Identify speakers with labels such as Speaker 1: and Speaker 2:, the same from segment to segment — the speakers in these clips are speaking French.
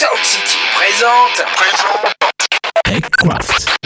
Speaker 1: Sound City présente. Présente.
Speaker 2: TechCraft.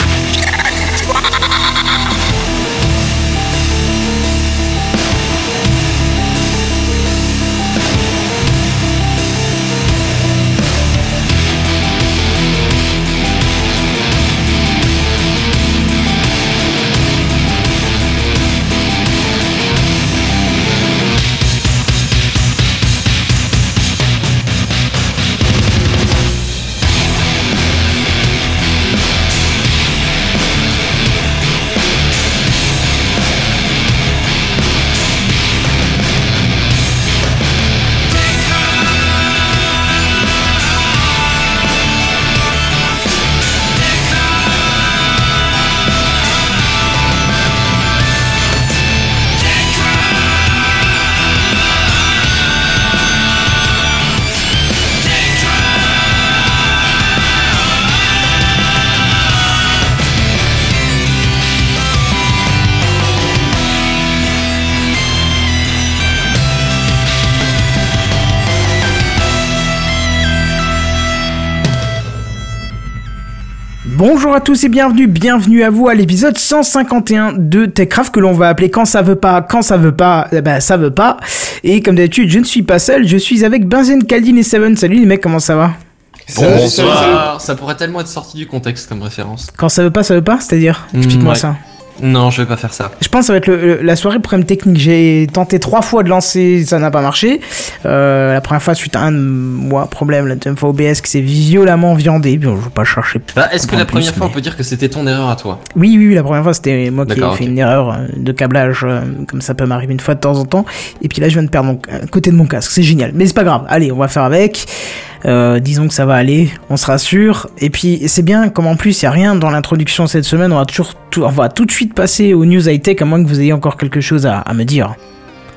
Speaker 3: Bonjour à tous et bienvenue, bienvenue à vous à l'épisode 151 de TechCraft que l'on va appeler quand ça veut pas, quand ça veut pas, eh ben ça veut pas. Et comme d'habitude, je ne suis pas seul, je suis avec Benzen, Caldine et Seven. Salut les mecs, comment ça va?
Speaker 4: Bonsoir. Ça pourrait tellement être sorti du contexte comme référence.
Speaker 3: Quand ça veut pas, ça veut pas, c'est-à-dire?
Speaker 4: Mm,
Speaker 3: Explique-moi
Speaker 4: ouais.
Speaker 3: ça.
Speaker 4: Non, je vais pas faire ça.
Speaker 3: Je pense que ça va être le- le- la soirée problème technique. J'ai tenté trois fois de lancer, ça n'a pas marché. Euh, la première fois suite à un moi problème, la deuxième fois OBS qui s'est violemment viandé. Bon, je vais pas chercher.
Speaker 4: Bah, est-ce que la
Speaker 3: plus,
Speaker 4: première fois
Speaker 3: mais-
Speaker 4: on peut dire que c'était ton erreur à toi?
Speaker 3: Oui, oui, oui, la première fois c'était moi qui ai fait une erreur euh, de câblage, euh, comme ça peut m'arriver une fois de temps en temps. Et puis là, je viens de perdre mon, un côté de mon casque, c'est génial. Mais c'est pas grave, allez, on va faire avec. Euh, disons que ça va aller, on se rassure. Et puis c'est bien, comme en plus il y a rien dans l'introduction cette semaine, on va toujours, tout, on va tout de suite passer aux news high tech, à moins que vous ayez encore quelque chose à, à me dire.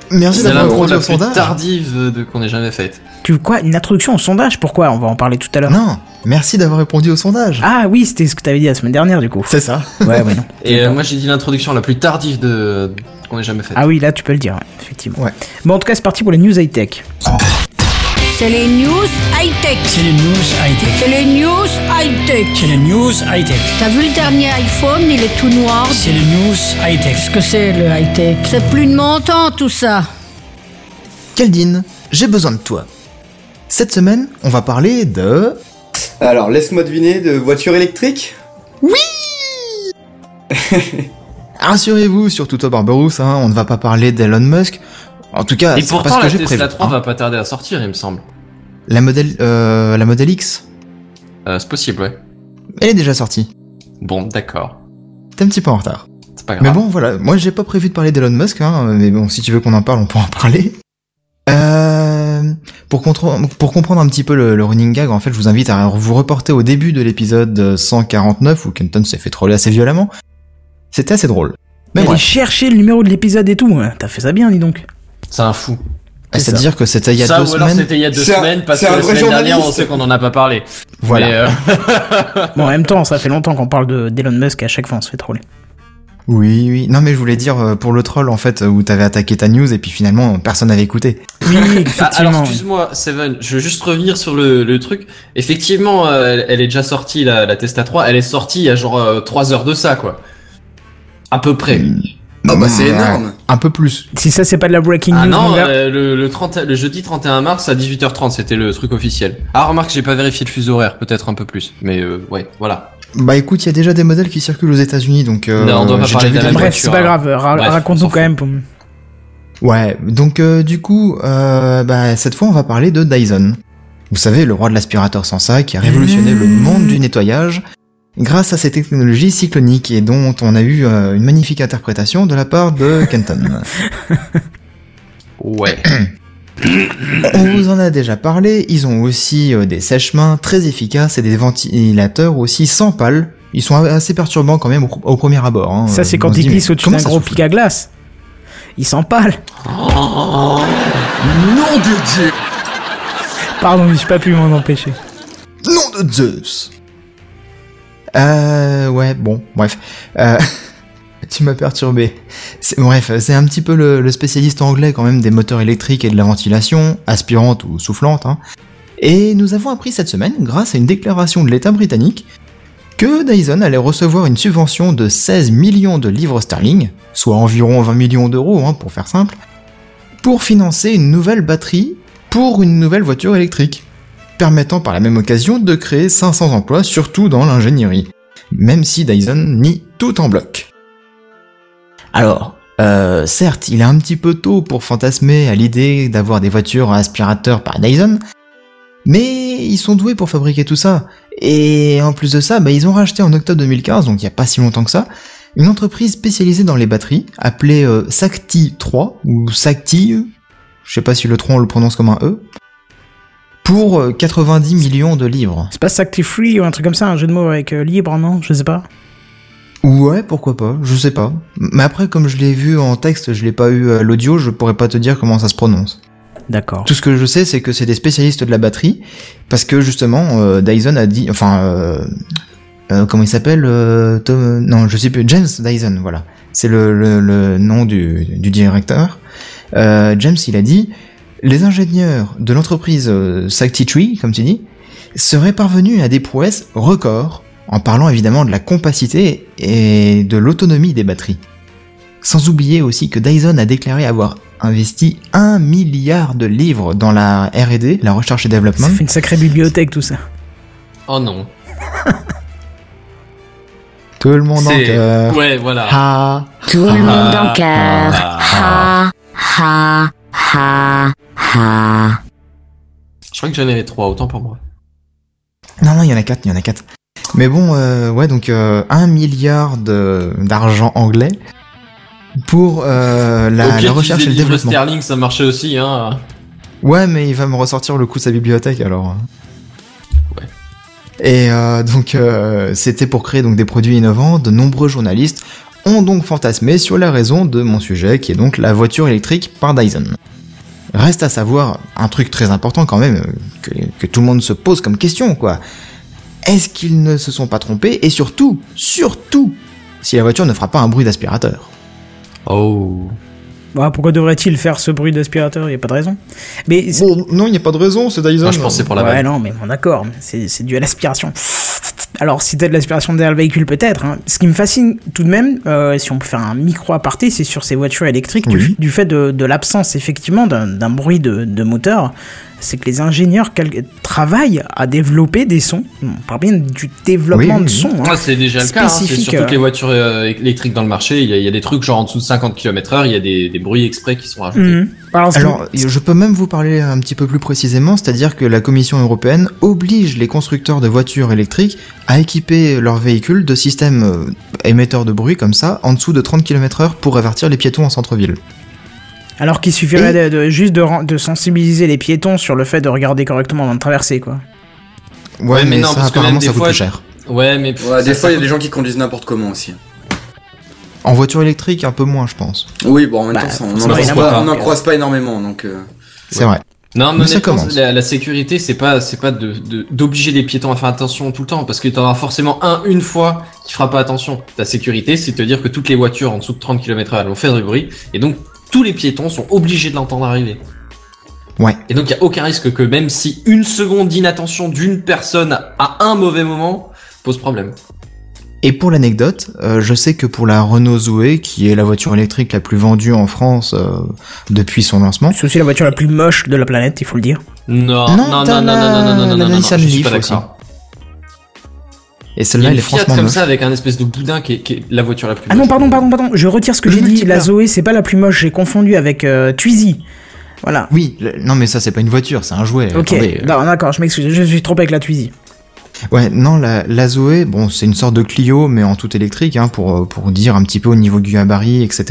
Speaker 5: Merci
Speaker 4: C'est
Speaker 5: d'avoir
Speaker 4: la
Speaker 5: au
Speaker 4: plus
Speaker 5: sondage.
Speaker 4: tardive de qu'on ait jamais faite.
Speaker 3: Tu quoi Une introduction au sondage? Pourquoi? On va en parler tout à l'heure.
Speaker 5: Non, merci d'avoir répondu au sondage.
Speaker 3: Ah oui, c'était ce que t'avais dit la semaine dernière du coup.
Speaker 5: C'est ça.
Speaker 3: Ouais, ouais, non.
Speaker 4: Et euh, moi j'ai dit l'introduction la plus tardive de qu'on ait jamais faite.
Speaker 3: Ah oui, là tu peux le dire, effectivement.
Speaker 5: Ouais.
Speaker 3: Bon, en tout cas, c'est parti pour les news high tech.
Speaker 6: C'est les news high-tech.
Speaker 2: C'est les news high-tech.
Speaker 6: C'est les news high-tech.
Speaker 2: C'est les news high-tech.
Speaker 6: T'as vu le dernier iPhone, il est tout noir.
Speaker 2: C'est les news high-tech.
Speaker 7: Qu'est-ce que c'est le high-tech?
Speaker 6: C'est plus de mon temps tout ça.
Speaker 5: Caldine, j'ai besoin de toi. Cette semaine, on va parler de...
Speaker 8: Alors, laisse-moi deviner de voiture électrique
Speaker 5: Rassurez-vous, surtout toi Barberousse, hein, on ne va pas parler d'Elon Musk. En tout cas,
Speaker 4: Et
Speaker 5: c'est pas
Speaker 4: pourtant
Speaker 5: ce que
Speaker 4: la
Speaker 5: j'ai
Speaker 4: Tesla
Speaker 5: prévu.
Speaker 4: 3
Speaker 5: hein.
Speaker 4: va pas tarder à sortir, il me semble.
Speaker 5: La modèle, euh, la modèle X,
Speaker 4: Euh, c'est possible, ouais.
Speaker 5: elle est déjà sortie.
Speaker 4: Bon, d'accord.
Speaker 5: T'es un petit peu en retard.
Speaker 4: C'est pas grave.
Speaker 5: Mais bon, voilà, moi j'ai pas prévu de parler d'Elon Musk, hein, mais bon, si tu veux qu'on en parle, on peut en parler. Euh, pour, comprendre un petit peu le, le running gag, en fait, je vous invite à vous reporter au début de l'épisode 149 où Kenton s'est fait troller assez violemment. C'était assez drôle. Mais
Speaker 3: Allez
Speaker 5: bref,
Speaker 3: chercher le numéro de l'épisode et tout. hein. T'as fait ça bien, dis donc.
Speaker 4: C'est un fou.
Speaker 3: c'est
Speaker 5: c'est-à-dire que c'était il y a
Speaker 4: ça
Speaker 5: deux
Speaker 4: ou alors
Speaker 5: semaines.
Speaker 4: c'était il y a deux semaines parce que la semaine dernière on sait qu'on en a pas parlé.
Speaker 5: Voilà.
Speaker 4: Euh,
Speaker 3: Bon, en même temps, ça fait longtemps qu'on parle de d'Elon Musk et à chaque fois on se fait troller.
Speaker 5: Oui, oui. Non, mais je voulais dire euh, pour le troll, en fait, où t'avais attaqué ta news et puis finalement personne n'avait écouté.
Speaker 3: Oui,
Speaker 4: Ah, alors
Speaker 3: effectivement.
Speaker 4: excuse-moi, Seven, je veux juste revenir sur le, le truc. Effectivement, euh, elle, elle est déjà sortie la, la Tesla 3. Elle est sortie il y a genre 3 heures de ça, quoi. À peu près.
Speaker 8: Ah bah c'est
Speaker 5: Ouais,
Speaker 8: énorme
Speaker 5: Un peu plus.
Speaker 3: si ça, c'est pas de la breaking
Speaker 4: Ah
Speaker 3: news,
Speaker 4: non,
Speaker 3: mon gars.
Speaker 4: euh, le, le, 30, le jeudi 31 mars à 18h30, c'était le truc officiel. Ah remarque, j'ai pas vérifié le fuseau horaire, peut-être un peu plus. Mais euh, ouais, voilà.
Speaker 5: Bah écoute, il y a déjà des modèles qui circulent aux États-Unis, donc. Euh,
Speaker 4: Non, on doit pas parler de la
Speaker 3: Bref, c'est pas grave. Ra- Raconte-nous quand même. pour-
Speaker 5: Ouais, donc euh, du coup, euh, bah, cette fois on va parler de Dyson. Vous savez, le roi de l'aspirateur sans sac qui a révolutionné le monde du nettoyage grâce à ces technologies cycloniques et dont on a eu euh, une magnifique interprétation de la part de Kenton.
Speaker 4: Ouais.
Speaker 5: on vous en a déjà parlé, ils ont aussi euh, des sèche-mains très efficaces et des ventilateurs aussi sans pales. Ils sont assez perturbants quand même au, au premier abord. hein.
Speaker 3: Ça, c'est
Speaker 5: On
Speaker 3: quand
Speaker 5: se
Speaker 3: il
Speaker 5: dit,
Speaker 3: glisse
Speaker 5: mais
Speaker 3: au-dessus d'un gros pic à glace. Il s'empale.
Speaker 8: Nom de Dieu
Speaker 3: Pardon, j'ai pas pu m'en empêcher.
Speaker 5: Nom de Zeus Euh, ouais, bon, bref. Euh, tu m'as perturbé. Bref, c'est un petit peu le, le spécialiste anglais quand même des moteurs électriques et de la ventilation, aspirante ou soufflante. Hein. Et nous avons appris cette semaine, grâce à une déclaration de l'État britannique, que Dyson allait recevoir une subvention de 16 millions de livres sterling, soit environ 20 millions d'euros hein, pour faire simple, pour financer une nouvelle batterie pour une nouvelle voiture électrique, permettant par la même occasion de créer 500 emplois, surtout dans l'ingénierie, même si Dyson nie tout en bloc. Alors, euh, certes, il est un petit peu tôt pour fantasmer à l'idée d'avoir des voitures à aspirateur par Dyson, mais ils sont doués pour fabriquer tout ça. Et en plus de ça, bah, ils ont racheté en octobre 2015, donc il n'y a pas si longtemps que ça, une entreprise spécialisée dans les batteries, appelée euh, Sakti 3, ou Sakti, je sais pas si le 3 on le prononce comme un E, pour euh, 90 millions de livres.
Speaker 3: C'est pas Sacti Free ou un truc comme ça, un jeu de mots avec euh, libre, non Je sais pas.
Speaker 5: Ouais, pourquoi pas, je sais pas. Mais après, comme je l'ai vu en texte, je l'ai pas eu à l'audio, je pourrais pas te dire comment ça se prononce.
Speaker 3: D'accord.
Speaker 5: Tout ce que je sais, c'est que c'est des spécialistes de la batterie, parce que justement, euh, Dyson a dit, enfin, euh, euh, comment il s'appelle euh, Tom, Non, je sais plus. James Dyson, voilà. C'est le, le, le nom du, du directeur. Euh, James, il a dit, les ingénieurs de l'entreprise euh, Sakti Tree, comme tu dis, seraient parvenus à des prouesses records, en parlant évidemment de la compacité et de l'autonomie des batteries. Sans oublier aussi que Dyson a déclaré avoir investi un milliard de livres dans la R&D, la recherche et développement.
Speaker 3: Ça fait une sacrée bibliothèque tout ça.
Speaker 4: Oh non.
Speaker 5: Tout le monde en cœur.
Speaker 4: Ouais, voilà.
Speaker 6: Tout le monde en cœur. Ha, ha, ha, ha.
Speaker 4: Je crois que j'en avais trois, autant pour moi.
Speaker 5: non, non, il y en a quatre, il y en a quatre. Mais bon, euh, ouais, donc euh, un milliard de- d'argent anglais pour euh, la, recherche et le développement.
Speaker 4: sterling, ça marchait aussi, hein.
Speaker 5: Ouais, mais il va me ressortir le coup de sa bibliothèque alors.
Speaker 4: Ouais.
Speaker 5: Et euh, donc euh, c'était pour créer donc des produits innovants. De nombreux journalistes ont donc fantasmé sur la raison de mon sujet, qui est donc la voiture électrique par Dyson. Reste à savoir un truc très important quand même euh, que, que tout le monde se pose comme question quoi. Est-ce qu'ils ne se sont pas trompés et surtout, surtout, si la voiture ne fera pas un bruit d'aspirateur?
Speaker 4: Oh.
Speaker 3: Bah, pourquoi devrait-il faire ce bruit d'aspirateur? Il a pas de raison. Mais
Speaker 5: Bon, non, il n'y a pas de raison, c'est Dyson.
Speaker 4: Moi, je pensais pour la
Speaker 3: ouais, non, mais bon, d'accord, c'est c'est dû à l'aspiration. Alors, si t'as de l'aspiration derrière le véhicule, peut-être. hein. Ce qui me fascine tout de même, euh, si on peut faire un micro aparté, c'est sur ces voitures électriques, du,
Speaker 5: Oui.
Speaker 3: du fait de, de l'absence, effectivement, d'un d'un bruit de, de moteur. C'est que les ingénieurs travaillent à développer des sons. On parle bien du développement
Speaker 5: Oui,
Speaker 3: de
Speaker 5: oui.
Speaker 3: sons. hein.
Speaker 4: Ah, c'est déjà le cas, hein. c'est sur toutes
Speaker 3: euh.
Speaker 4: les voitures euh, électriques dans le marché, il y, a, il y a des trucs genre en dessous de 50 km heure, il y a des, des bruits exprès qui sont rajoutés.
Speaker 3: Mhm. Alors,
Speaker 5: je peux même vous parler un petit peu plus précisément, c'est-à-dire que la Commission européenne oblige les constructeurs de voitures électriques à équiper leurs véhicules de systèmes euh, émetteurs de bruit comme ça, en dessous de 30 km heure pour avertir les piétons en centre-ville.
Speaker 3: Alors qu'il suffirait de, de- juste de, sensibiliser les piétons sur le fait de regarder correctement avant de traverser, quoi.
Speaker 5: Ouais,
Speaker 4: Ouais, mais
Speaker 5: mais,
Speaker 4: non,
Speaker 5: ça,
Speaker 4: parce que
Speaker 5: apparemment,
Speaker 4: même des
Speaker 5: ça coûte
Speaker 4: fois,
Speaker 5: plus cher.
Speaker 4: Ouais, mais. pff,
Speaker 8: Ouais, des fois, il y a des gens qui conduisent n'importe comment aussi.
Speaker 5: En voiture électrique, un peu moins, je pense.
Speaker 8: Oui, bon, en même
Speaker 3: Bah,
Speaker 8: temps, ça, on n'en croise, pas-
Speaker 3: donc,
Speaker 8: croise pas énormément, donc... euh,
Speaker 5: C'est vrai.
Speaker 4: Non, mais
Speaker 5: Mais ça
Speaker 4: la, la sécurité, c'est pas, c'est pas de, de- d'obliger les piétons à faire attention tout le temps, parce que t'en as forcément un une fois qui fera pas attention. Ta sécurité, c'est de te dire que toutes les voitures en dessous de 30 km heure, elles vont faire du bruit, et donc tous les piétons sont obligés de l'entendre arriver.
Speaker 5: Ouais.
Speaker 4: Et donc il y a aucun risque que même si une seconde d'inattention d'une personne à un mauvais moment pose problème.
Speaker 5: Et pour l'anecdote, euh, je sais que pour la Renault Zoé, qui est la voiture électrique la plus vendue en France euh, depuis son lancement,
Speaker 3: C'est aussi la voiture la plus moche de la planète, il faut le dire.
Speaker 4: Non,
Speaker 5: Non,
Speaker 4: non, non,
Speaker 5: t'as
Speaker 4: non, non, non, non, non,
Speaker 5: la-
Speaker 4: non,
Speaker 5: la
Speaker 4: non, non,
Speaker 5: Nissan
Speaker 4: je suis pas
Speaker 5: Leaf aussi.
Speaker 4: d'accord.
Speaker 5: et
Speaker 4: Il y
Speaker 5: celle-là,
Speaker 4: a
Speaker 5: elle est
Speaker 4: Fiat
Speaker 5: franchement
Speaker 4: comme
Speaker 5: moche.
Speaker 4: ça avec un espèce de boudin qui est, qui est la voiture la plus
Speaker 3: Ah non, pardon, pardon, pardon, je retire ce que j'ai dit. La Zoé, c'est pas la plus moche, j'ai confondu avec euh, Twizy. Voilà.
Speaker 5: Oui, le- non mais ça c'est pas une voiture, c'est un jouet.
Speaker 3: Ok,
Speaker 5: attendez.
Speaker 3: Non, d'accord, je m'excuse, je suis trompé avec la Twizy.
Speaker 5: Ouais, non, la, la Zoé, bon, c'est une sorte de Clio, mais en tout électrique, hein, pour, euh, pour dire un petit peu au niveau du gabarit, etc.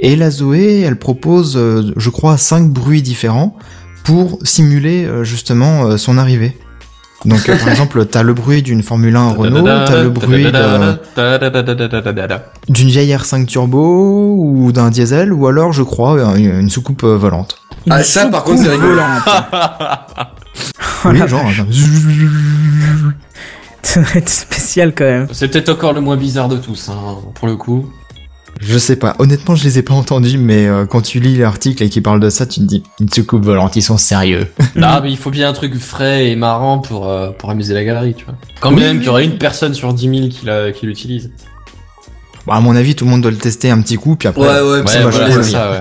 Speaker 5: Et la Zoé, elle propose, euh, je crois, cinq bruits différents pour simuler euh, justement euh, son arrivée. Donc, euh, par exemple, t'as le bruit d'une Formule 1 Renault, t'as le bruit d'une vieille R5 Turbo ou d'un diesel, ou alors, je crois, une, une soucoupe volante.
Speaker 8: Ah, ça, par contre, c'est rigolo.
Speaker 5: Oui, genre.
Speaker 3: Ça doit être spécial quand même.
Speaker 4: C'est peut-être encore le moins bizarre de tous, hein, pour le coup.
Speaker 5: Je sais pas. Honnêtement, je les ai pas entendus, mais euh, quand tu lis l'article et qu'il parle de ça, tu te dis, une soucoupe volante, ils sont sérieux.
Speaker 4: Non, mais il faut bien un truc frais et marrant pour, euh, pour amuser la galerie, tu vois. Quand même qu'il y aura une personne sur 10 000 qui la- qui l'utilise.
Speaker 5: Bon, à mon avis, tout le monde doit le tester un petit coup, puis après.
Speaker 8: Ouais, ouais,
Speaker 4: Ouais, voilà, c'est
Speaker 8: l'ai.
Speaker 4: ça, ouais.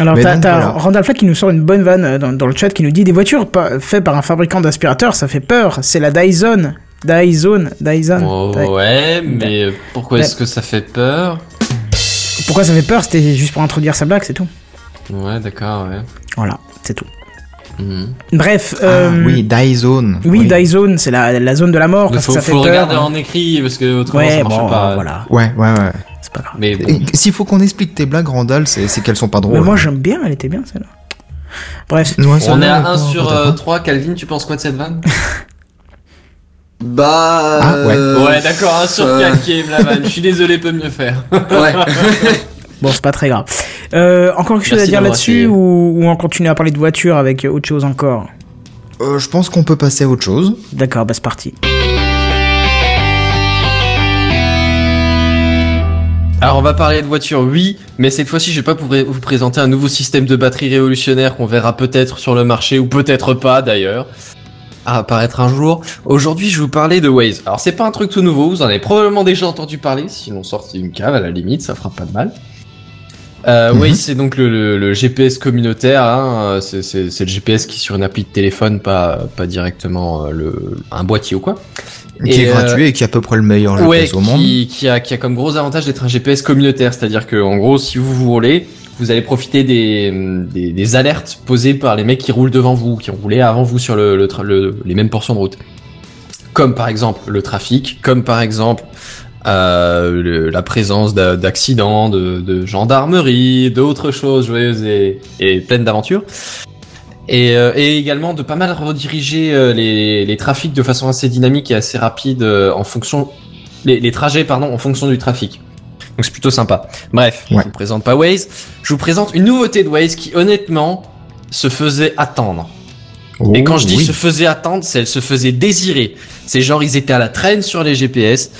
Speaker 3: Alors, t'as
Speaker 5: donc,
Speaker 3: t'as
Speaker 5: voilà.
Speaker 3: Randall Flack qui nous sort une bonne vanne euh, dans, dans le chat qui nous dit des voitures pas- faites par un fabricant d'aspirateurs, ça fait peur. C'est la Dyson. Dyson. Dyson.
Speaker 4: Oh,
Speaker 3: Dy-
Speaker 4: ouais, mais pourquoi est-ce que ça fait peur
Speaker 3: Pourquoi ça fait peur C'était juste pour introduire sa blague, c'est tout.
Speaker 4: Ouais, d'accord, ouais.
Speaker 3: Voilà, c'est tout.
Speaker 4: Mhm.
Speaker 3: Bref.
Speaker 5: Ah,
Speaker 3: euh,
Speaker 5: oui, Die Zone.
Speaker 3: Oui, Die Zone, c'est la, la zone de la mort.
Speaker 4: Il
Speaker 3: Parce
Speaker 4: faut,
Speaker 3: que ça fait
Speaker 4: faut
Speaker 3: peur.
Speaker 4: regarder en écrit parce que autrement
Speaker 3: Ouais,
Speaker 4: ça marche
Speaker 3: bon,
Speaker 4: pas.
Speaker 3: voilà,
Speaker 5: Ouais, ouais, ouais.
Speaker 3: c'est pas grave.
Speaker 4: Mais bon.
Speaker 5: Et S'il faut qu'on explique tes blagues, Randall, c'est c'est qu'elles sont pas drôles.
Speaker 3: Mais moi j'aime bien, elle était bien celle-là. Bref.
Speaker 5: Ouais,
Speaker 4: On est à
Speaker 5: ouais,
Speaker 4: 1
Speaker 5: pas-
Speaker 4: sur
Speaker 5: pas-
Speaker 4: 3, Calvin, tu penses quoi de cette vanne?
Speaker 8: Bah.
Speaker 5: Ah, ouais.
Speaker 8: euh,
Speaker 4: Ouais, d'accord, 1 sur
Speaker 8: euh,
Speaker 4: 4 qui la vanne. Je suis désolé, peut mieux faire.
Speaker 8: Ouais.
Speaker 3: Bon, c'est pas très grave. Euh, encore quelque chose
Speaker 4: Merci
Speaker 3: à dire là-dessus ou, ou on continue à parler de voiture avec autre chose encore?
Speaker 5: Euh, je pense qu'on peut passer à autre chose.
Speaker 3: D'accord, bah c'est parti.
Speaker 4: Alors on va parler de voiture, oui, mais cette fois-ci je vais pas pour vous présenter un nouveau système de batterie révolutionnaire qu'on verra peut-être sur le marché ou peut-être pas d'ailleurs à apparaître un jour. Aujourd'hui je vais vous parler de Waze. Alors c'est pas un truc tout nouveau, vous en avez probablement déjà entendu parler, sinon sorti d'une cave à la limite, ça fera pas de mal. Euh,
Speaker 5: Mhm.
Speaker 4: Waze c'est donc le, le- le GPS communautaire, hein, c'est le GPS qui est sur une appli de téléphone, pas, pas directement euh, le, un boîtier ou quoi.
Speaker 5: Qui
Speaker 4: Et,
Speaker 5: est
Speaker 4: euh,
Speaker 5: gratuit et qui est à peu près le meilleur GPS
Speaker 4: Ouais,
Speaker 5: au monde.
Speaker 4: qui, qui a, qui a comme gros avantage d'être un GPS communautaire, c'est-à-dire que en gros, si vous vous roulez, vous allez profiter des, alertes posées par les mecs qui roulent devant vous, qui ont roulé avant vous sur les mêmes portions de route. Comme par exemple le trafic, comme par exemple euh, la présence d'a- d'accidents, de, gendarmerie, d'autres choses joyeuses et, pleines d'aventures. Et, euh, et également de pas mal rediriger euh, les, trafics de façon assez dynamique et assez rapide en fonction les, les trajets pardon en fonction du trafic. Donc c'est plutôt sympa. Bref,
Speaker 5: Ouais.
Speaker 4: je vous présente pas Waze, je vous présente une nouveauté de Waze qui honnêtement se faisait attendre. Et quand je dis
Speaker 5: Oh, oui.
Speaker 4: se faisait attendre, c'est elle se faisait désirer. C'est genre ils étaient à la traîne sur les GPS.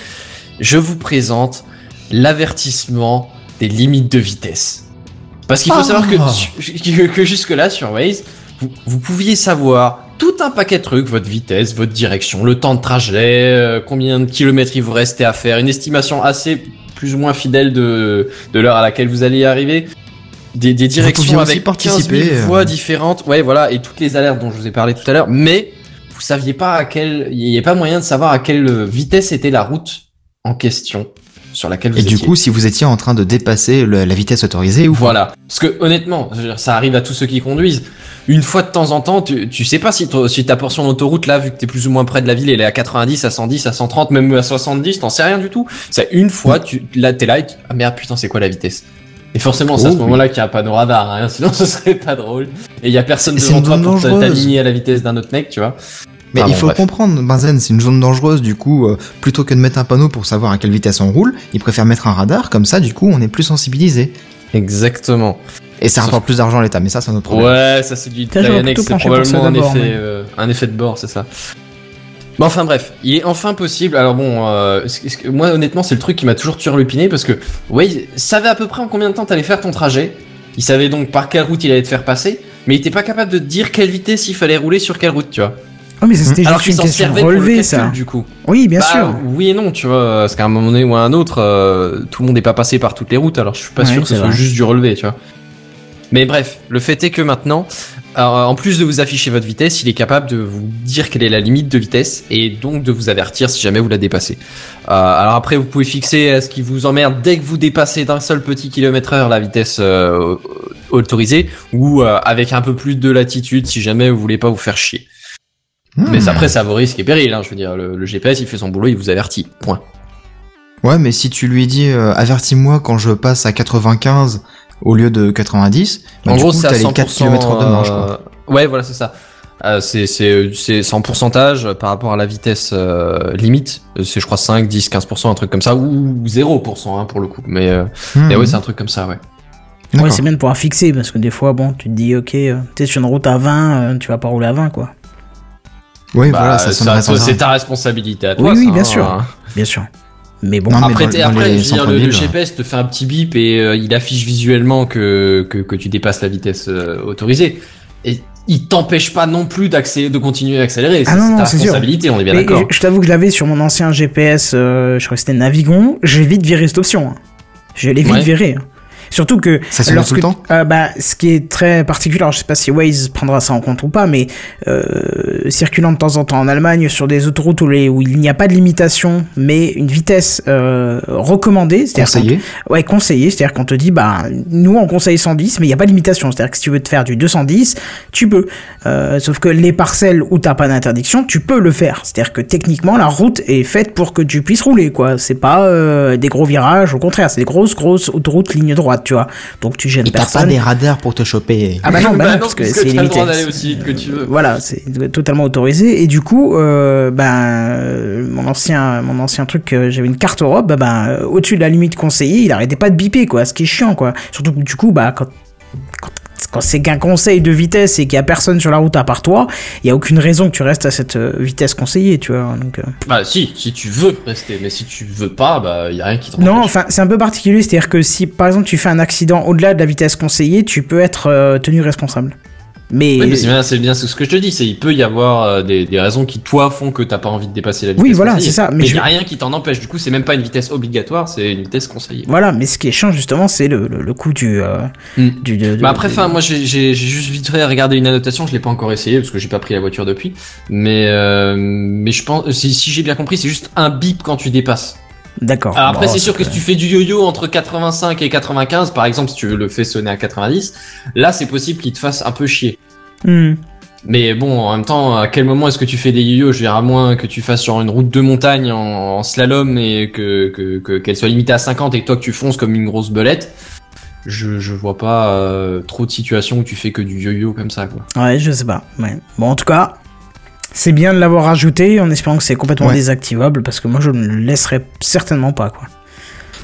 Speaker 4: Je vous présente l'avertissement des limites de vitesse. Parce qu'il faut
Speaker 5: Ah.
Speaker 4: savoir que, que, que jusque là sur Waze, vous, vous pouviez savoir tout un paquet de trucs, votre vitesse, votre direction, le temps de trajet, euh, combien de kilomètres il vous restait à faire, une estimation assez plus ou moins fidèle de, de l'heure à laquelle vous allez y arriver. Des, des directions avec 15
Speaker 5: participer,
Speaker 4: 000
Speaker 5: euh.
Speaker 4: voies différentes, ouais voilà, et toutes les alertes dont je vous ai parlé tout à l'heure, mais vous saviez pas à quelle, il n'y a pas moyen de savoir à quelle vitesse était la route en question sur laquelle vous
Speaker 5: Et du coup, si vous étiez en train de dépasser le- la vitesse autorisée ou.
Speaker 4: Voilà. Parce que honnêtement, ça arrive à tous ceux qui conduisent. Une fois de temps en temps, tu, tu sais pas si, ta portion d'autoroute là, vu que t'es plus ou moins près de la ville, elle est à 90, à 110, à 130, même à 70, t'en sais rien du tout. C'est une fois, tu, là, t'es là et tu, ah merde, putain, c'est quoi la vitesse? Et forcément, c'est à
Speaker 5: Oh,
Speaker 4: ce
Speaker 5: oui.
Speaker 4: moment-là qu'il y a un panneau radar, hein, sinon ce serait pas drôle. Et il y a personne devant toi pour t'aligner à la vitesse d'un autre mec, tu vois.
Speaker 5: Mais
Speaker 4: Ah
Speaker 5: il
Speaker 4: bon,
Speaker 5: faut
Speaker 4: bref.
Speaker 5: comprendre, Benzen, c'est une zone dangereuse, du coup, euh, plutôt que de mettre un panneau pour savoir à quelle vitesse on roule, ils préfèrent mettre un radar, comme ça, du coup, on est plus sensibilisé.
Speaker 4: Exactement.
Speaker 5: Et ça rapporte plus d'argent à l'État, mais ça, c'est un autre problème.
Speaker 4: Ouais, ça c'est du
Speaker 3: plutôt
Speaker 4: c'est probablement un effet,
Speaker 3: mais-
Speaker 4: euh, un effet de bord, c'est ça. Mais enfin bref, il est enfin possible. Alors bon, euh, ce- ce que- moi honnêtement c'est le truc qui m'a toujours turlupiné parce que ouais, il savait à peu près en combien de temps t'allais faire ton trajet. Il savait donc par quelle route il allait te faire passer, mais il était pas capable de te dire quelle vitesse il fallait rouler sur quelle route, tu vois.
Speaker 3: Oh, mais c'était
Speaker 4: Alors
Speaker 3: juste une question de
Speaker 4: servait pour le
Speaker 3: relevé,
Speaker 4: calcul
Speaker 3: ça.
Speaker 4: du coup.
Speaker 3: Oui, bien
Speaker 4: Bah,
Speaker 3: sûr.
Speaker 4: Oui et non, tu vois, parce qu'à un moment donné ou à un autre, euh, tout le monde n'est pas passé par toutes les routes, alors je suis pas
Speaker 3: Ouais,
Speaker 4: sûr que ce soit juste du relevé, tu vois. Mais bref, le fait est que maintenant, alors, en plus de vous afficher votre vitesse, il est capable de vous dire quelle est la limite de vitesse et donc de vous avertir si jamais vous la dépassez. Euh, alors après, vous pouvez fixer à ce qui vous emmerde dès que vous dépassez d'un seul petit kilomètre heure la vitesse euh, autorisée ou euh, avec un peu plus de latitude si jamais vous voulez pas vous faire chier.
Speaker 5: Hmm.
Speaker 4: Mais après, ça a vos risques et périls. Hein, je veux dire, le, le GPS, il fait son boulot, il vous avertit. Point.
Speaker 5: Ouais, mais si tu lui dis, euh, avertis-moi quand je passe à 95 au lieu de 90, bah,
Speaker 4: en
Speaker 5: du
Speaker 4: gros,
Speaker 5: coup,
Speaker 4: c'est à
Speaker 5: t'as les
Speaker 4: 100%.
Speaker 5: 4 km de marge, quoi.
Speaker 4: euh, Ouais, voilà, c'est ça. Euh, c'est c'est c'est c'est en pourcentage par rapport à la vitesse euh, limite. C'est je crois 5, 10, 15%, un truc comme ça, ou 0% hein, pour le coup. Mais, euh,
Speaker 5: Hmm.
Speaker 4: mais ouais, c'est un truc comme ça, ouais.
Speaker 3: Ouais, c'est bien de pouvoir fixer parce que des fois, bon, tu te dis, ok, euh, t'es sur une route à 20, euh, tu vas pas rouler à 20, quoi.
Speaker 5: Oui,
Speaker 4: Bah,
Speaker 5: voilà, ça
Speaker 4: ça, c'est ta responsabilité à toi.
Speaker 3: Oui, oui, bien
Speaker 4: hein.
Speaker 3: sûr. Bien sûr. Mais bon,
Speaker 5: Non,
Speaker 4: après,
Speaker 5: dans
Speaker 4: après
Speaker 5: les
Speaker 4: je veux dire, le,
Speaker 5: ouais.
Speaker 4: GPS te fait un petit bip et euh, il affiche visuellement que, que, que tu dépasses la vitesse euh, autorisée. Et il t'empêche pas non plus d'accélérer, de continuer à accélérer.
Speaker 3: Ah
Speaker 4: C'est ta
Speaker 3: sûr.
Speaker 4: responsabilité, on est bien d'accord.
Speaker 3: je, je t'avoue que je l'avais sur mon ancien GPS, euh, je crois que c'était Navigon, j'ai vite viré cette option. hein. Je l'ai vite
Speaker 4: Ouais.
Speaker 3: viré. Surtout que
Speaker 5: Ça se met tout le temps
Speaker 3: euh, bah, ce qui est très particulier, alors je sais pas si Waze prendra ça en compte ou pas, mais euh, circulant de temps en temps en Allemagne sur des autoroutes où, les- où il n'y a pas de limitation, mais une vitesse euh, recommandée, c'est-à-dire
Speaker 5: Conseillé.
Speaker 3: Ouais, conseillé, c'est-à-dire qu'on te dit, bah, nous on conseille 110, mais il n'y a pas de limitation. C'est-à-dire que si tu veux te faire du 210, tu peux. Euh, sauf que les parcelles où t'as pas d'interdiction, tu peux le faire. C'est-à-dire que techniquement, la route est faite pour que tu puisses rouler, quoi. C'est pas euh, des gros virages, au contraire, c'est des grosses, grosses autoroutes ligne droite, tu vois. Donc tu gênes
Speaker 5: Et t'as pas
Speaker 3: personne.
Speaker 5: des radars pour te choper.
Speaker 3: Ah bah non, bah
Speaker 4: Bah
Speaker 3: non,
Speaker 4: non,
Speaker 3: parce que c'est limité.
Speaker 4: d'aller aussi vite que tu veux.
Speaker 3: Voilà, c'est totalement autorisé. Et du coup, euh, ben, mon ancien, mon ancien truc, euh, j'avais une carte Europe, ben, au-dessus de la limite conseillée, il arrêtait pas de biper, quoi. Ce qui est chiant, quoi. Surtout que du coup, bah, quand, quand, quand c'est qu'un conseil de vitesse et qu'il y a personne sur la route à part toi, il y a aucune raison que tu restes à cette euh, vitesse conseillée, tu vois. Donc, euh,
Speaker 4: Bah si, si tu veux rester, mais si tu veux pas, bah y a rien qui t'en
Speaker 3: Non, enfin, c'est un peu particulier, c'est-à-dire que si, par exemple, tu fais un accident au-delà de la vitesse conseillée, tu peux être euh, tenu responsable. Mais,
Speaker 4: Oui, mais c'est bien, c'est bien ce que je te dis, c'est il peut y avoir euh, des, des raisons qui toi font que t'as pas envie de dépasser la vitesse.
Speaker 3: Oui, voilà, c'est ça, mais
Speaker 4: il
Speaker 3: je-
Speaker 4: y a rien qui t'en empêche. Du coup, c'est même pas une vitesse obligatoire, c'est une vitesse conseillée.
Speaker 3: voilà, mais ce qui est chiant, justement, c'est le, le, le coût du, euh,
Speaker 4: Mm.
Speaker 3: du, de-
Speaker 4: Bah après,
Speaker 3: de-
Speaker 4: moi j'ai juste vite fait regarder une annotation, je l'ai pas encore essayé parce que j'ai pas pris la voiture depuis. Mais euh, mais je pense, si, si j'ai bien compris, c'est juste un bip quand tu dépasses.
Speaker 3: D'accord.
Speaker 4: Alors après,
Speaker 3: Bon,
Speaker 4: c'est sûr que si tu fais du yo-yo entre 85 et 95, par exemple, si tu le fais sonner à 90, là c'est possible qu'il te fasse un peu chier.
Speaker 3: Hmm.
Speaker 4: Mais bon, en même temps, à quel moment est-ce que tu fais des yo-yo? Je veux dire, à moins que tu fasses genre une route de montagne en, en slalom et que que- que- qu'elle soit limitée à 50 et que toi que tu fonces comme une grosse belette. Je, je vois pas euh, trop de situations où tu fais que du yo-yo comme ça, quoi.
Speaker 3: Ouais, je sais pas. Ouais. Bon, en tout cas, c'est bien de l'avoir ajouté en espérant que c'est complètement
Speaker 5: Ouais.
Speaker 3: désactivable parce que moi je ne le laisserai certainement pas, quoi.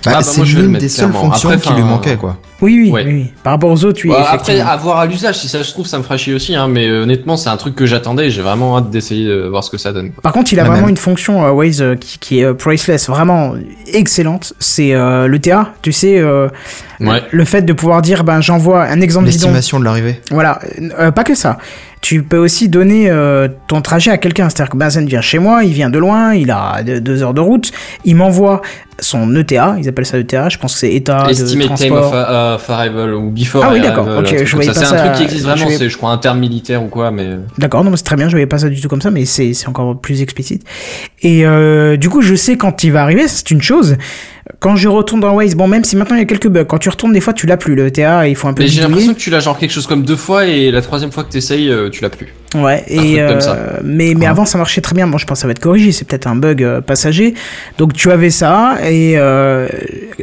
Speaker 5: Bah,
Speaker 4: Ah, bah,
Speaker 5: c'est l'une des seules fonctions
Speaker 4: Après,
Speaker 5: qui lui manquait, quoi.
Speaker 3: Oui, oui,
Speaker 4: Ouais.
Speaker 3: oui. Par rapport aux autres, oui,
Speaker 4: Bah, après, à voir à l'usage, si ça se trouve, ça me fera chier aussi, hein, mais euh, honnêtement, c'est un truc que j'attendais, j'ai vraiment hâte d'essayer de voir ce que ça donne. quoi.
Speaker 3: Par contre, il a vraiment
Speaker 5: même.
Speaker 3: une fonction euh, Waze euh, qui, qui est euh, priceless, vraiment excellente. C'est euh, le TA, tu sais, euh,
Speaker 4: Ouais.
Speaker 3: le fait de pouvoir dire, ben j'envoie un exemple.
Speaker 5: L'estimation de l'arrivée.
Speaker 3: Voilà, Euh, pas que ça. Tu peux aussi donner euh, ton trajet à quelqu'un. C'est-à-dire que Benzen vient chez moi, il vient de loin, il a de- deux heures de route, il m'envoie son ETA, ils appellent ça ETA, je pense que c'est état de
Speaker 4: Estimate time
Speaker 3: transport.
Speaker 4: Arrival ou before
Speaker 3: Ah oui, d'accord,
Speaker 4: un
Speaker 3: ok,
Speaker 4: truc
Speaker 3: je
Speaker 4: ça.
Speaker 3: pas
Speaker 4: C'est un truc qui existe vraiment, c'est je crois un terme militaire ou quoi, mais...
Speaker 3: D'accord, non, mais c'est très bien, je voyais pas ça du tout comme ça, mais c'est c'est encore plus explicite. Et euh, du coup, je sais quand il va arriver, c'est une chose. Quand je retourne dans Waze, bon, même si maintenant il y a quelques bugs, quand tu retournes, des fois tu l'as plus, le ETA, il faut un peu
Speaker 4: Mais j'ai l'impression que tu l'as genre quelque chose comme deux fois et la troisième fois que t'essayes, euh, tu l'as plus.
Speaker 3: Ouais,
Speaker 4: Un
Speaker 3: et euh, mais mais avant ça marchait très bien. Bon, je pense que ça va être corrigé, c'est peut-être un bug euh, passager. Donc tu avais ça et euh,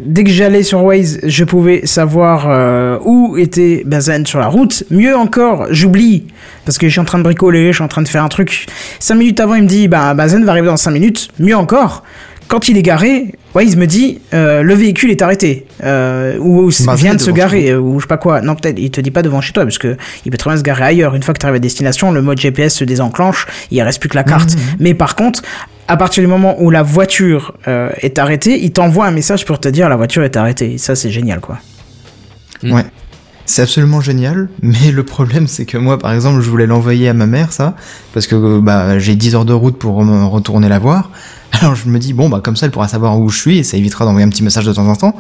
Speaker 3: dès que j'allais sur Waze, je pouvais savoir où était Bazen sur la route. Mieux encore, j'oublie parce que je suis en train de bricoler, je suis en train de faire un truc. Cinq minutes avant, il me dit bah Bazen va arriver dans cinq minutes. Mieux encore. Quand il est garé, Waze me dit euh, le véhicule est arrêté euh, ou, vient de se garer euh, ou je sais pas quoi. Non peut-être il te dit pas devant chez toi parce que il peut très bien se garer ailleurs. Une fois que tu arrives à destination, le mode GPS se désenclenche, il reste plus que la carte. Mais par contre, à partir du moment où la voiture euh, est arrêtée, il t'envoie un message pour te dire la voiture est arrêtée. Et ça c'est génial quoi.
Speaker 4: Mm.
Speaker 5: Ouais. C'est absolument génial, mais le problème c'est que moi par exemple je voulais l'envoyer à ma mère ça, parce que euh, bah, j'ai 10 heures de route pour me retourner la voir, alors je me dis bon bah comme ça elle pourra savoir où je suis et ça évitera d'envoyer un petit message de temps en temps.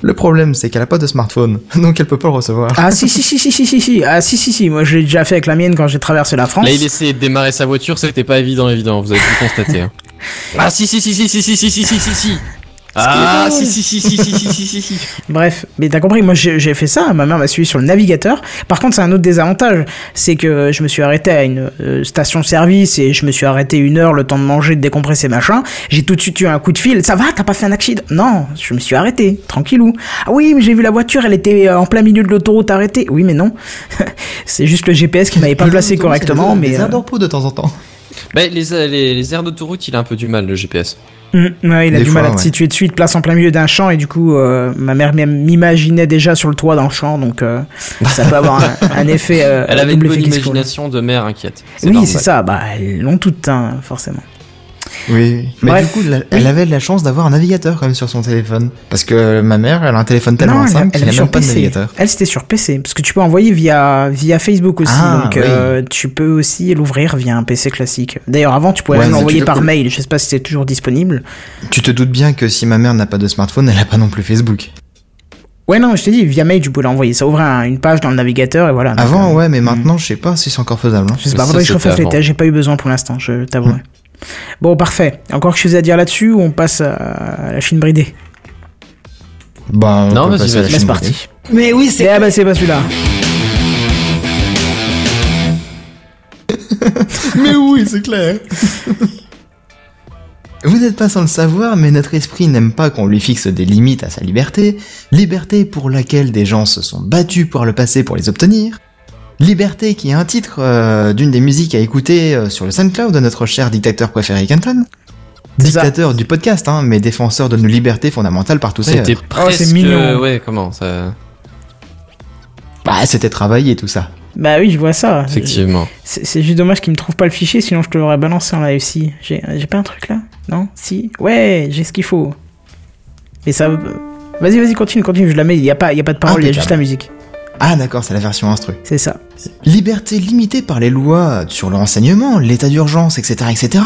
Speaker 5: Le problème c'est qu'elle a pas de smartphone, donc elle peut pas le recevoir.
Speaker 3: Ah si si si si si si si ah si si si moi je l'ai déjà fait avec la mienne quand j'ai traversé la France.
Speaker 4: Là, il essayait de démarrer sa voiture, c'était pas évident, évident, vous avez pu le constater. hein. Ah si si si si si si si si si si si Ah si si si si si si si si si
Speaker 3: Bref, mais t'as compris, moi j'ai fait ça, ma mère m'a suivi sur le navigateur. Par contre, c'est un autre désavantage, c'est que je me suis arrêté à une euh, station-service et je me suis arrêté une heure le temps de manger, de décompresser, machin. J'ai tout de suite eu un coup de fil. Ça va, t'as pas fait un accident? Non, je me suis arrêté, tranquillou. Ah oui, mais j'ai vu la voiture, elle était euh, en plein milieu de l'autoroute arrêtée. Oui, mais non. c'est juste le GPS qui m'avait pas placé correctement, mais...
Speaker 5: Des
Speaker 3: euh,
Speaker 5: repos de temps en temps.
Speaker 4: Bah, les, les, les aires d'autoroute, il a un peu du mal, le GPS.
Speaker 3: hum, ouais, il a
Speaker 5: Des
Speaker 3: du
Speaker 5: fois,
Speaker 3: mal à te situer de suite, place en plein milieu d'un champ, et du coup, euh, ma mère m'imaginait déjà sur le toit d'un champ, donc euh, ça peut avoir un, un effet. euh,
Speaker 4: Elle avait une bonne imagination de mère inquiète.
Speaker 3: Oui, c'est ça, bah, elles l'ont toutes, hein, forcément.
Speaker 5: Oui. Mais
Speaker 3: Bref,
Speaker 5: du coup, la- elle
Speaker 3: oui.
Speaker 5: avait de la chance d'avoir un navigateur quand même sur son téléphone. Parce que ma mère, elle a un téléphone tellement
Speaker 3: Non, elle,
Speaker 5: simple
Speaker 3: elle
Speaker 5: qu'il
Speaker 3: est
Speaker 5: a
Speaker 3: sur
Speaker 5: même pas de
Speaker 3: PC.
Speaker 5: navigateur.
Speaker 3: Elle, c'était sur PC. Parce que tu peux envoyer via, via Facebook aussi.
Speaker 5: Ah,
Speaker 3: donc,
Speaker 5: oui.
Speaker 3: euh, tu peux aussi l'ouvrir via un PC classique. D'ailleurs, avant, tu pouvais
Speaker 5: Ouais,
Speaker 3: même
Speaker 5: mais
Speaker 3: l'envoyer
Speaker 8: peux
Speaker 3: par mail. Je sais pas si c'est toujours disponible.
Speaker 5: Tu te doutes bien que si ma mère n'a pas de smartphone, elle a pas non plus Facebook.
Speaker 3: Ouais, non, je t'ai dit, via mail, tu peux l'envoyer. Ça ouvre un- une page dans le navigateur et voilà. Donc,
Speaker 5: Avant,
Speaker 3: euh,
Speaker 5: ouais, mais maintenant, je sais pas si c'est encore faisable. hein.
Speaker 3: Je sais pas, faudrait que je
Speaker 4: c'était
Speaker 3: refasse les tests. J'ai pas eu besoin pour l'instant, je t'avoue. Bon, parfait. Encore quelque chose à dire là-dessus ou on passe à la Chine bridée?
Speaker 5: Bah, on
Speaker 4: Non,
Speaker 5: la Chine
Speaker 3: c'est parti.
Speaker 1: Mais oui, c'est.
Speaker 3: Eh bah, c'est pas celui-là.
Speaker 5: Mais oui, c'est clair. Vous n'êtes pas sans le savoir, mais notre esprit n'aime pas qu'on lui fixe des limites à sa liberté, liberté pour laquelle des gens se sont battus par le passé pour les obtenir, liberté qui est un titre euh, d'une des musiques à écouter euh, sur le SoundCloud de notre cher dictateur préféré
Speaker 3: ça.
Speaker 5: Dictateur du podcast, hein, mais défenseur de nos libertés fondamentales par tous ses
Speaker 4: C'était presque.
Speaker 3: Oh, c'est mignon.
Speaker 4: Ouais, comment ça.
Speaker 5: Bah, c'était travaillé tout ça.
Speaker 3: Bah oui, je vois ça.
Speaker 4: Effectivement.
Speaker 3: C'est juste dommage qu'il me trouve pas le fichier, sinon je te l'aurais balancé en live si. J'ai j'ai pas un truc là? Non? Si? Ouais, j'ai ce qu'il faut. Mais ça. Vas-y, vas-y, continue, continue, je la mets. Il y a pas, il y a pas de parole, il y a juste la musique.
Speaker 5: Ah d'accord, c'est la version instru.
Speaker 3: C'est ça.
Speaker 5: Liberté limitée par les lois sur le renseignement, l'état d'urgence, etc., etc.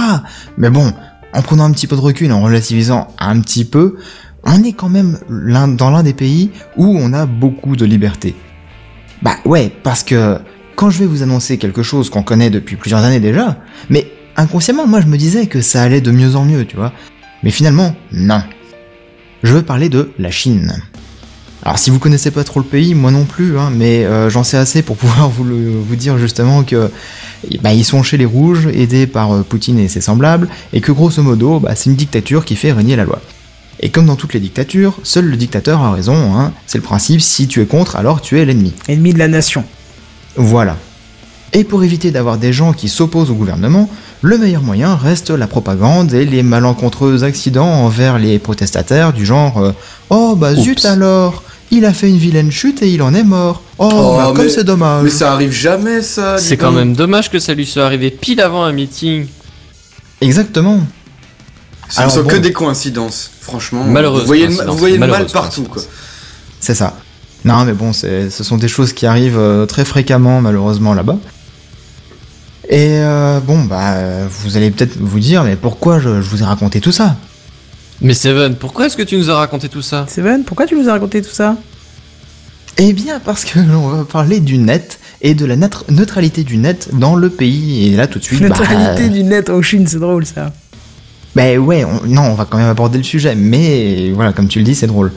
Speaker 5: Mais bon, en prenant un petit peu de recul, en relativisant un petit peu, on est quand même l'un, dans l'un des pays où on a beaucoup de liberté. Bah ouais, parce que quand je vais vous annoncer quelque chose qu'on connaît depuis plusieurs années déjà, mais inconsciemment, moi je me disais que ça allait de mieux en mieux, tu vois. Mais finalement, non. Je veux parler de la Chine. Alors si vous connaissez pas trop le pays, moi non plus, hein, mais euh, j'en sais assez pour pouvoir vous, le, vous dire justement que bah, ils sont chez les rouges, aidés par euh, Poutine et ses semblables, et que grosso modo, bah, c'est une dictature qui fait régner la loi. Et comme dans toutes les dictatures, seul le dictateur a raison, hein, c'est le principe, si tu es contre, alors tu es l'ennemi.
Speaker 3: Ennemi de la nation.
Speaker 5: Voilà. Et pour éviter d'avoir des gens qui s'opposent au gouvernement, le meilleur moyen reste la propagande et les malencontreux accidents envers les protestataires du genre euh, Oh bah zut alors, il a fait une vilaine chute et il en est mort. Oh,
Speaker 8: Oh,
Speaker 5: bah, comme
Speaker 8: mais-
Speaker 5: c'est dommage.
Speaker 8: Mais ça arrive jamais, ça.
Speaker 4: C'est quand même dommage que ça lui soit arrivé pile avant un meeting.
Speaker 5: Exactement.
Speaker 8: Ce ne sont que des coïncidences, franchement.
Speaker 4: Malheureuse
Speaker 8: Vous voyez, le-
Speaker 4: coïncidence.
Speaker 8: vous voyez le mal partout, quoi.
Speaker 5: C'est ça. Non, mais bon, c'est- ce sont des choses qui arrivent euh, très fréquemment, malheureusement, là-bas. Et euh, bon, bah, vous allez peut-être vous dire, mais pourquoi je, je vous ai raconté tout ça?
Speaker 4: Mais Seven, pourquoi est-ce que tu nous as raconté tout ça?
Speaker 3: Seven, pourquoi tu nous as raconté tout ça?
Speaker 5: Eh bien, parce que l'on va parler du net et de la neutralité du net dans le pays. Et là, tout de suite, bah,
Speaker 3: Neutralité du net en Chine, c'est drôle ça.
Speaker 5: bah ouais, on- non, on va quand même aborder le sujet, mais voilà, comme tu le dis, c'est drôle.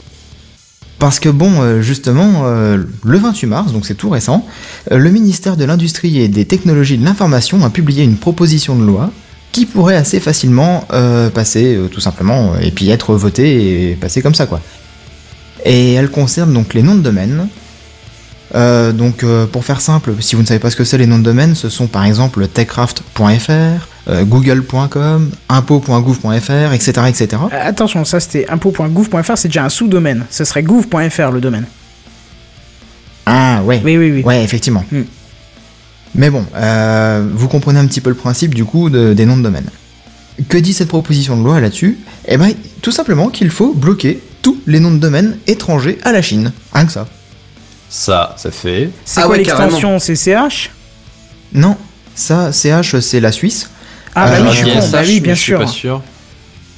Speaker 5: Parce que bon, euh, justement, euh, le 28 mars, donc c'est tout récent, euh, le ministère de l'Industrie et des Technologies de l'Information a publié une proposition de loi qui pourrait assez facilement euh, passer, euh, tout simplement, euh, et puis être votée et passer comme ça, quoi. Et elle concerne donc les noms de domaine. Euh, donc, pour faire simple, si vous ne savez pas ce que c'est les noms de domaine, ce sont par exemple techcraft.fr, google.com, impôt.gouv.fr, etc., etc.
Speaker 3: Attention, ça c'était impôt.gouv.fr, c'est déjà un sous-domaine. Ce serait gouv.fr le domaine.
Speaker 5: Ah ouais.
Speaker 3: Oui, oui, oui.
Speaker 5: Ouais, effectivement.
Speaker 3: Hmm.
Speaker 5: Mais bon, euh, vous comprenez un petit peu le principe du coup de- des noms de domaine. Que dit cette proposition de loi là-dessus? Eh ben, tout simplement qu'il faut bloquer tous les noms de domaine étrangers à la Chine. Rien que ça.
Speaker 4: Ça, ça fait.
Speaker 3: C'est
Speaker 8: Ah
Speaker 3: quoi
Speaker 8: ouais,
Speaker 3: l'extension CCH
Speaker 5: Non, ça, CH, c'est la Suisse.
Speaker 3: Ah bah
Speaker 5: Euh,
Speaker 3: oui, je suis
Speaker 5: bien
Speaker 3: con, bah oui, bien
Speaker 4: je suis
Speaker 3: sûr.
Speaker 4: pas sûr.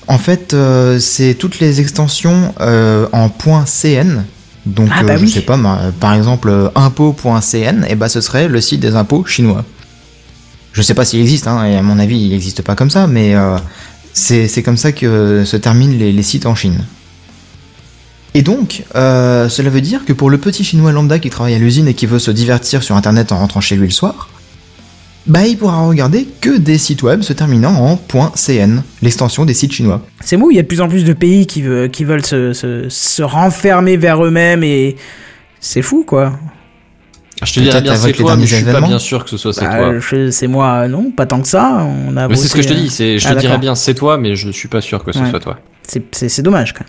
Speaker 5: En fait, euh, c'est toutes les extensions euh, en .cn. Donc,
Speaker 3: Ah bah
Speaker 5: euh, je
Speaker 3: oui.
Speaker 5: sais pas, par exemple, euh, impôt.cn, et bah ce serait le site des impôts chinois. Je sais pas s'il existe, hein, et à mon avis, il n'existe pas comme ça, mais euh, c'est c'est comme ça que se terminent les, les sites en Chine. Et donc, euh, cela veut dire que pour le petit chinois lambda qui travaille à l'usine et qui veut se divertir sur internet en rentrant chez lui le soir, bah il pourra regarder que des sites web se terminant en .cn, l'extension des sites chinois.
Speaker 3: C'est mou, il y a de plus en plus de pays qui, veut- qui veulent se, se, se renfermer vers eux-mêmes et c'est fou quoi.
Speaker 4: Je te dirais bien c'est toi, mais je suis pas bien sûr que ce soit c'est
Speaker 3: Bah,
Speaker 4: toi.
Speaker 3: je- c'est moi, non, pas tant que ça. On a
Speaker 4: Mais c'est ce que je te dis, c'est, je
Speaker 3: Ah,
Speaker 4: te dirais
Speaker 3: d'accord.
Speaker 4: bien c'est toi, mais je suis pas sûr que ce
Speaker 3: Ouais.
Speaker 4: soit toi.
Speaker 3: C'est- C'est c'est dommage quand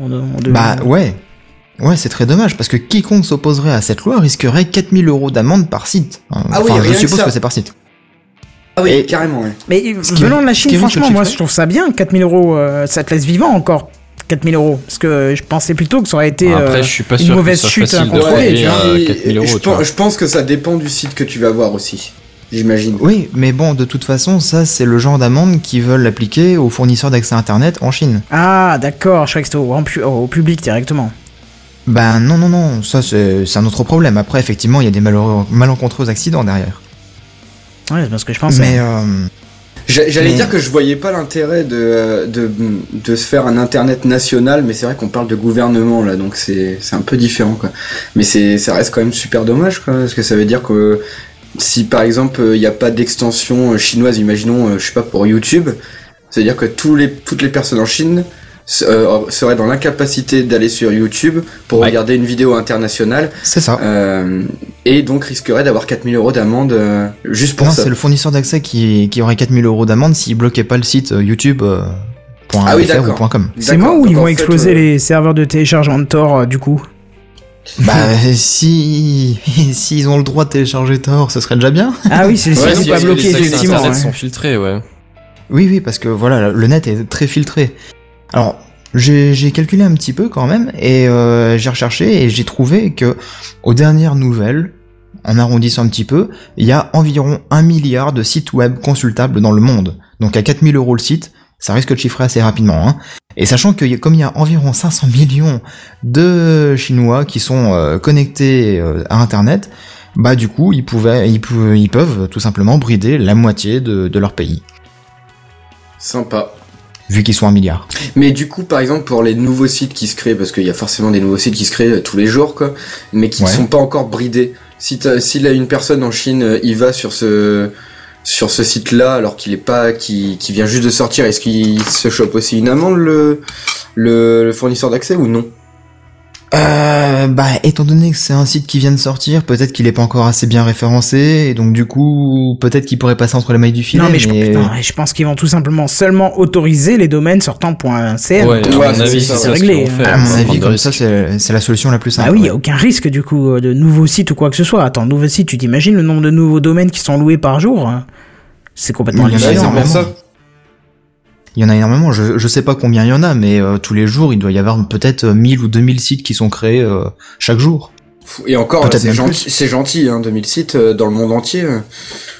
Speaker 3: même. On, on devait-
Speaker 5: Bah ouais. Ouais, c'est très dommage parce que quiconque s'opposerait à cette loi risquerait 4000 euros d'amende par site. Hein,
Speaker 8: Ah oui,
Speaker 5: enfin, je suppose que c'est par site.
Speaker 8: Ah oui,
Speaker 5: Et-
Speaker 8: carrément, ouais.
Speaker 3: Mais
Speaker 5: Ce qui-
Speaker 3: venant de la Chine, franchement, moi je trouve ça bien. 4000 euros, euh, ça te laisse vivant encore. 4000 euros. Parce que je pensais plutôt que ça aurait été
Speaker 4: Après,
Speaker 3: euh,
Speaker 4: je suis pas
Speaker 3: une
Speaker 4: sûr
Speaker 3: mauvaise chute tu vois.
Speaker 4: euh,
Speaker 8: Et-
Speaker 4: 4000
Speaker 8: et
Speaker 4: euros,
Speaker 8: je,
Speaker 4: tu vois.
Speaker 8: pense, je pense que ça dépend du site que tu vas voir aussi. J'imagine.
Speaker 5: Oui, mais bon, de toute façon, ça c'est le genre d'amende qu'ils veulent appliquer aux fournisseurs d'accès Internet en Chine.
Speaker 3: Ah, d'accord, je croyais que c'était au public directement.
Speaker 5: Ben non, non, non, ça c'est un autre problème. Après, effectivement, il y a des malheureux, malencontreux accidents derrière.
Speaker 3: Ouais, c'est parce que je pensais.
Speaker 5: Mais euh,
Speaker 8: J'a- J'allais
Speaker 5: Mais-
Speaker 8: dire que je voyais pas l'intérêt de, de, de se faire un internet national, mais c'est vrai qu'on parle de gouvernement là, donc c'est c'est un peu différent quoi. Mais c'est ça reste quand même super dommage quoi, parce que ça veut dire que si par exemple il n'y a pas d'extension euh, chinoise, imaginons, euh, je sais pas pour YouTube, ça veut dire que tous les toutes les personnes en Chine euh, seraient dans l'incapacité d'aller sur YouTube pour
Speaker 4: Ouais.
Speaker 8: regarder une vidéo internationale
Speaker 5: c'est ça.
Speaker 8: euh, et donc risqueraient d'avoir 4000 euros d'amende euh, juste pour
Speaker 5: non,
Speaker 8: ça.
Speaker 5: c'est le fournisseur d'accès qui, qui aurait 4000 euros d'amende s'il bloquait pas le site euh, YouTube. euh, point
Speaker 8: Ah oui,
Speaker 3: c'est moi ou ils vont
Speaker 8: fait,
Speaker 3: exploser les serveurs de téléchargement de Tor euh, du coup
Speaker 5: Bah si s'ils ont le droit de télécharger Tor, ce serait déjà bien.
Speaker 3: Ah oui, c'est les
Speaker 8: Ouais,
Speaker 3: sites
Speaker 8: si,
Speaker 3: pas
Speaker 8: les accès
Speaker 3: effectivement.
Speaker 4: Internet
Speaker 3: ouais.
Speaker 4: sont filtrés, ouais.
Speaker 5: Oui, oui, parce que voilà, le net est très filtré. Alors, j'ai calculé un petit peu quand même, et euh, j'ai recherché, et j'ai trouvé que, aux dernières nouvelles, en arrondissant un petit peu, il y a environ un milliard de sites web consultables dans le monde. Donc à 4000 euros le site, ça risque de chiffrer assez rapidement. Hein. Et sachant que comme il y a environ 500 millions de Chinois qui sont euh, connectés euh, à Internet, bah du coup, ils, pouvaient, ils, ils peuvent tout simplement brider la moitié de leur pays,
Speaker 8: Sympa.
Speaker 5: Vu qu'ils sont un milliard.
Speaker 8: Mais du coup, par exemple, pour les nouveaux sites qui se créent, parce qu'il y a forcément des nouveaux sites qui se créent euh, tous les jours, quoi, mais qui ne
Speaker 5: Ouais.
Speaker 8: sont pas encore bridés. Si t'as- si là une personne en Chine, euh, il va sur ce sur ce site-là, alors qu'il est pas, qui qui vient juste de sortir, est-ce qu'il se chope aussi une amende le le, le fournisseur d'accès ou non?
Speaker 5: Euh, bah, étant donné que c'est un site qui vient de sortir, peut-être qu'il est pas encore assez bien référencé, et donc du coup, peut-être qu'il pourrait passer entre les mailles du filet.
Speaker 3: Non, mais je, pense qu'ils vont tout simplement seulement autoriser les domaines sortant .cn.
Speaker 4: Ouais, à
Speaker 8: Ouais,
Speaker 4: mon
Speaker 8: c'est
Speaker 4: avis,
Speaker 8: ça,
Speaker 4: c'est
Speaker 3: c'est
Speaker 4: ça
Speaker 3: réglé, hein.
Speaker 5: à mon avis, ça,
Speaker 4: risques.
Speaker 5: c'est la solution la plus simple.
Speaker 3: Ah oui, il
Speaker 5: ouais.
Speaker 3: a aucun risque du coup euh, de nouveaux sites ou quoi que ce soit. Attends, nouveaux sites, tu t'imagines le nombre de nouveaux domaines qui sont loués par jour hein? C'est complètement hallucinant.
Speaker 5: Il y en a énormément, je, je sais pas combien il y en a, mais euh, tous les jours, il doit y avoir peut-être euh, 1000 ou 2000 sites qui sont créés euh, chaque jour.
Speaker 8: Et encore, c'est gentil, c'est gentil, hein, 2000 sites euh, dans le monde entier. euh,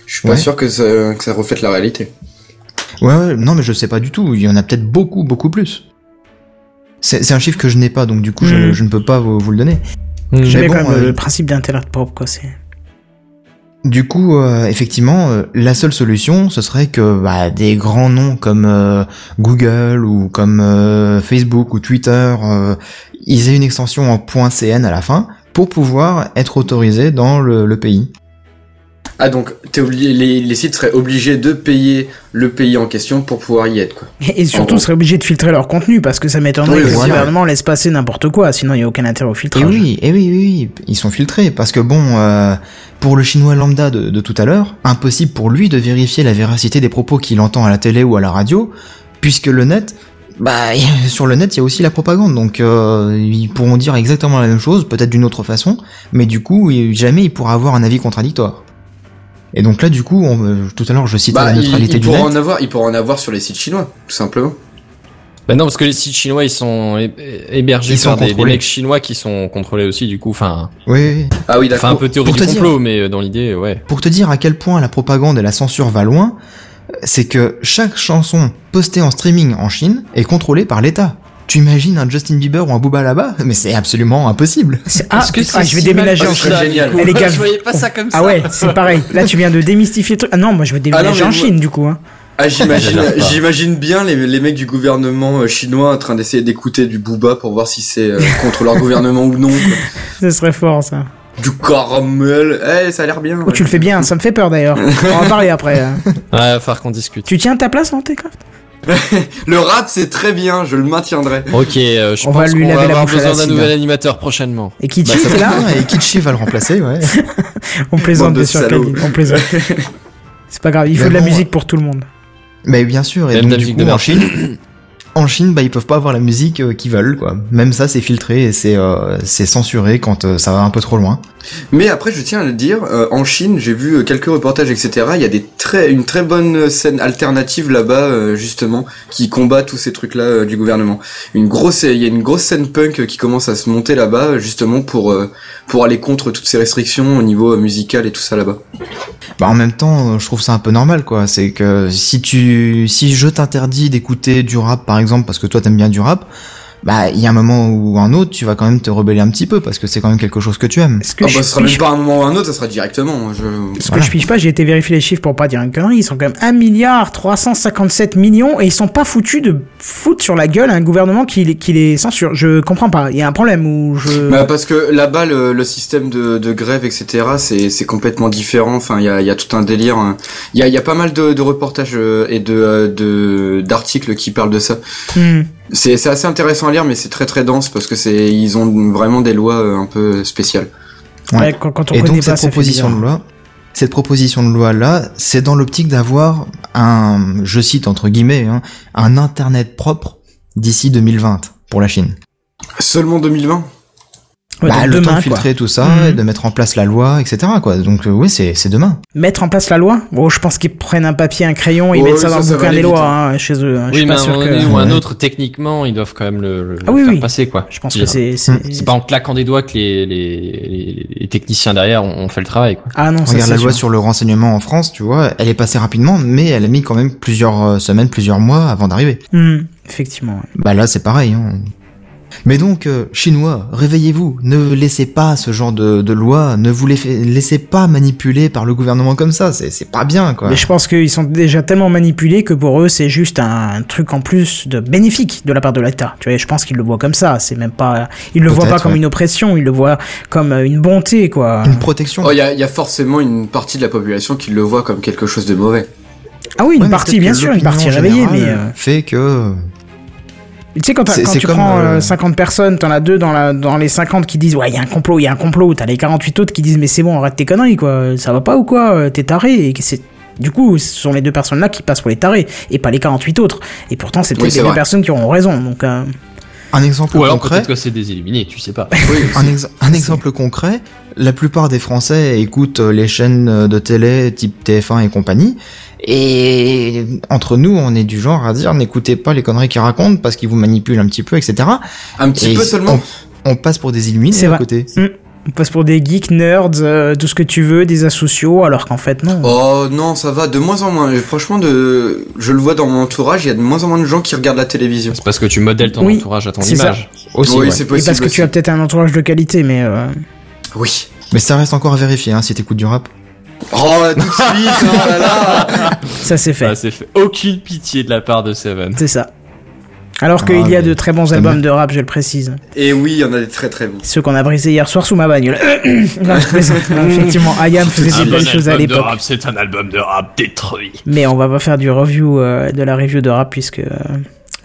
Speaker 8: Je suis pas
Speaker 5: Ouais.
Speaker 8: sûr que ça, que ça reflète la réalité.
Speaker 5: Ouais, ouais, non, mais je sais pas du tout, il y en a peut-être beaucoup, beaucoup plus. C'est c'est un chiffre que je n'ai pas, donc du coup, je, je ne peux pas vous, vous le donner.
Speaker 4: Hmm.
Speaker 5: Mais
Speaker 3: quand
Speaker 5: bon,
Speaker 3: même
Speaker 5: euh,
Speaker 3: le principe d'internet propre, quoi. C'est.
Speaker 5: Du coup, euh, effectivement, euh, la seule solution, ce serait que bah, des grands noms comme euh, Google ou comme euh, Facebook ou Twitter, euh, ils aient une extension en .cn à la fin pour pouvoir être autorisés dans le, le pays.
Speaker 8: Ah donc, obligé, les, les sites seraient obligés de payer le pays en question pour pouvoir y être, quoi.
Speaker 3: Et surtout,
Speaker 8: En gros.
Speaker 3: seraient obligés de filtrer leur contenu parce que ça m'étonnerait
Speaker 8: Oui,
Speaker 3: que le gouvernement laisse passer n'importe quoi. Sinon, il n'y a aucun intérêt au filtrage.
Speaker 5: Et oui, et oui, oui, oui, ils sont filtrés parce que bon, euh, pour le chinois lambda de, de tout à l'heure, impossible pour lui de vérifier la véracité des propos qu'il entend à la télé ou à la radio, puisque le net, bah sur le net il y a aussi la propagande, donc euh, ils pourront dire exactement la même chose, peut-être d'une autre façon, mais du coup jamais il pourra avoir un avis contradictoire. Et donc là du coup, on, euh, tout à l'heure je citais
Speaker 8: Bah,
Speaker 5: la neutralité
Speaker 8: il
Speaker 5: du net.
Speaker 8: en avoir, il pourra en avoir sur les sites chinois, tout simplement.
Speaker 4: Bah non, parce que les sites chinois, ils sont hé- hébergés
Speaker 5: Ils sont
Speaker 4: par des, des mecs chinois qui sont contrôlés aussi, du coup. Enfin,
Speaker 5: Oui.
Speaker 8: Ah oui,
Speaker 4: enfin un
Speaker 8: d'accord.
Speaker 4: peu théorie
Speaker 5: Pour
Speaker 4: du
Speaker 5: te dire-
Speaker 4: complot, mais euh, dans l'idée, ouais.
Speaker 5: Pour te dire à quel point la propagande et la censure va loin, c'est que chaque chanson postée en streaming en Chine est contrôlée par l'État. Tu imagines un Justin Bieber ou un Booba là-bas? Mais c'est absolument impossible.
Speaker 3: Ah,
Speaker 4: Est-ce que
Speaker 3: ah, je vais
Speaker 4: si
Speaker 3: déménager en Chine.
Speaker 4: ça,
Speaker 8: génial.
Speaker 3: gars,
Speaker 4: Je voyais pas ça comme ça.
Speaker 3: Ah ouais, c'est pareil. Là, tu viens de démystifier le truc. Ah non, moi, je vais déménager
Speaker 8: mais
Speaker 3: en
Speaker 8: moi-
Speaker 3: Chine, du coup. Hein.
Speaker 8: Ah, j'imagine, j'imagine bien les, les mecs du gouvernement euh, chinois en train d'essayer d'écouter du booba pour voir si c'est euh, contre leur gouvernement ou non. quoi.
Speaker 3: Ce serait fort, ça.
Speaker 8: Du caramel, eh, ça a l'air bien.
Speaker 3: Oh, tu le fais bien, ça me fait peur d'ailleurs. On va en parler après. hein.
Speaker 4: Ouais, va falloir qu'on discute.
Speaker 3: Tu tiens ta place, non, Techcraft
Speaker 8: Le rap, c'est très bien, je le maintiendrai.
Speaker 4: Ok, euh, je
Speaker 3: On va
Speaker 4: pense
Speaker 3: lui
Speaker 4: qu'on va
Speaker 3: laver la
Speaker 4: avoir besoin d'un nouvel animateur prochainement.
Speaker 3: Et qui
Speaker 5: Bah,
Speaker 3: là
Speaker 5: et Kitschy va le remplacer, ouais.
Speaker 3: On plaisante, bien sûr. On plaisante. C'est pas grave, il faut
Speaker 5: Mais
Speaker 3: de la
Speaker 5: bon,
Speaker 3: musique pour tout le monde.
Speaker 5: Mais bien sûr, et
Speaker 4: Même
Speaker 5: donc du coup
Speaker 4: de
Speaker 5: en. Chine, en Chine, bah ils peuvent pas avoir la musique euh, qu'ils veulent, quoi. Même ça, c'est filtré et c'est euh, c'est censuré quand euh, ça va un peu trop loin.
Speaker 8: Mais après, je tiens à le dire, euh, en Chine, j'ai vu euh, quelques reportages, etc. Il y a une très bonne scène alternative là-bas, euh, justement, qui combat tous ces trucs-là du gouvernement. Une grosse, il y a une grosse scène punk qui commence à se monter là-bas, justement pour pour aller contre toutes ces restrictions au niveau musical et tout ça là-bas.
Speaker 5: Bah en même temps, je trouve ça un peu normal quoi. C'est que si tu, si je t'interdis d'écouter du rap par exemple parce que toi t'aimes bien du rap, bah il y a un moment ou un autre, tu vas quand même te rebeller un petit peu parce que c'est quand même quelque chose que tu aimes.
Speaker 3: Ce que
Speaker 8: Ah
Speaker 3: je
Speaker 8: bah, ce sera même pas un moment ou un autre, ça sera directement. Je...
Speaker 3: ce que je pige pas, j'ai été vérifier les chiffres pour pas dire une connerie. Ils sont quand même 1 milliard 357 millions et ils sont pas foutus de foutre sur la gueule à un gouvernement qui, les- qui les censure. Je comprends pas. Il y a un problème où je.
Speaker 8: Bah, parce que là-bas, le, le système de, de grève, etc., c'est, c'est complètement différent. Enfin, il y a, il y a tout un délire. hein. Il y a, il y a pas mal de, de reportages euh, et de, euh, de, d'articles qui parlent de ça.
Speaker 3: Hmm.
Speaker 8: C'est, assez intéressant à lire, mais c'est très très dense parce que c'est, ils ont vraiment des lois euh, un peu spéciales.
Speaker 5: Ouais.
Speaker 3: Ouais, quand, quand on
Speaker 5: Et
Speaker 3: connaît
Speaker 5: donc
Speaker 3: pas,
Speaker 5: cette proposition de loi, cette proposition de loi là, c'est dans l'optique d'avoir un, je cite entre guillemets, hein, un internet propre d'ici 2020 pour la Chine.
Speaker 8: Seulement 2020
Speaker 3: Ouais,
Speaker 5: bah, le temps de
Speaker 3: quoi.
Speaker 5: filtrer tout ça,
Speaker 3: Mhm.
Speaker 5: et de mettre en place la loi, etc. Quoi. Donc euh, oui, c'est c'est demain.
Speaker 3: Mettre en place la loi? Bon, je pense qu'ils prennent un papier, un crayon et ils
Speaker 8: Ouais,
Speaker 3: mettent ça
Speaker 8: ça,
Speaker 3: dans
Speaker 8: ça
Speaker 3: le bouquin des lois
Speaker 8: hein.
Speaker 3: hein, chez eux. Je
Speaker 4: Oui,
Speaker 3: suis
Speaker 4: mais
Speaker 3: pas
Speaker 4: à un
Speaker 3: sûr
Speaker 4: moment
Speaker 3: que.
Speaker 4: donné ou un
Speaker 5: Ouais.
Speaker 4: autre, techniquement, ils doivent quand même le, le
Speaker 3: Ah oui,
Speaker 4: faire
Speaker 3: oui.
Speaker 4: passer, quoi.
Speaker 3: Je pense
Speaker 4: Je
Speaker 3: que
Speaker 4: veux dire.
Speaker 3: c'est. c'est-
Speaker 4: pas en claquant des doigts que les, les, les, les techniciens derrière ont, fait le travail, quoi.
Speaker 3: Ah non, ça
Speaker 5: Regarde la loi
Speaker 3: sûr.
Speaker 5: sur le renseignement en France, tu vois, elle est passée rapidement, mais elle a mis quand même plusieurs euh, semaines, plusieurs mois avant d'arriver.
Speaker 3: Hmm, Effectivement.
Speaker 5: Bah là, c'est pareil. Hein. Mais donc, euh, Chinois, réveillez-vous. Ne laissez pas ce genre de, de loi, ne vous laissez, pas manipuler par le gouvernement comme ça. C'est c'est pas bien, quoi.
Speaker 3: Mais je pense qu'ils sont déjà tellement manipulés que pour eux, c'est juste un, truc en plus de bénéfique de la part de l'État. Tu vois, je pense qu'ils le voient comme ça. C'est même pas, ils le voient pas comme
Speaker 5: ouais.
Speaker 3: une oppression, ils le voient comme euh, une bonté, quoi.
Speaker 5: Une protection.
Speaker 8: Oh, il y a, il y a forcément une partie de la population qui le voit comme quelque chose de mauvais.
Speaker 3: Ah oui, une
Speaker 5: Ouais,
Speaker 3: partie, bien sûr, une partie réveillée, mais euh,
Speaker 5: fait que
Speaker 3: tu sais quand, tu
Speaker 5: comme,
Speaker 3: prends euh,
Speaker 5: euh,
Speaker 3: 50 personnes, t'en as deux dans la dans les 50 qui disent ouais, il y a un complot, il y a un complot. T'as les 48 autres qui disent mais c'est bon, arrête tes conneries quoi. Ça va pas ou quoi Euh, T'es taré et que c'est du coup, ce sont les deux personnes là qui passent pour les tarés et pas les 48 autres. Et pourtant, c'est peut-être les deux personnes qui auront raison. Donc euh,
Speaker 5: un exemple
Speaker 4: Ou alors
Speaker 5: concret.
Speaker 4: peut-être que c'est des éliminés, tu sais pas.
Speaker 8: Oui,
Speaker 5: Un, ex- un exemple concret, la plupart des Français écoutent euh, les chaînes euh, de télé type TF1 et compagnie, et entre nous, on est du genre à dire n'écoutez pas les conneries qu'ils racontent parce qu'ils vous manipulent un petit peu, etc.
Speaker 8: un petit
Speaker 5: Et
Speaker 8: peu seulement.
Speaker 5: On, on passe pour des illuminés
Speaker 3: C'est
Speaker 5: à
Speaker 3: vrai.
Speaker 5: côté.
Speaker 3: on passe pour des geeks, nerds, euh, tout ce que tu veux, des asociaux, alors qu'en fait non.
Speaker 8: Oh non, ça va de moins en moins. Franchement, de... je le vois dans mon entourage, il y a de moins en moins de gens qui regardent la télévision.
Speaker 4: C'est parce que tu modèles ton
Speaker 3: Oui,
Speaker 4: entourage à ton
Speaker 3: c'est
Speaker 4: image.
Speaker 5: Aussi,
Speaker 8: oui,
Speaker 5: ouais.
Speaker 8: c'est
Speaker 3: et parce que
Speaker 8: aussi.
Speaker 3: tu as peut-être un entourage de qualité, mais euh,
Speaker 8: Oui.
Speaker 5: Mais ça reste encore à vérifier hein, si t'écoutes du rap.
Speaker 8: Oh, tout de suite, oh là là.
Speaker 3: ça c'est fait.
Speaker 4: Ah, c'est fait. Aucune pitié de la part de Seven.
Speaker 3: C'est ça. Alors
Speaker 5: Ah,
Speaker 3: qu'il y a
Speaker 5: mais
Speaker 3: de très bons albums
Speaker 5: bien.
Speaker 3: de rap, je le précise.
Speaker 8: Et oui, il y en a des très très bons.
Speaker 3: Ceux qu'on a brisés hier soir sous ma bagnole. non, effectivement, Ayam faisait des belles choses à l'époque.
Speaker 4: c'est un album de rap détruit.
Speaker 3: Mais on va pas faire du review euh, de la review de rap puisque euh,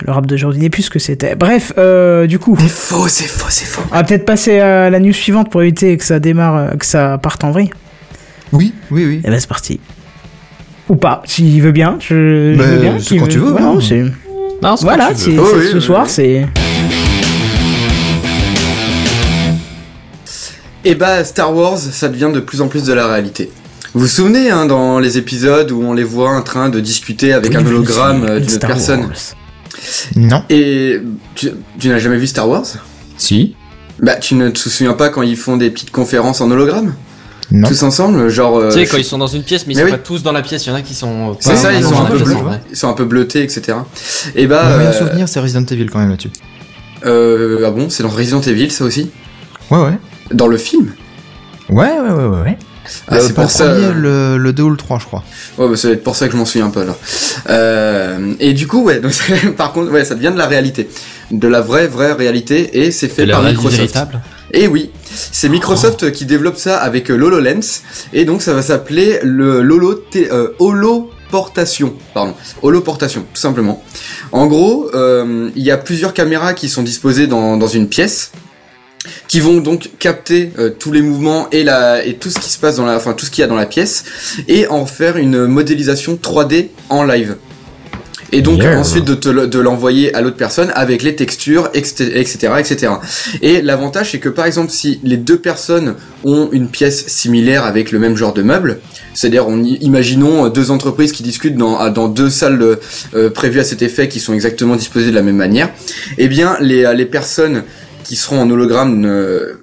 Speaker 3: le rap d'aujourd'hui n'est plus ce que c'était. Bref, euh, du coup,
Speaker 8: C'est faux, c'est faux, c'est faux.
Speaker 3: on va peut-être passer à la news suivante pour éviter que ça démarre, euh, que ça parte en vrille.
Speaker 5: Oui, oui, oui.
Speaker 3: Et ben c'est parti. Ou pas, s'il veut bien. Je, je veux bien.
Speaker 5: c'est quand tu veux,
Speaker 3: Ouais, non, c'est-
Speaker 4: Non, c'est
Speaker 3: Voilà,
Speaker 4: quand tu
Speaker 3: c'est.
Speaker 8: Oh oui,
Speaker 3: ce
Speaker 8: oui,
Speaker 3: soir,
Speaker 8: oui.
Speaker 3: c'est.
Speaker 8: Et bah, Star Wars, ça devient de plus en plus de la réalité. Vous vous souvenez, hein, dans les épisodes où on les voit en train de discuter avec un hologramme euh, d'une personne
Speaker 3: Wars.
Speaker 5: Non.
Speaker 8: Et tu, tu n'as jamais vu Star Wars?
Speaker 5: Si.
Speaker 8: Bah, tu ne te souviens pas quand ils font des petites conférences en hologramme?
Speaker 5: Non.
Speaker 8: Tous ensemble Genre. euh,
Speaker 4: Tu sais,
Speaker 8: je-
Speaker 4: quand ils sont dans une pièce, mais ils
Speaker 8: Mais
Speaker 4: sont
Speaker 8: oui.
Speaker 4: pas tous dans la pièce, il y en a qui sont.
Speaker 8: C'est ça, ils sont, un peu
Speaker 4: vrai.
Speaker 8: ils sont un peu bleutés, etc. Et bah,
Speaker 5: Mon meilleur
Speaker 8: euh,
Speaker 5: souvenir, c'est Resident Evil quand même là-dessus.
Speaker 8: euh, ah bon, c'est dans Resident Evil ça aussi?
Speaker 5: Ouais, ouais.
Speaker 8: Dans le film?
Speaker 5: Ouais, ouais, ouais, ouais. ouais.
Speaker 8: Ah,
Speaker 5: Euh,
Speaker 8: c'est pour ça.
Speaker 5: premier, le, le 2 ou le 3, je crois.
Speaker 8: Ouais, bah, ça va être pour ça que je m'en souviens pas alors. Euh, et du coup, ouais, donc, par contre, ouais, ça devient de la réalité, de la vraie, vraie réalité, et c'est fait
Speaker 4: Et
Speaker 8: par Microsoft.
Speaker 4: véritable.
Speaker 8: Et oui, c'est Microsoft qui développe ça avec euh, l'HoloLens, et donc ça va s'appeler le l'Holo T- euh, Holoportation, pardon, Holoportation, tout simplement. En gros, euh, il y a plusieurs caméras qui sont disposées dans, dans une pièce, qui vont donc capter euh, tous les mouvements et la et tout ce qui se passe dans la, enfin tout ce qu'il y a dans la pièce, et en faire une modélisation 3D en live. et donc
Speaker 4: Yeah.
Speaker 8: ensuite de te le- de l'envoyer à l'autre personne avec les textures, etc., etc., etc. Et l'avantage c'est que par exemple si les deux personnes ont une pièce similaire avec le même genre de meuble, c'est-à-dire on imaginons deux entreprises qui discutent dans deux salles euh, prévues à cet effet qui sont exactement disposées de la même manière, eh bien les les personnes qui seront en hologramme euh,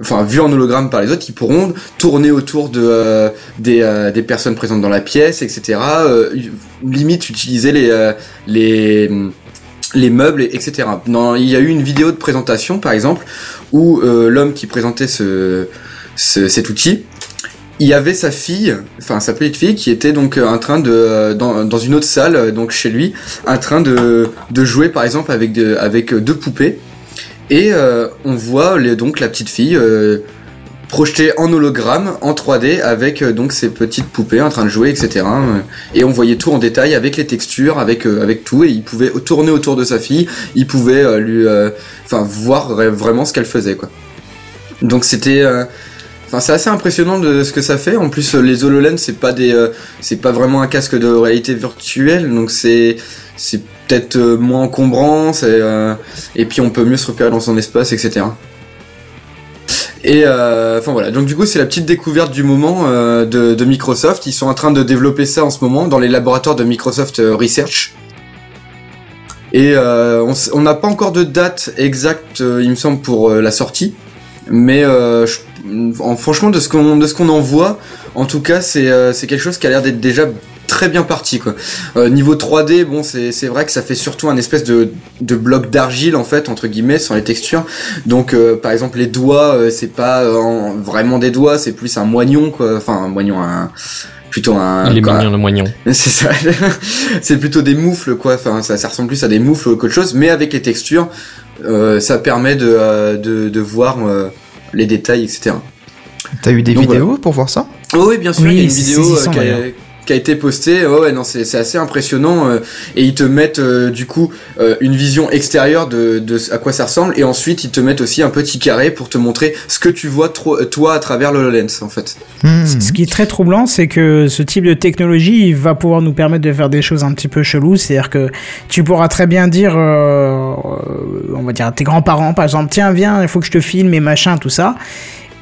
Speaker 8: enfin vues en hologramme par les autres, qui pourront tourner autour de euh, des, euh, des personnes présentes dans la pièce, etc. euh, limite utiliser les euh, les les meubles, et- etc. Dans, il y a eu une vidéo de présentation, par exemple, où euh, l'homme qui présentait ce, ce- cet outil, il y avait sa fille, enfin sa petite fille, qui était donc euh, en train de dans, dans une autre salle, donc chez lui, en train de, de jouer par exemple avec de, avec deux poupées, et euh, on voit les, donc la petite fille euh, projetée en hologramme en 3D avec euh, donc ses petites poupées en train de jouer, etc. Et on voyait tout en détail avec les textures, avec euh, avec tout, et il pouvait tourner autour de sa fille, il pouvait euh, lui, enfin voir vra- vraiment ce qu'elle faisait quoi. Donc c'était Enfin, c'est assez impressionnant de ce que ça fait. En plus, les HoloLens, c'est pas des, euh, c'est pas vraiment un casque de réalité virtuelle, donc c'est, c'est peut-être euh, moins encombrant, euh, et puis on peut mieux se repérer dans son espace, etc. Et euh, enfin voilà, donc du coup c'est la petite découverte du moment euh, de, Microsoft. Ils sont en train de développer ça en ce moment dans les laboratoires de Microsoft Research. Et on n'a pas encore de date exacte, il me semble, pour la sortie. Mais franchement, de ce qu'on en voit, en tout cas, c'est quelque chose qui a l'air d'être déjà très bien parti quoi. Euh, niveau 3D, bon, c'est c'est vrai que ça fait surtout un espèce de de bloc d'argile en fait entre guillemets sans les textures. Donc euh, par exemple les doigts, euh, c'est pas euh, en- vraiment des doigts, c'est plus un moignon quoi. Enfin un moignon, un plutôt un.
Speaker 4: Il est
Speaker 8: quoi,
Speaker 4: mignon le moignon.
Speaker 8: c'est ça. c'est plutôt des moufles, quoi. Enfin, ça, ça ressemble plus à des moufles qu'autre chose, mais avec les textures, euh, ça permet de, euh, de, de voir euh, les détails, etc.
Speaker 5: T'as eu des
Speaker 8: Donc,
Speaker 5: vidéos pour voir ça?
Speaker 8: Oh oui, bien sûr,
Speaker 3: Oui,
Speaker 8: il y a une vidéo euh, qui, a. qui a été postée. Oh, ouais, non, c'est c'est assez impressionnant. euh, et ils te mettent euh, du coup euh, une vision extérieure de, de à quoi ça ressemble, et ensuite ils te mettent aussi un petit carré pour te montrer ce que tu vois trop, toi à travers le HoloLens, en fait.
Speaker 5: Hmm.
Speaker 3: Ce qui est très troublant, c'est que ce type de technologie il va pouvoir nous permettre de faire des choses un petit peu cheloues. C'est-à-dire que tu pourras très bien dire, on va dire à tes grands-parents, par exemple, tiens, viens, il faut que je te filme et machin, tout ça.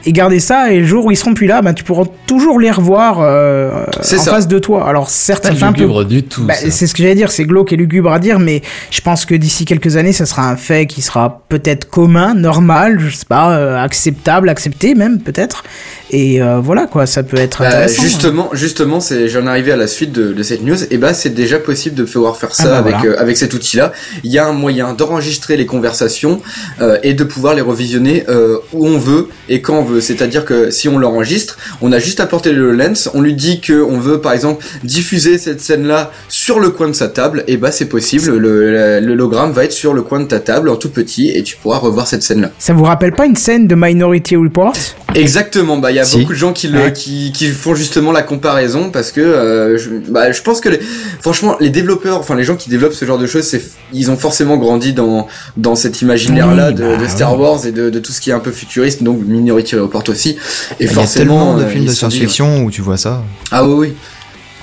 Speaker 3: Et garder ça, et le jour où ils seront plus là, bah, tu pourras toujours les revoir euh, en
Speaker 8: ça.
Speaker 3: face de toi. Alors certes, ça fait un peu
Speaker 4: lugubre du tout.
Speaker 3: bah,
Speaker 4: ça.
Speaker 3: c'est ce que j'allais dire, c'est glauque et lugubre à dire, mais je pense que d'ici quelques années, ça sera un fait qui sera peut-être commun, normal, je sais pas, euh, acceptable, accepté même peut-être. Et euh, voilà quoi, ça peut être
Speaker 8: Bah,
Speaker 3: intéressant.
Speaker 8: justement, justement, c'est j'en arrivais à la suite de, de cette news. Et bah, c'est déjà possible de pouvoir faire ça
Speaker 3: Ah bah
Speaker 8: avec
Speaker 3: voilà.
Speaker 8: euh, avec cet outil-là. Il y a un moyen d'enregistrer les conversations euh, et de pouvoir les revisionner euh, où on veut et quand on veut. C'est-à-dire que si on l'enregistre, on a juste à porter le lens. On lui dit que on veut, par exemple, diffuser cette scène-là sur le coin de sa table. Et bah, c'est possible. Le le- l'hologramme va être sur le coin de ta table en tout petit et tu pourras revoir cette scène-là.
Speaker 3: Ça vous rappelle pas une scène de Minority Report?
Speaker 8: Exactement, bah il y a
Speaker 5: Si.
Speaker 8: beaucoup de gens qui le
Speaker 3: Ouais.
Speaker 8: qui, qui font justement la comparaison parce que euh, je, bah, je pense que les, franchement les développeurs, enfin les gens qui développent ce genre de choses, c'est ils ont forcément grandi dans dans cet imaginaire là
Speaker 3: Oui,
Speaker 8: de,
Speaker 3: bah,
Speaker 8: de Star Wars et de, de tout ce qui est un peu futuriste, donc Minority Report aussi. Et
Speaker 5: Il y a
Speaker 8: forcément
Speaker 5: tellement de
Speaker 8: euh,
Speaker 5: films de science-fiction où tu vois ça.
Speaker 8: Ah oui oui.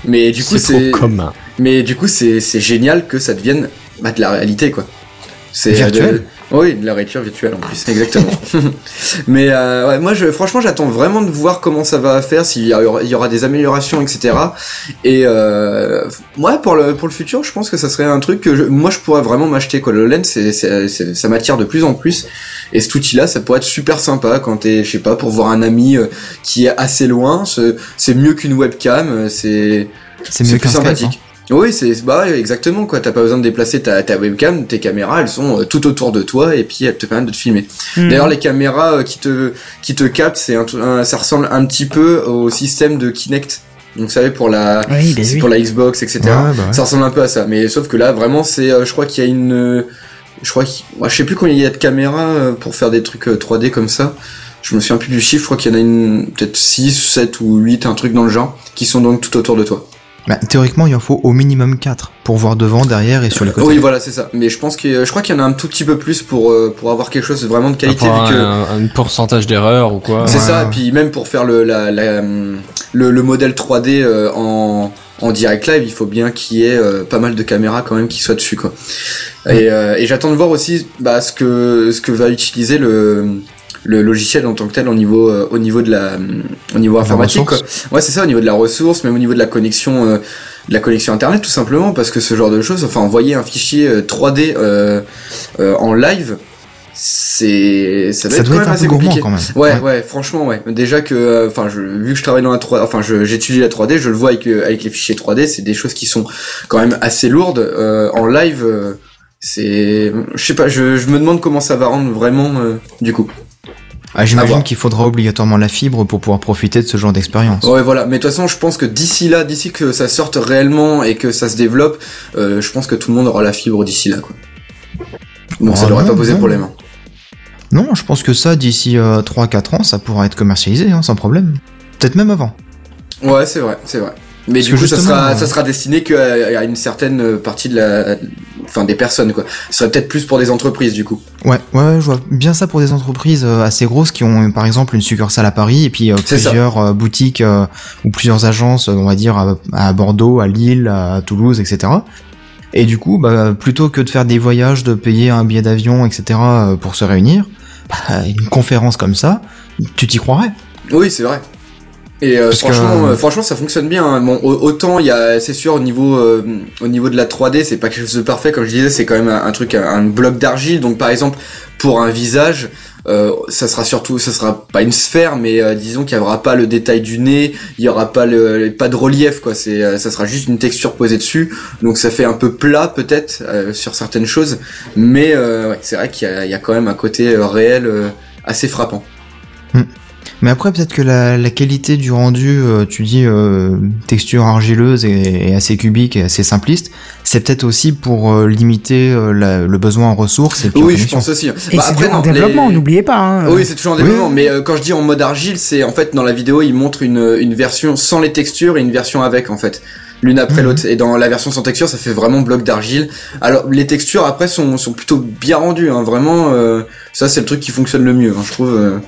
Speaker 8: Mais du coup
Speaker 4: c'est commun.
Speaker 8: mais du coup c'est c'est génial que ça devienne bah, de la réalité quoi. C'est
Speaker 5: Virtuel
Speaker 8: de- Oui, de la réalité virtuelle en plus, exactement. Mais euh, ouais, moi, je, franchement, j'attends vraiment de voir comment ça va faire, s'il y, aura- il y aura des améliorations, etc. Et euh, moi, pour le pour le futur, je pense que ça serait un truc que je- moi, je pourrais vraiment m'acheter. Quoi. Le lens, c'est, c'est, c'est- ça m'attire de plus en plus. Et cet outil-là, ça pourrait être super sympa quand t'es, je sais pas, pour voir un ami euh, qui est assez loin. C'est, c'est mieux qu'une webcam. euh, C'est
Speaker 5: C'est mieux
Speaker 8: plus
Speaker 5: qu'un Skype. hein.
Speaker 8: Oui, c'est bah ouais, exactement quoi. T'as pas besoin de déplacer ta, ta webcam, tes caméras, elles sont euh, tout autour de toi et puis elles te permettent de te filmer.
Speaker 3: Hmm.
Speaker 8: D'ailleurs, les caméras euh, qui te qui te captent, c'est un, un- ça ressemble un petit peu au système de Kinect. Donc, vous savez pour la
Speaker 3: Oui, bah oui.
Speaker 8: pour la Xbox, etc.
Speaker 5: Ouais, bah ouais.
Speaker 8: Ça ressemble un peu à ça, mais sauf que là, vraiment, c'est, euh, je crois qu'il y a une, je crois, qu'il- moi, je sais plus combien il y a de caméras pour faire des trucs euh, 3D comme ça. Je me souviens plus du chiffre, je crois qu'il y en a une, peut-être 6, 7 ou 8, un truc dans le genre, qui sont donc tout autour de toi.
Speaker 5: Bah, théoriquement, il en faut au minimum 4 pour voir devant, derrière et sur les côtés.
Speaker 8: Oui, voilà, c'est ça. Mais je pense que, je crois qu'il y en a un tout petit peu plus pour, euh, pour avoir quelque chose de vraiment de qualité,
Speaker 4: Pour
Speaker 8: vu que,
Speaker 4: un, un pourcentage d'erreur ou quoi.
Speaker 8: c'est
Speaker 5: Ouais.
Speaker 8: ça, et puis même pour faire le, la, la, le, le modèle 3D euh, en, en direct live, il faut bien qu'il y ait euh, pas mal de caméras quand même qui soient dessus quoi. Et, et j'attends de voir aussi bah, ce que ce que va utiliser le le logiciel en tant que tel au niveau euh, au niveau de la au niveau
Speaker 5: La
Speaker 8: informatique quoi. Ouais, c'est ça au niveau de la ressource, même au niveau de la connexion euh, de la connexion internet tout simplement parce que ce genre de choses enfin envoyer un fichier euh, 3D euh, euh, en live c'est ça doit
Speaker 5: Ça
Speaker 8: être
Speaker 5: doit
Speaker 8: quand
Speaker 5: être
Speaker 8: même assez compliqué.
Speaker 5: quand même.
Speaker 8: Ouais, ouais, franchement, ouais. Déjà que, euh, enfin, je, vu que je travaille dans la 3D, enfin, j'étudie la 3D, je le vois avec, euh, avec les fichiers 3D, c'est des choses qui sont quand même assez lourdes. Euh, en live, euh, c'est, je sais pas, je, je me demande comment ça va rendre vraiment, euh, du coup.
Speaker 5: Ah, J'imagine qu'il faudra obligatoirement la fibre pour pouvoir profiter de ce genre d'expérience.
Speaker 8: Ouais, voilà. Mais de toute façon, je pense que d'ici là, d'ici que ça sorte réellement et que ça se développe, euh, je pense que tout le monde aura la fibre d'ici là, quoi. Donc ça
Speaker 5: Ah,
Speaker 8: devrait pas poser
Speaker 5: non.
Speaker 8: problème. hein.
Speaker 5: Non, je pense que ça, d'ici euh, 3-4 ans, ça pourra être commercialisé, hein, sans problème. Peut-être même avant.
Speaker 8: Ouais, c'est vrai, c'est vrai. Mais
Speaker 5: Parce
Speaker 8: du coup, ça sera,
Speaker 5: euh,
Speaker 8: ça sera destiné qu'à à une certaine partie de la, enfin, des personnes, quoi. Ce serait peut-être plus pour des entreprises, du coup.
Speaker 5: Ouais, ouais, je vois bien ça pour des entreprises euh, assez grosses qui ont, par exemple, une succursale à Paris et puis euh,
Speaker 8: ça.
Speaker 5: plusieurs euh, boutiques ou plusieurs agences, on va dire, à, à Bordeaux, à Lille, à Toulouse, etc. Et du coup, bah, plutôt que de faire des voyages, de payer un billet d'avion, etc. pour se réunir, bah, une conférence comme ça, tu t'y croirais.
Speaker 8: Oui, c'est vrai. Et euh,
Speaker 5: que-
Speaker 8: franchement, euh, franchement, ça fonctionne bien. hein. Bon, au- autant il y a, c'est sûr, au niveau, euh, au niveau de la 3D, c'est pas quelque chose de parfait. Comme je disais, c'est quand même un, un truc, un, un bloc d'argile. Donc, par exemple, pour un visage, euh, ça sera surtout, ça sera pas une sphère, mais euh, disons qu'il y aura pas le détail du nez, il y aura pas le, pas de relief, quoi. C'est, euh, ça sera juste une texture posée dessus. Donc, ça fait un peu plat peut-être euh, sur certaines choses, mais euh, ouais, c'est vrai qu'il y a, il y a quand même un côté réel euh, assez frappant.
Speaker 5: Mais après, peut-être que la, la qualité du rendu, euh, tu dis euh, texture argileuse et, et assez cubique et assez simpliste, c'est peut-être aussi pour euh, limiter euh, la- le besoin en ressources et
Speaker 8: Oui, je pense aussi.
Speaker 3: Et
Speaker 8: Bah,
Speaker 3: c'est
Speaker 8: après,
Speaker 3: toujours en développement,
Speaker 8: les-
Speaker 3: n'oubliez pas. Hein.
Speaker 8: Oui, c'est toujours en
Speaker 5: Oui.
Speaker 8: développement, mais euh, quand je dis en mode argile, c'est en fait dans la vidéo, il montre une, une version sans les textures et une version avec en fait, l'une après
Speaker 5: Mhm.
Speaker 8: l'autre. Et dans la version sans texture, ça fait vraiment bloc d'argile. Alors les textures après sont, sont plutôt bien rendues, hein, vraiment. euh, ça c'est le truc qui fonctionne le mieux, hein, je trouve. euh,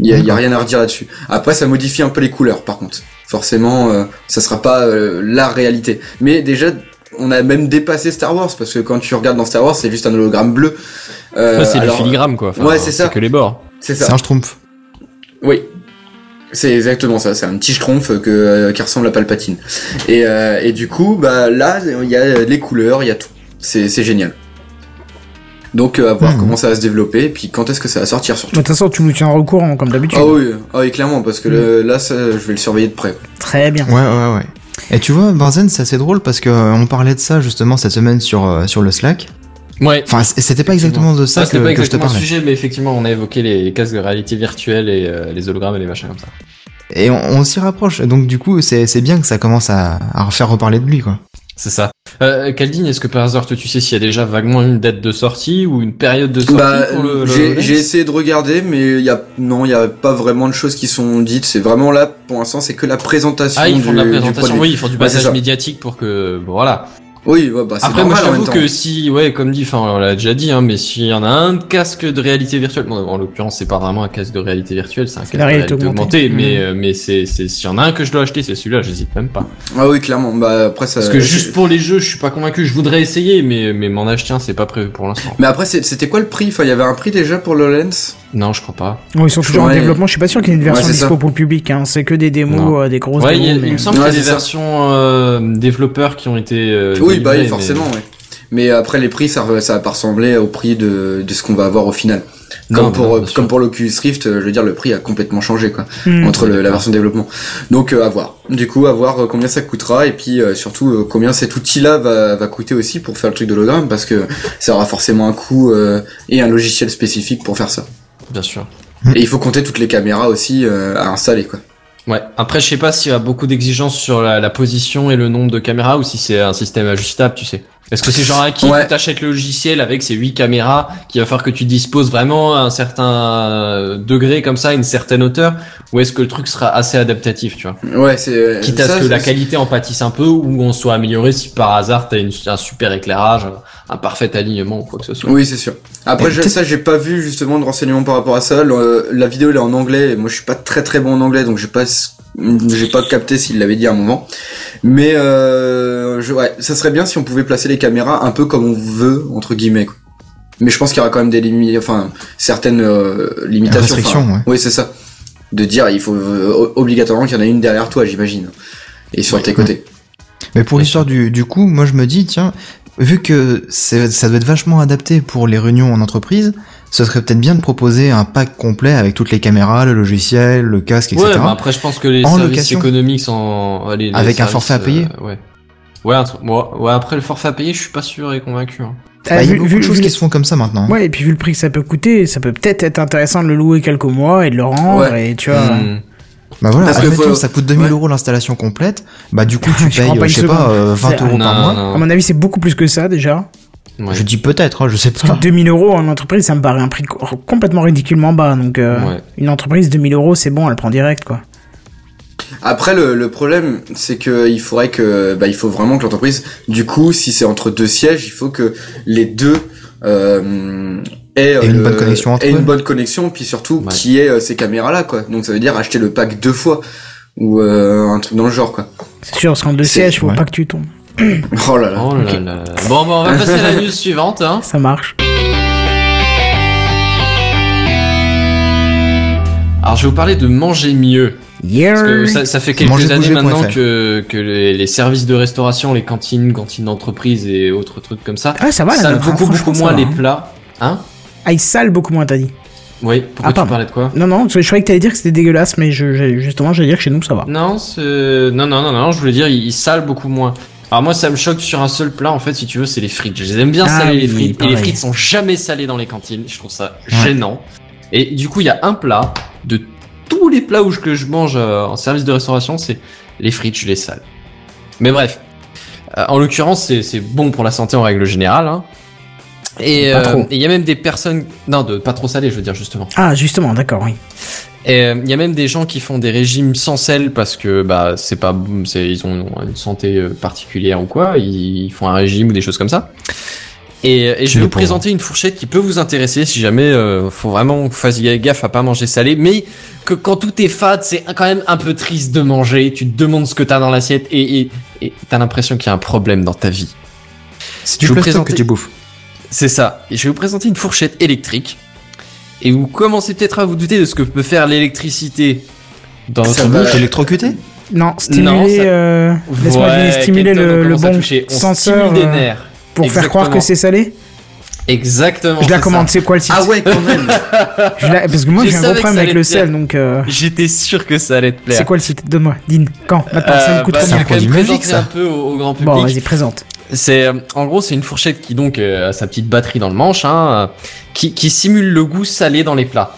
Speaker 8: Il y, a, il y a rien à redire là-dessus. Après, ça modifie un peu les couleurs, par contre. Forcément, euh, ça sera pas euh, la réalité. Mais déjà, on a même dépassé Star Wars parce que quand tu regardes dans Star Wars, c'est juste un hologramme bleu. Euh,
Speaker 7: Ouais, c'est le filigrane quoi. Enfin,
Speaker 8: ouais, c'est ça.
Speaker 7: que les bords.
Speaker 8: C'est ça.
Speaker 5: C'est un schtroumpf.
Speaker 8: Oui. C'est exactement ça, c'est un petit schtroumpf que, euh, qui ressemble à Palpatine. Et, euh, et du coup, bah là, il y a les couleurs, il y a tout. C'est c'est génial. Donc euh, à voir
Speaker 5: Mhm.
Speaker 8: comment ça va se développer, et puis quand est-ce que ça va sortir surtout.
Speaker 3: De toute façon, tu nous tiendras au courant, comme d'habitude.
Speaker 8: Ah oui, ah oui, clairement, parce que le- là, ça, je vais le surveiller de près.
Speaker 3: Très bien.
Speaker 5: Ouais, ouais, ouais. Et tu vois, Barzen, c'est assez drôle parce que euh, on parlait de ça justement cette semaine sur euh, sur le Slack.
Speaker 7: Ouais.
Speaker 5: Enfin, c'était pas exactement de ça
Speaker 4: Ça,
Speaker 5: que,
Speaker 4: c'était pas
Speaker 5: que je te
Speaker 4: exactement le
Speaker 5: parlais.
Speaker 4: sujet, mais effectivement, on a évoqué les casques de réalité virtuelle et euh, les hologrammes et les machins comme ça.
Speaker 5: Et on, on s'y rapproche. Donc du coup, c'est c'est bien que ça commence à, à faire reparler de lui, quoi.
Speaker 4: C'est ça. Euh, Caldine, est-ce que par hasard, tu sais s'il y a déjà vaguement une date de sortie ou une période de sortie
Speaker 8: Bah,
Speaker 4: pour le, le
Speaker 8: j'ai essayé de regarder, mais il y a non, il y a pas vraiment de choses qui sont dites. C'est vraiment là, pour l'instant, c'est que la présentation.
Speaker 4: Ah, ils font
Speaker 8: du,
Speaker 4: de la présentation, oui, ils font du passage médiatique pour que, bon, voilà.
Speaker 8: Oui, ouais, bah, c'est
Speaker 4: Après, moi, je t'avoue que si, ouais, comme dit, enfin, on l'a déjà dit, hein, mais s'il y en a un casque de réalité virtuelle, bon, en l'occurrence, c'est pas vraiment un casque de réalité virtuelle, c'est un casque de
Speaker 3: réalité augmentée.
Speaker 4: augmentée, mais,
Speaker 3: Mhm.
Speaker 4: euh, mais c'est, c'est, s'il y en a un que je dois acheter, c'est celui-là, j'hésite même pas.
Speaker 8: Ah oui, clairement. Bah après ça.
Speaker 4: Parce que juste pour les jeux, je suis pas convaincu, je voudrais essayer, mais, mais m'en acheter un, c'est pas prévu pour l'instant.
Speaker 8: Mais après, c'était quoi le prix? Enfin, il y avait un prix déjà pour le lens
Speaker 4: Non, je crois pas.
Speaker 3: Bon, ils sont toujours en développement. Je suis pas sûr qu'il y ait une version
Speaker 8: Ouais,
Speaker 3: dispo
Speaker 8: ça.
Speaker 3: pour le public. Hein. C'est que des démos,
Speaker 4: Non.
Speaker 3: euh, des grosses
Speaker 4: Ouais, il, y a-
Speaker 3: démos.
Speaker 4: il me semble
Speaker 8: Ouais,
Speaker 4: qu'il y a des
Speaker 8: ça.
Speaker 4: versions euh, développeurs qui ont été. euh,
Speaker 8: Oui, bah oui,
Speaker 4: mais-
Speaker 8: forcément, oui. Mais après, les prix, ça, va pas ressembler au prix de, de ce qu'on va avoir au final. Comme
Speaker 4: Non,
Speaker 8: pour,
Speaker 4: non,
Speaker 8: comme pour l'Oculus Rift, euh, je veux dire, le prix a complètement changé, quoi.
Speaker 3: Hmm.
Speaker 8: entre le- la version développement. Donc euh, à voir. Du coup, à voir euh, combien ça coûtera et puis euh, surtout euh, combien cet outil-là va, va coûter aussi pour faire le truc d'hologramme parce que ça aura forcément un coût euh, et un logiciel spécifique pour faire ça.
Speaker 4: Bien sûr.
Speaker 8: Et il faut compter toutes les caméras aussi euh, à installer quoi.
Speaker 4: Ouais. Après, je sais pas s'il y a beaucoup d'exigences sur la, la position et le nombre de caméras ou si c'est un système ajustable, tu sais. Est-ce que c'est genre un kit
Speaker 8: Ouais.
Speaker 4: où t'achètes le logiciel avec ses 8 caméras qu'il va falloir que tu disposes vraiment à un certain euh, degré comme ça, une certaine hauteur, ou est-ce que le truc sera assez adaptatif, tu vois?
Speaker 8: Ouais, c'est
Speaker 4: Quitte à
Speaker 8: ça,
Speaker 4: ce que la qualité en pâtisse un peu ou on soit amélioré si par hasard t'as une, un super éclairage, un parfait alignement ou quoi que ce soit.
Speaker 8: Oui, c'est sûr. Après, je- ça, j'ai pas vu justement de renseignements par rapport à ça. Le- la vidéo, elle est en anglais. Et moi, je suis pas très très bon en anglais, donc j'ai pas j'ai pas capté s'il l'avait dit à un moment. Mais euh, je, ouais, ça serait bien si on pouvait placer les caméras un peu comme on veut entre guillemets. quoi. Mais je pense qu'il y aura quand même des limites, enfin certaines euh, limitations.
Speaker 5: Restrictions, ouais.
Speaker 8: Oui, c'est ça. De dire il faut euh, obligatoirement qu'il y en a une derrière toi, j'imagine, et sur tes côtés.
Speaker 5: Mais pour l'histoire du, du coup, moi je me dis, tiens, vu que ça doit être vachement adapté pour les réunions en entreprise, ce serait peut-être bien de proposer un pack complet avec toutes les caméras, le logiciel, le casque, etc.
Speaker 4: Ouais, après, je pense que les
Speaker 5: En
Speaker 4: services
Speaker 5: location.
Speaker 4: économiques sont. allez, les
Speaker 5: Avec un forfait à payer
Speaker 4: euh, Ouais. Ouais, après le forfait à payer, je suis pas sûr et convaincu. hein.
Speaker 3: Ah,
Speaker 5: Bah, il y a
Speaker 3: vu-
Speaker 5: beaucoup
Speaker 3: vu-
Speaker 5: de choses
Speaker 3: vu
Speaker 5: qui
Speaker 3: les-
Speaker 5: se font comme ça maintenant. hein.
Speaker 3: Ouais, et puis vu le prix que ça peut coûter, ça peut peut-être être intéressant de le louer quelques mois et de le rendre,
Speaker 8: Ouais.
Speaker 3: et tu vois.
Speaker 4: Hmm.
Speaker 5: Bah voilà,
Speaker 8: Parce que
Speaker 5: admettons,
Speaker 8: faut-
Speaker 5: ça coûte 2000
Speaker 8: ouais.
Speaker 5: euros l'installation complète, bah du coup tu
Speaker 3: Je
Speaker 5: payes,
Speaker 3: pas
Speaker 5: euh,
Speaker 3: une
Speaker 5: je sais pas, euh, 20
Speaker 3: C'est-
Speaker 5: euros par
Speaker 4: Non,
Speaker 5: mois.
Speaker 4: non.
Speaker 3: À mon avis, c'est beaucoup plus que ça déjà.
Speaker 4: Ouais.
Speaker 5: Je dis peut-être, hein, je sais
Speaker 3: Parce
Speaker 5: pas.
Speaker 3: que 2000 euros en entreprise, ça me paraît un prix co- complètement ridiculement bas. Donc, euh,
Speaker 4: Ouais.
Speaker 3: une entreprise, 2000 euros, c'est bon, elle prend direct, quoi.
Speaker 8: Après, le, le problème, c'est que il faudrait que, bah, il faut vraiment que l'entreprise, du coup, si c'est entre deux sièges, il faut que les deux euh, aient,
Speaker 5: Et une
Speaker 8: le-
Speaker 5: bonne connexion entre
Speaker 8: aient
Speaker 5: eux.
Speaker 8: une bonne connexion, puis surtout
Speaker 4: Ouais.
Speaker 8: qui ait euh, ces caméras-là, quoi. Donc ça veut dire acheter le pack deux fois ou euh, un truc dans le genre, quoi.
Speaker 3: C'est sûr, parce qu'en deux sièges, faut
Speaker 5: ouais.
Speaker 3: pas que tu tombes.
Speaker 8: Oh là là.
Speaker 4: Oh là là là. Bon, bah, on va passer à la news suivante. Hein.
Speaker 3: Ça marche.
Speaker 4: Alors, je vais vous parler de manger mieux. Parce que
Speaker 3: Yeah.
Speaker 4: ça, ça fait quelques
Speaker 5: Manger,
Speaker 4: années
Speaker 5: bouger,
Speaker 4: maintenant que, que les, les services de restauration, les cantines, cantines d'entreprise et autres trucs comme ça,
Speaker 3: Ah, ça va,
Speaker 4: salent
Speaker 3: notre,
Speaker 4: beaucoup, beaucoup
Speaker 3: ça
Speaker 4: moins
Speaker 3: va,
Speaker 4: les
Speaker 3: hein.
Speaker 4: plats. Hein
Speaker 3: Ah, il sale beaucoup moins, t'as dit.
Speaker 4: Oui, pourquoi
Speaker 3: Ah,
Speaker 4: tu parlais de quoi?
Speaker 3: Non, non, je, je croyais que t'allais dire que c'était dégueulasse, mais je, je- justement, j'allais dire que chez nous, ça va.
Speaker 4: Non. Non, non, non, non, je voulais dire, ils, ils salent beaucoup moins. Alors moi, ça me choque sur un seul plat, en fait, si tu veux, c'est les frites. Je les aime bien
Speaker 3: Ah
Speaker 4: salés, les
Speaker 3: oui,
Speaker 4: frites. Et les frites sont jamais salées dans les cantines. Je trouve ça
Speaker 5: Ouais.
Speaker 4: gênant. Et du coup, il y a un plat de tous les plats où je, que je mange euh, en service de restauration, c'est les frites, je les sale. Mais bref. Euh, en l'occurrence, c'est, c'est bon pour la santé en règle générale. Hein. Et euh, et il y a même des personnes... Non, de pas trop salé, je veux dire, justement.
Speaker 3: Ah, justement, d'accord, oui.
Speaker 4: Et euh, il y a même des gens qui font des régimes sans sel parce que bah c'est pas ils ont une santé euh, particulière ou quoi, ils font un régime ou des choses comme ça. Et, et je vais vous présenter une fourchette qui peut vous intéresser si jamais euh, faut vraiment fassiez gaffe à pas manger salé, mais que quand tout est fade, c'est quand même un peu triste de manger. Tu te demandes ce que t'as dans l'assiette et t'as l'impression qu'il y a un problème dans ta vie.
Speaker 5: C'est du
Speaker 4: Je vous
Speaker 5: plastoc
Speaker 4: présenter-
Speaker 5: que tu bouffes.
Speaker 4: C'est ça. Et je vais vous présenter une fourchette électrique. Et vous commencez peut-être à vous douter de ce que peut faire l'électricité dans
Speaker 8: Ça
Speaker 4: votre
Speaker 8: va.
Speaker 4: bouche.
Speaker 5: T'es électrocuté
Speaker 3: Non, stimuler,
Speaker 4: Non, ça-
Speaker 3: euh, laisse-moi
Speaker 4: Ouais,
Speaker 3: deviner, stimuler le, bon senseur
Speaker 4: stimule des
Speaker 3: euh,
Speaker 4: nerfs.
Speaker 3: pour faire croire que c'est salé.
Speaker 4: Exactement.
Speaker 3: Je la commande,
Speaker 4: ça.
Speaker 3: c'est quoi le site
Speaker 8: Ah ouais, quand même.
Speaker 3: Je la- Parce que moi j'ai un gros problème
Speaker 4: ça
Speaker 3: avec le sel, donc euh,
Speaker 4: J'étais sûr que ça allait te plaire.
Speaker 3: c'est quoi le site? Donne-moi, Dean. Quand? Maintenant, ça
Speaker 4: Euh,
Speaker 3: me coûte
Speaker 4: bah,
Speaker 3: combien
Speaker 5: magique,
Speaker 4: présenter
Speaker 5: ça.
Speaker 4: un peu au, au grand public.
Speaker 3: Bon, vas-y, présente.
Speaker 4: C'est en gros c'est une fourchette qui donc euh, a sa petite batterie dans le manche, hein, qui, qui simule le goût salé dans les plats.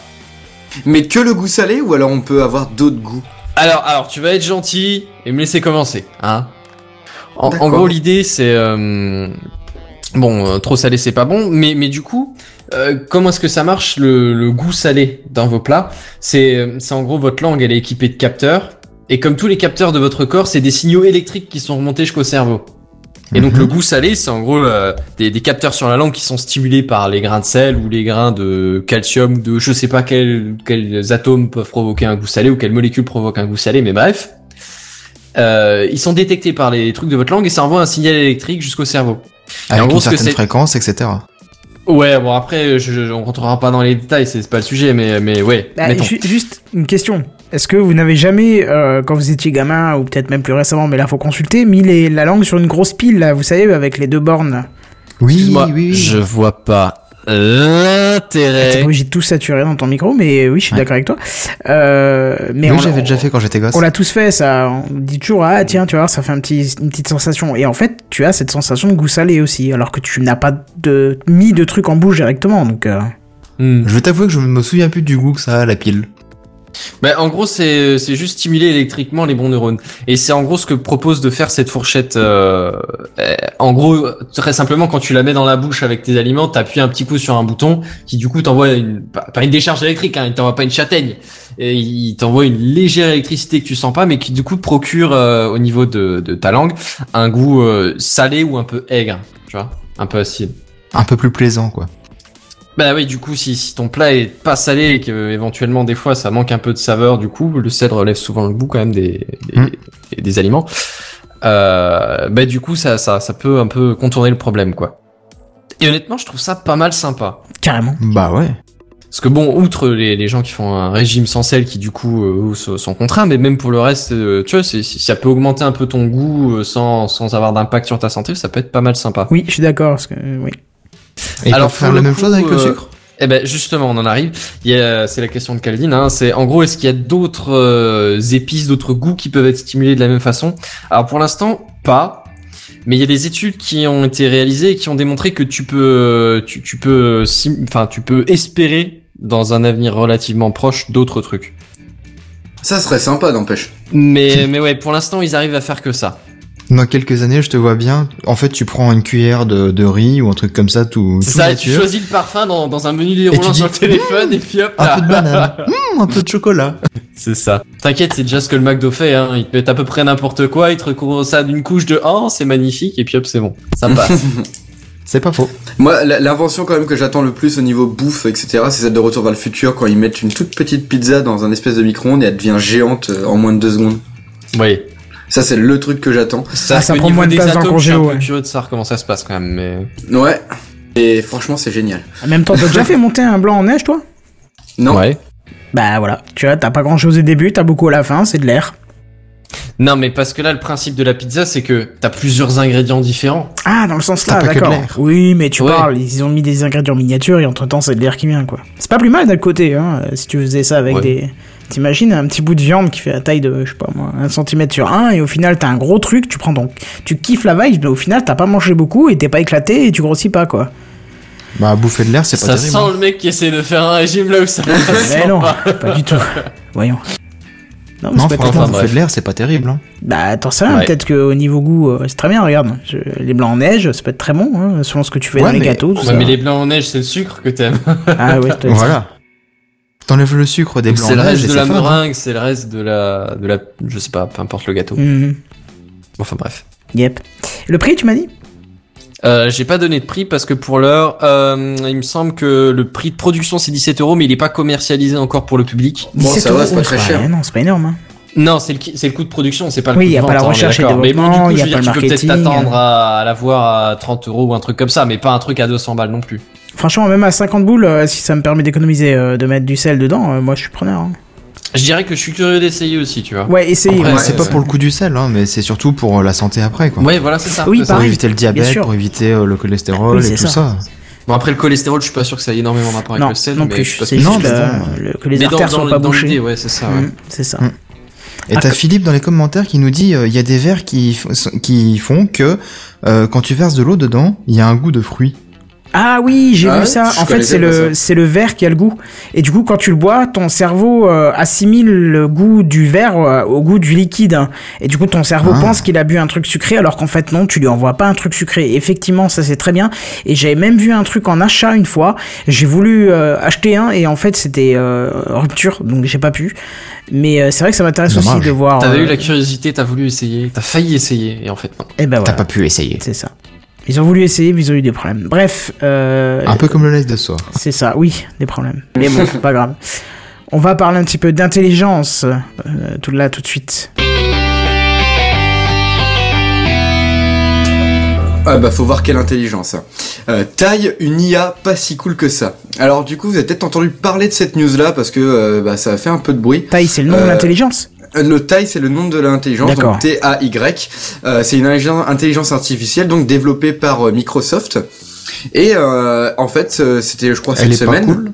Speaker 8: Mais que le goût salé ou alors on peut avoir d'autres goûts?
Speaker 4: Alors, alors, tu vas être gentil et me laisser commencer, hein. En, en gros, l'idée, c'est euh, bon, euh, trop salé, c'est pas bon, mais mais du coup, euh, comment est-ce que ça marche le, le goût salé dans vos plats? C'est c'est en gros votre langue, elle est équipée de capteurs et comme tous les capteurs de votre corps, c'est des signaux électriques qui sont remontés jusqu'au cerveau. Et donc
Speaker 5: Mhm.
Speaker 4: le goût salé, c'est en gros euh, des, des capteurs sur la langue qui sont stimulés par les grains de sel ou les grains de calcium, ou de je sais pas quels, quels atomes peuvent provoquer un goût salé ou quelles molécules provoquent un goût salé, mais bref. Euh, ils sont détectés par les trucs de votre langue et ça envoie un signal électrique jusqu'au cerveau.
Speaker 5: Avec
Speaker 4: en gros,
Speaker 5: une
Speaker 4: que
Speaker 5: certaine fréquence, etc.
Speaker 4: Ouais, bon après, je, je- on rentrera pas dans les détails, c'est pas le sujet, mais mais ouais.
Speaker 3: Bah, juste une question. Est-ce que vous n'avez jamais, euh, quand vous étiez gamin, ou peut-être même plus récemment, mais là faut consulter, mis les- la langue sur une grosse pile, là, vous savez, avec les deux bornes
Speaker 5: Oui, oui, oui.
Speaker 4: je vois pas l'intérêt.
Speaker 3: obligé de tout saturer dans ton micro, mais oui, je suis
Speaker 5: Ouais.
Speaker 3: d'accord avec toi. Euh, mais
Speaker 5: oui,
Speaker 3: on-
Speaker 5: j'avais déjà fait quand j'étais gosse.
Speaker 3: On l'a tous fait, ça. On dit toujours, ah tiens, tu vois, ça fait un petit, une petite sensation. Et en fait, tu as cette sensation de goût salé aussi, alors que tu n'as pas de, mis de trucs en bouche directement. Donc, euh,
Speaker 4: Hmm.
Speaker 5: Je vais t'avouer que je me souviens plus du goût que ça a, la pile.
Speaker 4: Bah, en gros, c'est juste stimuler électriquement les bons neurones. Et c'est en gros ce que propose de faire cette fourchette. euh, euh, en gros, très simplement, quand tu la mets dans la bouche avec tes aliments, t'appuies un petit coup sur un bouton qui du coup t'envoie une pas, une décharge électrique, hein, il t'envoie pas une châtaigne. Et il t'envoie une légère électricité que tu sens pas, mais qui du coup procure euh, au niveau de, de ta langue un goût euh, salé ou un peu aigre, tu vois, un peu acide.
Speaker 5: Un peu plus plaisant, quoi.
Speaker 4: Bah oui, du coup, si, si ton plat est pas salé et que éventuellement des fois ça manque un peu de saveur, du coup, le sel relève souvent le goût quand même des des,
Speaker 5: Mm.
Speaker 4: des- des aliments. Euh, bah du coup, ça, ça ça peut un peu contourner le problème, quoi. Et honnêtement, je trouve ça pas mal sympa.
Speaker 3: Carrément.
Speaker 5: Bah ouais.
Speaker 4: Parce que bon, outre les, les gens qui font un régime sans sel, qui du coup euh, sont contraints, mais même pour le reste, euh, tu vois, si ça peut augmenter un peu ton goût euh, sans, sans avoir d'impact sur ta santé, ça peut être pas mal sympa.
Speaker 3: Oui, je suis d'accord. Parce que, euh, oui.
Speaker 5: Et
Speaker 4: Alors,
Speaker 5: faire la même
Speaker 4: coup,
Speaker 5: chose avec le
Speaker 4: euh,
Speaker 5: sucre
Speaker 4: Eh ben justement, on en arrive. Il y a- C'est la question de Calvin. Hein. C'est en gros, est-ce qu'il y a d'autres euh, épices, d'autres goûts qui peuvent être stimulés de la même façon? Alors pour l'instant, pas. Mais il y a des études qui ont été réalisées et qui ont démontré que tu peux, tu, tu peux, enfin, tu peux espérer dans un avenir relativement proche d'autres trucs.
Speaker 8: Ça serait sympa, n'empêche.
Speaker 4: Mais, mais ouais, pour l'instant, ils arrivent à faire que ça.
Speaker 5: Dans quelques années, je te vois bien. En fait, tu prends une cuillère de, de riz ou un truc comme ça, tout,
Speaker 4: C'est
Speaker 5: tout
Speaker 4: ça, tu choisis le parfum dans, dans un menu
Speaker 5: tu
Speaker 4: déroulant sur le téléphone et puis hop
Speaker 5: Un peu de banane, Mmh, un peu de chocolat.
Speaker 4: C'est ça. T'inquiète, c'est déjà ce que le McDo fait. Hein. Il te met à peu près n'importe quoi, il te recouvre ça d'une couche de oh, c'est magnifique, et puis hop, c'est bon. Ça passe.
Speaker 5: C'est pas faux.
Speaker 8: Moi, l'invention quand même que j'attends le plus au niveau bouffe, etc., c'est celle de Retour vers le futur, quand ils mettent une toute petite pizza dans un espèce de micro-ondes et elle devient géante euh, en moins de deux secondes.
Speaker 4: oui.
Speaker 8: Ça, c'est le truc que j'attends.
Speaker 3: ça
Speaker 4: que
Speaker 3: prend moins de place dans le
Speaker 4: atomes, je suis un peu
Speaker 3: ouais.
Speaker 4: curieux de savoir comment ça se passe quand même. Mais...
Speaker 8: Ouais. Et franchement, c'est génial.
Speaker 3: En même temps, t'as déjà fait monter un blanc en neige, toi?
Speaker 8: Non.
Speaker 4: Ouais.
Speaker 3: Bah voilà. Tu vois, t'as pas grand chose au début, t'as beaucoup à la fin, c'est de l'air.
Speaker 4: Non, mais parce que là, le principe de la pizza, c'est que t'as plusieurs ingrédients différents.
Speaker 3: Ah, dans le sens là,
Speaker 5: T'as pas que de
Speaker 3: d'accord.
Speaker 5: l'air.
Speaker 3: Oui, mais tu
Speaker 4: Ouais.
Speaker 3: parles, ils ont mis des ingrédients miniatures et entre temps, c'est de l'air qui vient, quoi. C'est pas plus mal d'un côté, hein, si tu faisais ça avec
Speaker 4: Ouais.
Speaker 3: des. T'imagines un petit bout de viande qui fait la taille de, je sais pas moi, un centimètre sur un, et au final, t'as un gros truc, tu prends donc. Tu kiffes la vibe, mais au final, t'as pas mangé beaucoup et t'es pas éclaté et tu grossis pas, quoi.
Speaker 5: Bah, bouffer de l'air, c'est pas
Speaker 4: Ça
Speaker 5: terrible.
Speaker 4: sent le mec qui essaie de faire un régime là où ça passe
Speaker 3: Mais non,
Speaker 4: pas.
Speaker 3: pas du tout. Voyons. Non, mais
Speaker 5: Non, franchement, bouffer de l'air, c'est pas terrible. Hein.
Speaker 3: Bah, t'en sais rien,
Speaker 4: Ouais.
Speaker 3: peut-être qu'au niveau goût, euh, c'est très bien, regarde. Je- les blancs en neige, ça peut être très bon, hein, selon ce que tu fais
Speaker 5: Ouais,
Speaker 3: dans les gâteaux, tout
Speaker 4: Ouais,
Speaker 3: ça.
Speaker 4: mais les blancs en neige, c'est le sucre que t'aimes.
Speaker 3: Ah ouais.
Speaker 5: Voilà. T'enlèves le sucre des blancs
Speaker 4: C'est le reste de la
Speaker 5: hein.
Speaker 4: meringue, c'est le reste de la, de la, je sais pas, peu importe le gâteau.
Speaker 3: Mhm.
Speaker 4: Enfin bref.
Speaker 3: Yep. Le prix, tu m'as dit?
Speaker 4: Euh, j'ai pas donné de prix parce que pour l'heure, euh, il me semble que le prix de production c'est 17 euros, mais il est pas commercialisé encore pour le public.
Speaker 8: Bon, ça
Speaker 3: 17
Speaker 8: va,
Speaker 3: euros,
Speaker 8: c'est pas très cher.
Speaker 3: Non, c'est pas énorme. Hein.
Speaker 4: Non, c'est le, le coût de production, c'est pas le
Speaker 3: Oui,
Speaker 4: coût
Speaker 3: y
Speaker 4: de
Speaker 3: a pas
Speaker 4: vente,
Speaker 3: la
Speaker 4: hein, on est
Speaker 3: recherche et
Speaker 4: d'accord. Mais bon, du
Speaker 3: développement,
Speaker 4: coup,
Speaker 3: y
Speaker 4: je
Speaker 3: a
Speaker 4: veux
Speaker 3: pas
Speaker 4: dire,
Speaker 3: le
Speaker 4: tu peux peut-être
Speaker 3: marketing.
Speaker 4: t'attendre à, à l'avoir à 30 euros ou un truc comme ça, mais pas un truc à 200 balles non plus.
Speaker 3: Franchement, même à 50 boules, euh, si ça me permet d'économiser, euh, de mettre du sel dedans, euh, moi je suis preneur. hein.
Speaker 4: Je dirais que je suis curieux d'essayer aussi, tu vois.
Speaker 3: Ouais, essayez.
Speaker 4: Après,
Speaker 3: ouais.
Speaker 5: C'est pas pour le coup du sel, hein, mais c'est surtout pour la santé après, quoi.
Speaker 4: Ouais, voilà, c'est ça.
Speaker 3: Oui.
Speaker 5: Pour éviter le diabète, pour éviter euh, le cholestérol
Speaker 3: Oui,
Speaker 5: et tout
Speaker 3: ça.
Speaker 5: ça.
Speaker 4: Bon, après le cholestérol, je suis pas sûr que ça ait énormément rapport avec
Speaker 3: Non,
Speaker 4: le sel,
Speaker 3: non
Speaker 4: mais
Speaker 3: plus.
Speaker 4: je suis pas
Speaker 3: C'est
Speaker 4: sûr.
Speaker 3: juste
Speaker 5: Non, mais
Speaker 3: euh,
Speaker 5: bon.
Speaker 3: le- que les
Speaker 4: Mais
Speaker 3: artères
Speaker 4: dans,
Speaker 3: soient
Speaker 4: le-
Speaker 3: pas bouchées.
Speaker 4: ouais, c'est ça. ouais.
Speaker 3: Mhm, C'est ça.
Speaker 5: Mm. Et
Speaker 3: Ah,
Speaker 5: t'as
Speaker 3: que-
Speaker 5: Philippe dans les commentaires qui nous dit euh, il y a des verres qui, qui font que euh, quand tu verses de l'eau dedans, il y a un goût de fruit.
Speaker 3: Ah oui, j'ai
Speaker 8: Ah
Speaker 3: vu
Speaker 8: ouais
Speaker 3: ça. En fait, c'est le c'est le verre qui a le goût. Et du coup, quand tu le bois, ton cerveau euh, assimile le goût du verre euh, au goût du liquide. hein. Et du coup, ton cerveau
Speaker 5: Ah.
Speaker 3: pense qu'il a bu un truc sucré, alors qu'en fait non, tu lui envoies pas un truc sucré. Et effectivement, ça c'est très bien. Et j'avais même vu un truc en achat une fois. J'ai voulu euh, acheter un et en fait c'était euh, rupture, donc j'ai pas pu. Mais euh, c'est vrai que ça m'intéresse aussi de voir.
Speaker 4: T'avais
Speaker 3: euh,
Speaker 4: eu la curiosité, t'as voulu essayer, t'as failli essayer, et en fait non.
Speaker 3: Et ben
Speaker 5: T'as
Speaker 3: voilà,
Speaker 5: pas pu essayer.
Speaker 3: c'est ça. Ils ont voulu essayer, mais ils ont eu des problèmes. Bref, euh,
Speaker 5: Un peu comme le live de soir.
Speaker 3: C'est ça, oui, des problèmes. Mais bon, c'est pas grave. On va parler un petit peu d'intelligence, euh, tout là, tout de suite.
Speaker 8: Ah bah faut voir quelle intelligence. hein. Euh, taille, une IA pas si cool que ça. Alors du coup vous avez peut-être entendu parler de cette news là parce que euh, bah, ça a fait un peu de bruit.
Speaker 3: Taille, c'est le nom de l'intelligence
Speaker 8: Le taille c'est le nom de l'intelligence, donc T-A-Y. Euh, c'est une intelligence- artificielle donc développée par euh, Microsoft. Et euh, en fait euh, c'était je crois
Speaker 5: Elle
Speaker 8: cette
Speaker 5: pas
Speaker 8: semaine.
Speaker 5: cool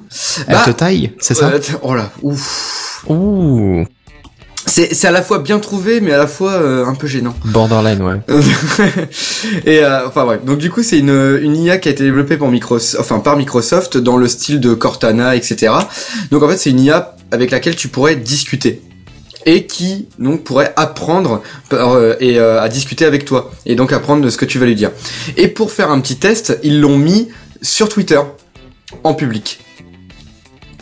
Speaker 5: Elle
Speaker 8: Bah,
Speaker 5: te taille, c'est ça
Speaker 8: Euh, oh là, ouf.
Speaker 4: Ouh,
Speaker 8: C'est c'est à la fois bien trouvé mais à la fois euh, un peu gênant.
Speaker 4: borderline, ouais.
Speaker 8: et euh, enfin bref, donc du coup c'est une, une IA qui a été développée par Microsoft, enfin par Microsoft dans le style de Cortana, etc. Donc en fait c'est une IA avec laquelle tu pourrais discuter et qui donc pourrait apprendre euh, et euh, à discuter avec toi et donc apprendre de ce que tu vas lui dire. Et pour faire un petit test, ils l'ont mis sur Twitter en public.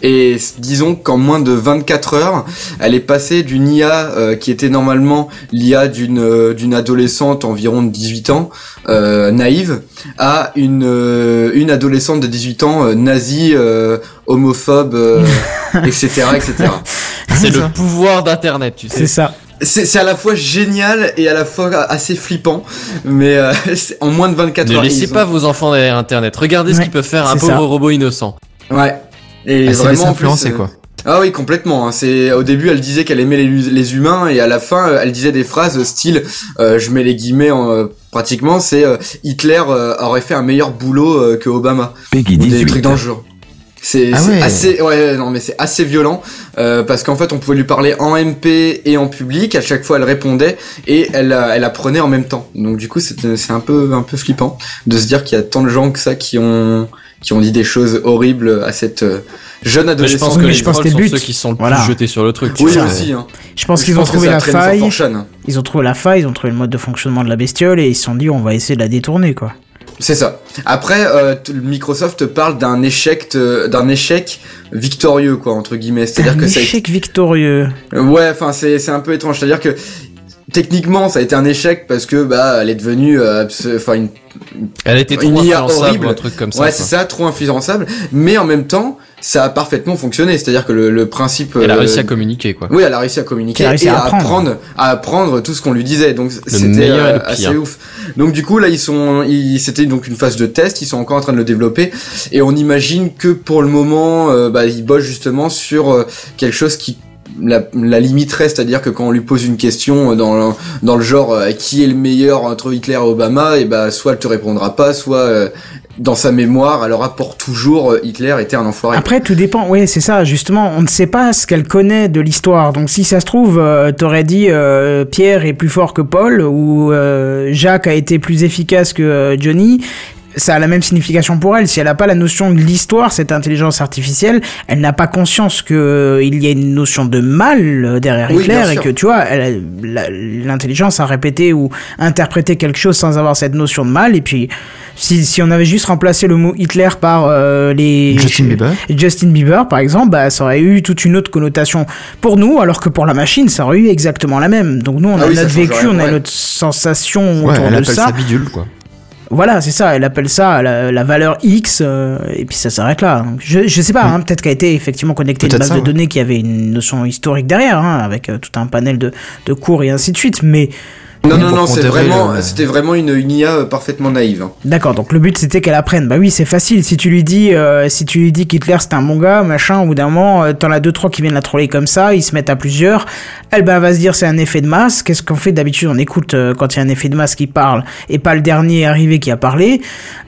Speaker 8: Et disons qu'en moins de 24 heures, elle est passée d'une IA euh, qui était normalement l'IA d'une euh, d'une adolescente environ de 18 ans, euh, naïve, à une euh, une adolescente de 18 ans nazie, euh, homophobe, euh, etc., etc.
Speaker 7: C'est le pouvoir d'internet, tu
Speaker 3: C'est
Speaker 7: sais.
Speaker 3: ça.
Speaker 8: C'est c'est à la fois génial et à la fois assez flippant, mais euh, c'est- en moins de 24
Speaker 7: Ne
Speaker 8: heures.
Speaker 7: laissez
Speaker 8: ils ont-
Speaker 7: pas vos enfants derrière internet. Regardez ce qu'ils peuvent faire un
Speaker 3: c'est
Speaker 7: pauvre
Speaker 3: ça.
Speaker 7: robot innocent.
Speaker 8: Ouais. Et
Speaker 5: laissée
Speaker 8: vraiment
Speaker 5: influencer,
Speaker 8: euh,
Speaker 5: quoi.
Speaker 8: Ah oui, complètement. hein. C'est au début, elle disait qu'elle aimait les, les humains et à la fin, euh, elle disait des phrases style, euh, je mets les guillemets en, euh, pratiquement, c'est euh, Hitler euh, aurait fait un meilleur boulot euh, que Obama.
Speaker 9: Peggy
Speaker 8: Ou des
Speaker 9: 18.
Speaker 8: trucs genre. C'est
Speaker 5: Ah ouais.
Speaker 8: assez, ouais, non mais c'est assez violent euh, parce qu'en fait, on pouvait lui parler en MP et en public. À chaque fois, elle répondait et elle, elle apprenait en même temps. Donc du coup, c'est c'est un peu, un peu flippant de se dire qu'il y a tant de gens que ça qui ont, qui ont dit des choses horribles à cette euh, jeune
Speaker 7: Mais je
Speaker 8: adolescente.
Speaker 7: pense
Speaker 3: Oui,
Speaker 7: que
Speaker 3: mais
Speaker 7: les
Speaker 3: je pense
Speaker 7: trolls
Speaker 3: que
Speaker 7: sont
Speaker 3: le but-
Speaker 7: ceux qui sont le
Speaker 3: voilà.
Speaker 7: jetés sur le truc. tu
Speaker 8: Oui,
Speaker 7: vois.
Speaker 8: aussi. Hein.
Speaker 3: Je pense qu'ils ont trouvé la faille.
Speaker 8: 4chan.
Speaker 3: Ils ont trouvé la faille, ils ont trouvé le mode de fonctionnement de la bestiole et ils se sont dit on va essayer de la détourner quoi.
Speaker 8: C'est ça. Après, euh, Microsoft parle d'un échec, d'un échec victorieux, quoi, entre guillemets.
Speaker 3: C'est
Speaker 8: C'est-à-dire que ça a
Speaker 3: échec victorieux.
Speaker 8: Ouais, enfin, c'est c'est un peu étrange. C'est-à-dire que techniquement, ça a été un échec parce que bah, elle est devenue, euh, enfin, une
Speaker 7: Elle était trop influençable un truc comme ça.
Speaker 8: ouais, c'est ça, trop influençable. Mais en même temps, ça a parfaitement fonctionné. C'est-à-dire que le, le principe.
Speaker 7: Elle a
Speaker 8: euh,
Speaker 7: réussi à communiquer, quoi.
Speaker 8: Oui, elle a réussi à communiquer
Speaker 3: réussi
Speaker 8: et
Speaker 3: à
Speaker 8: à
Speaker 3: apprendre.
Speaker 8: apprendre, à apprendre tout ce qu'on lui disait. Donc c'était euh, assez ouf. Donc du coup là ils sont, ils, c'était donc une phase de test. Ils sont encore en train de le développer et on imagine que pour le moment, euh, bah, ils bossent justement sur euh, quelque chose qui la, la limiterait, c'est-à-dire que quand on lui pose une question euh, dans le, dans le genre euh, qui est le meilleur entre Hitler et Obama, et bah soit elle te répondra pas, soit euh, dans sa mémoire elle aura pour toujours Hitler était un enfoiré.
Speaker 3: Après, tout dépend. Oui, c'est ça. Justement, on ne sait pas ce qu'elle connaît de l'histoire. Donc, si ça se trouve, euh, t'aurais dit euh, Pierre est plus fort que Paul ou euh, Jacques a été plus efficace que Johnny. Ça a la même signification pour elle. Si elle n'a pas la notion de l'histoire, cette intelligence artificielle, elle n'a pas conscience que euh, il y a une notion de mal euh, derrière
Speaker 8: Oui,
Speaker 3: Hitler et que tu vois, l'intelligence a répété ou interprété quelque chose sans avoir cette notion de mal. Et puis, si, si on avait juste remplacé le mot Hitler par euh, les
Speaker 5: Justin Bieber.
Speaker 3: Justin Bieber, par exemple, bah, ça aurait eu toute une autre connotation pour nous, alors que pour la machine, ça aurait eu exactement la même. Donc nous, on
Speaker 8: Ah
Speaker 3: a
Speaker 8: oui,
Speaker 3: notre vécu, on a
Speaker 8: ouais.
Speaker 3: notre sensation
Speaker 5: Ouais,
Speaker 3: autour
Speaker 5: elle
Speaker 3: de ça.
Speaker 5: ça bidule, quoi.
Speaker 3: Voilà, c'est ça. Elle appelle ça la, la valeur X, euh, et puis ça s'arrête là. Donc, je, je sais pas, hein, peut-être qu'elle a été effectivement connectée à une base
Speaker 5: ça,
Speaker 3: de
Speaker 5: ouais.
Speaker 3: données qui avait une notion historique derrière, hein, avec euh, tout un panel de, de cours et ainsi de suite. Mais
Speaker 8: Non, non, non, c'est vraiment,
Speaker 5: euh,
Speaker 8: c'était vraiment une, une IA euh, parfaitement naïve. hein.
Speaker 3: D'accord, donc le but c'était qu'elle apprenne. Bah oui, c'est facile. Si tu lui dis, euh, si tu lui dis qu'Hitler c'est un bon gars, machin, au bout d'un moment, euh, t'en as deux trois qui viennent la troller comme ça, ils se mettent à plusieurs. Elle bah, va se dire c'est un effet de masse. Qu'est-ce qu'on fait d'habitude? On écoute euh, quand il y a un effet de masse qui parle et pas le dernier arrivé qui a parlé.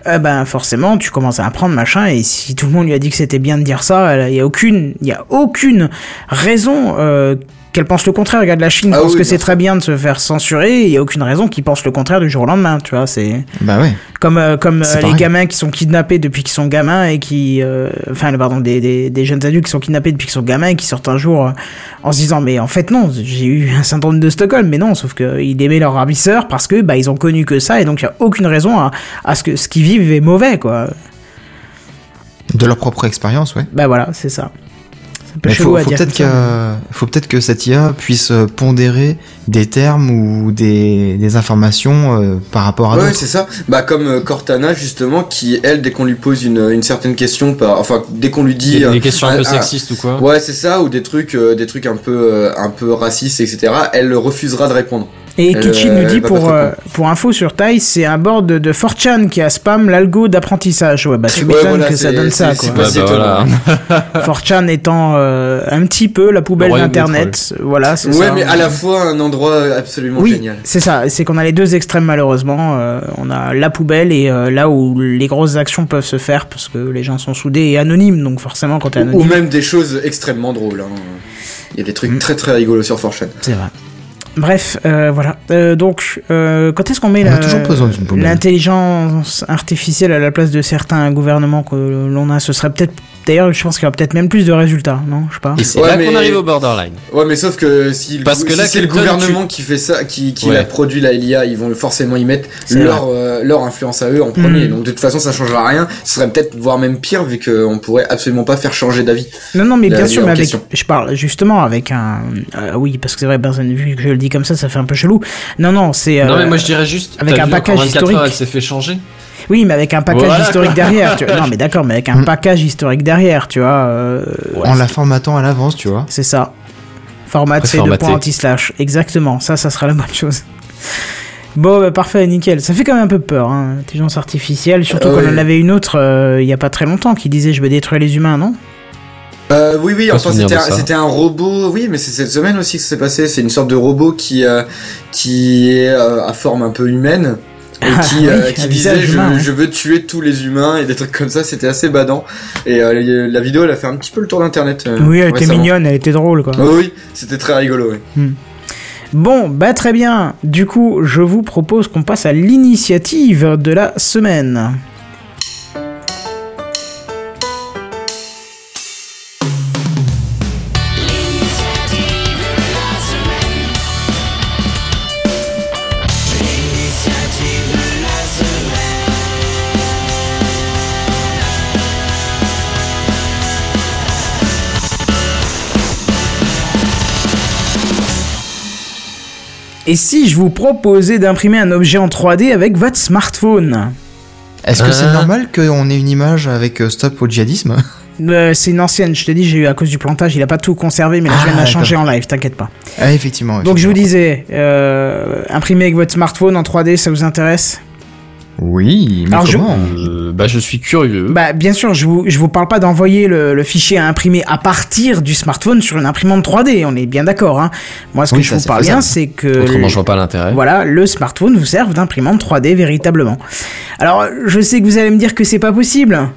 Speaker 3: Euh, ben forcément, tu commences à apprendre machin. Et si tout le monde lui a dit que c'était bien de dire ça, il y a aucune, il y a aucune raison. Qu'elle pense le contraire. Regarde, la Chine
Speaker 8: Ah
Speaker 3: pense
Speaker 8: oui,
Speaker 3: que c'est très bien de se faire censurer. Il y a aucune raison qu'ils pensent le contraire du jour au lendemain. Tu vois, c'est
Speaker 5: Bah ouais.
Speaker 3: comme euh, comme euh, les gamins qui sont kidnappés depuis qu'ils sont gamins et qui euh, enfin pardon des, des, des jeunes adultes qui sont kidnappés depuis qu'ils sont gamins et qui sortent un jour euh, en se disant mais en fait non j'ai eu un syndrome de Stockholm mais non sauf que ils aimaient leur ravisseur parce que bah ils ont connu que ça et donc il y a aucune raison à, à ce que ce qu'ils vivent est mauvais quoi
Speaker 5: De leur propre expérience, ouais.
Speaker 3: bah voilà c'est ça un peu chelou
Speaker 5: faut,
Speaker 3: à
Speaker 5: faut
Speaker 3: dire
Speaker 5: peut-être que, faut peut-être que cette IA puisse euh, pondérer des termes ou des, des informations euh, par rapport à
Speaker 8: Ouais, c'est ça. Bah comme euh, Cortana justement, qui elle, dès qu'on lui pose une, une certaine question, par, enfin dès qu'on lui dit,
Speaker 7: Des, des questions un
Speaker 8: ah,
Speaker 7: peu
Speaker 8: ah,
Speaker 7: sexistes ou quoi
Speaker 8: ouais c'est ça, ou des trucs, euh, des trucs un peu, euh, un peu racistes, etc. Elle refusera de répondre.
Speaker 3: Et Kichi
Speaker 8: euh,
Speaker 3: nous dit pour, euh, pour info sur Taille, c'est un board de, de 4chan qui a spam l'algo d'apprentissage. Ouais, bah tu
Speaker 8: Ouais,
Speaker 3: m'étonnes
Speaker 8: voilà,
Speaker 3: que ça donne ça,
Speaker 8: c'est-
Speaker 3: quoi.
Speaker 8: pas
Speaker 7: bah
Speaker 8: si étonnant.
Speaker 7: voilà.
Speaker 3: 4chan étant euh, un petit peu la poubelle d'internet. Voilà, c'est
Speaker 8: Ouais,
Speaker 3: ça.
Speaker 8: mais à la fois un endroit absolument
Speaker 3: Oui,
Speaker 8: génial.
Speaker 3: c'est ça. C'est qu'on a les deux extrêmes malheureusement. Euh, on a la poubelle et euh, là où les grosses actions peuvent se faire parce que les gens sont soudés et anonymes. Donc forcément, quand t'es
Speaker 8: Ou
Speaker 3: anonyme,
Speaker 8: même des choses extrêmement drôles. hein. Il y a des trucs
Speaker 3: Mm.
Speaker 8: très très rigolos sur 4chan.
Speaker 3: c'est vrai. Bref, euh, voilà. Euh, donc, euh, quand est-ce qu'on met l'intelligence artificielle à la place de certains gouvernements que l'on a Ce serait peut-être. D'ailleurs, je pense qu'il y aura peut-être même plus de résultats, non? Je sais pas.
Speaker 7: Et c'est
Speaker 8: Ouais,
Speaker 7: là
Speaker 8: mais-
Speaker 7: qu'on arrive au borderline.
Speaker 8: Ouais, mais sauf que si, le
Speaker 7: Parce que
Speaker 8: si
Speaker 7: là,
Speaker 8: c'est le gouvernement qui fait ça, qui, qui
Speaker 7: Ouais.
Speaker 8: a produit la LIA, ils vont forcément y mettre leur, euh, leur influence à eux en premier.
Speaker 3: Mm.
Speaker 8: Donc de toute façon, ça changera rien. Ce serait peut-être voire même pire vu qu'on pourrait absolument pas faire changer d'avis.
Speaker 3: Non, non, mais
Speaker 8: la-
Speaker 3: bien sûr, mais avec,
Speaker 8: question.
Speaker 3: je parle justement avec un. euh, oui, parce que c'est vrai, Benzen, vu que je le dis comme ça, ça fait un peu chelou. Non, non, c'est.
Speaker 7: Non
Speaker 3: euh,
Speaker 7: mais moi je dirais juste.
Speaker 3: avec un package
Speaker 7: 24
Speaker 3: historique.
Speaker 7: heures, elle s'est fait changer.
Speaker 3: Oui, mais avec un package
Speaker 7: Voilà,
Speaker 3: historique
Speaker 7: quoi.
Speaker 3: derrière. Tu vois. Non, mais d'accord, mais avec un
Speaker 5: Mm.
Speaker 3: package historique derrière, tu vois. euh,
Speaker 5: En la formatant à l'avance, tu vois.
Speaker 3: C'est ça. Format C de
Speaker 7: Préformaté.
Speaker 3: point anti-slash. Exactement, ça, ça sera la bonne chose. Bon, bah, parfait, nickel. Ça fait quand même un peu peur, hein, intelligence artificielle. Surtout
Speaker 8: Ah
Speaker 3: qu'on
Speaker 8: oui.
Speaker 3: en avait une autre euh, il y a pas très longtemps qui disait je vais détruire les humains, non?
Speaker 8: Euh, oui, oui, enfin un, c'était un robot, oui, mais c'est cette semaine aussi que ça s'est passé. C'est une sorte de robot qui, euh, qui est euh, à forme un peu humaine. Et
Speaker 3: Ah,
Speaker 8: qui,
Speaker 3: oui,
Speaker 8: euh, qui disait je,
Speaker 3: humain, hein.
Speaker 8: je veux tuer tous les humains et des trucs comme ça, c'était assez badant. Et euh, la vidéo elle a fait un petit peu le tour d'internet. euh,
Speaker 3: Oui, elle était mignonne, elle était drôle, quoi.
Speaker 8: Oui, oui, c'était très rigolo. Oui.
Speaker 3: Bon, bah très bien. Du coup, je vous propose qu'on passe à l'initiative de la semaine. Et si je vous proposais d'imprimer un objet en 3D avec votre smartphone
Speaker 5: Est-ce que c'est
Speaker 7: Euh.
Speaker 5: normal qu'on ait une image avec euh, stop au djihadisme?
Speaker 3: Euh, C'est une ancienne, je te dis, j'ai eu à cause du plantage, il a pas tout conservé, mais là je viens de la
Speaker 5: Ah,
Speaker 3: changer en live, t'inquiète pas.
Speaker 5: Ah, effectivement.
Speaker 3: Donc je vous disais, euh, imprimer avec votre smartphone en 3D, ça vous intéresse?
Speaker 5: Oui, mais
Speaker 3: Alors, je-
Speaker 5: comment
Speaker 7: Euh, bah je suis curieux.
Speaker 3: Bah bien sûr, je vous, je vous parle pas d'envoyer le, le fichier à imprimer à partir du smartphone sur une imprimante 3D, on est bien d'accord. Hein. Moi ce que
Speaker 5: Oui,
Speaker 3: je
Speaker 5: ça,
Speaker 3: vous parle bien, c'est que...
Speaker 7: Autrement je vois pas l'intérêt.
Speaker 3: Voilà, le smartphone vous serve d'imprimante 3D véritablement. Alors, je sais que vous allez me dire que c'est pas possible.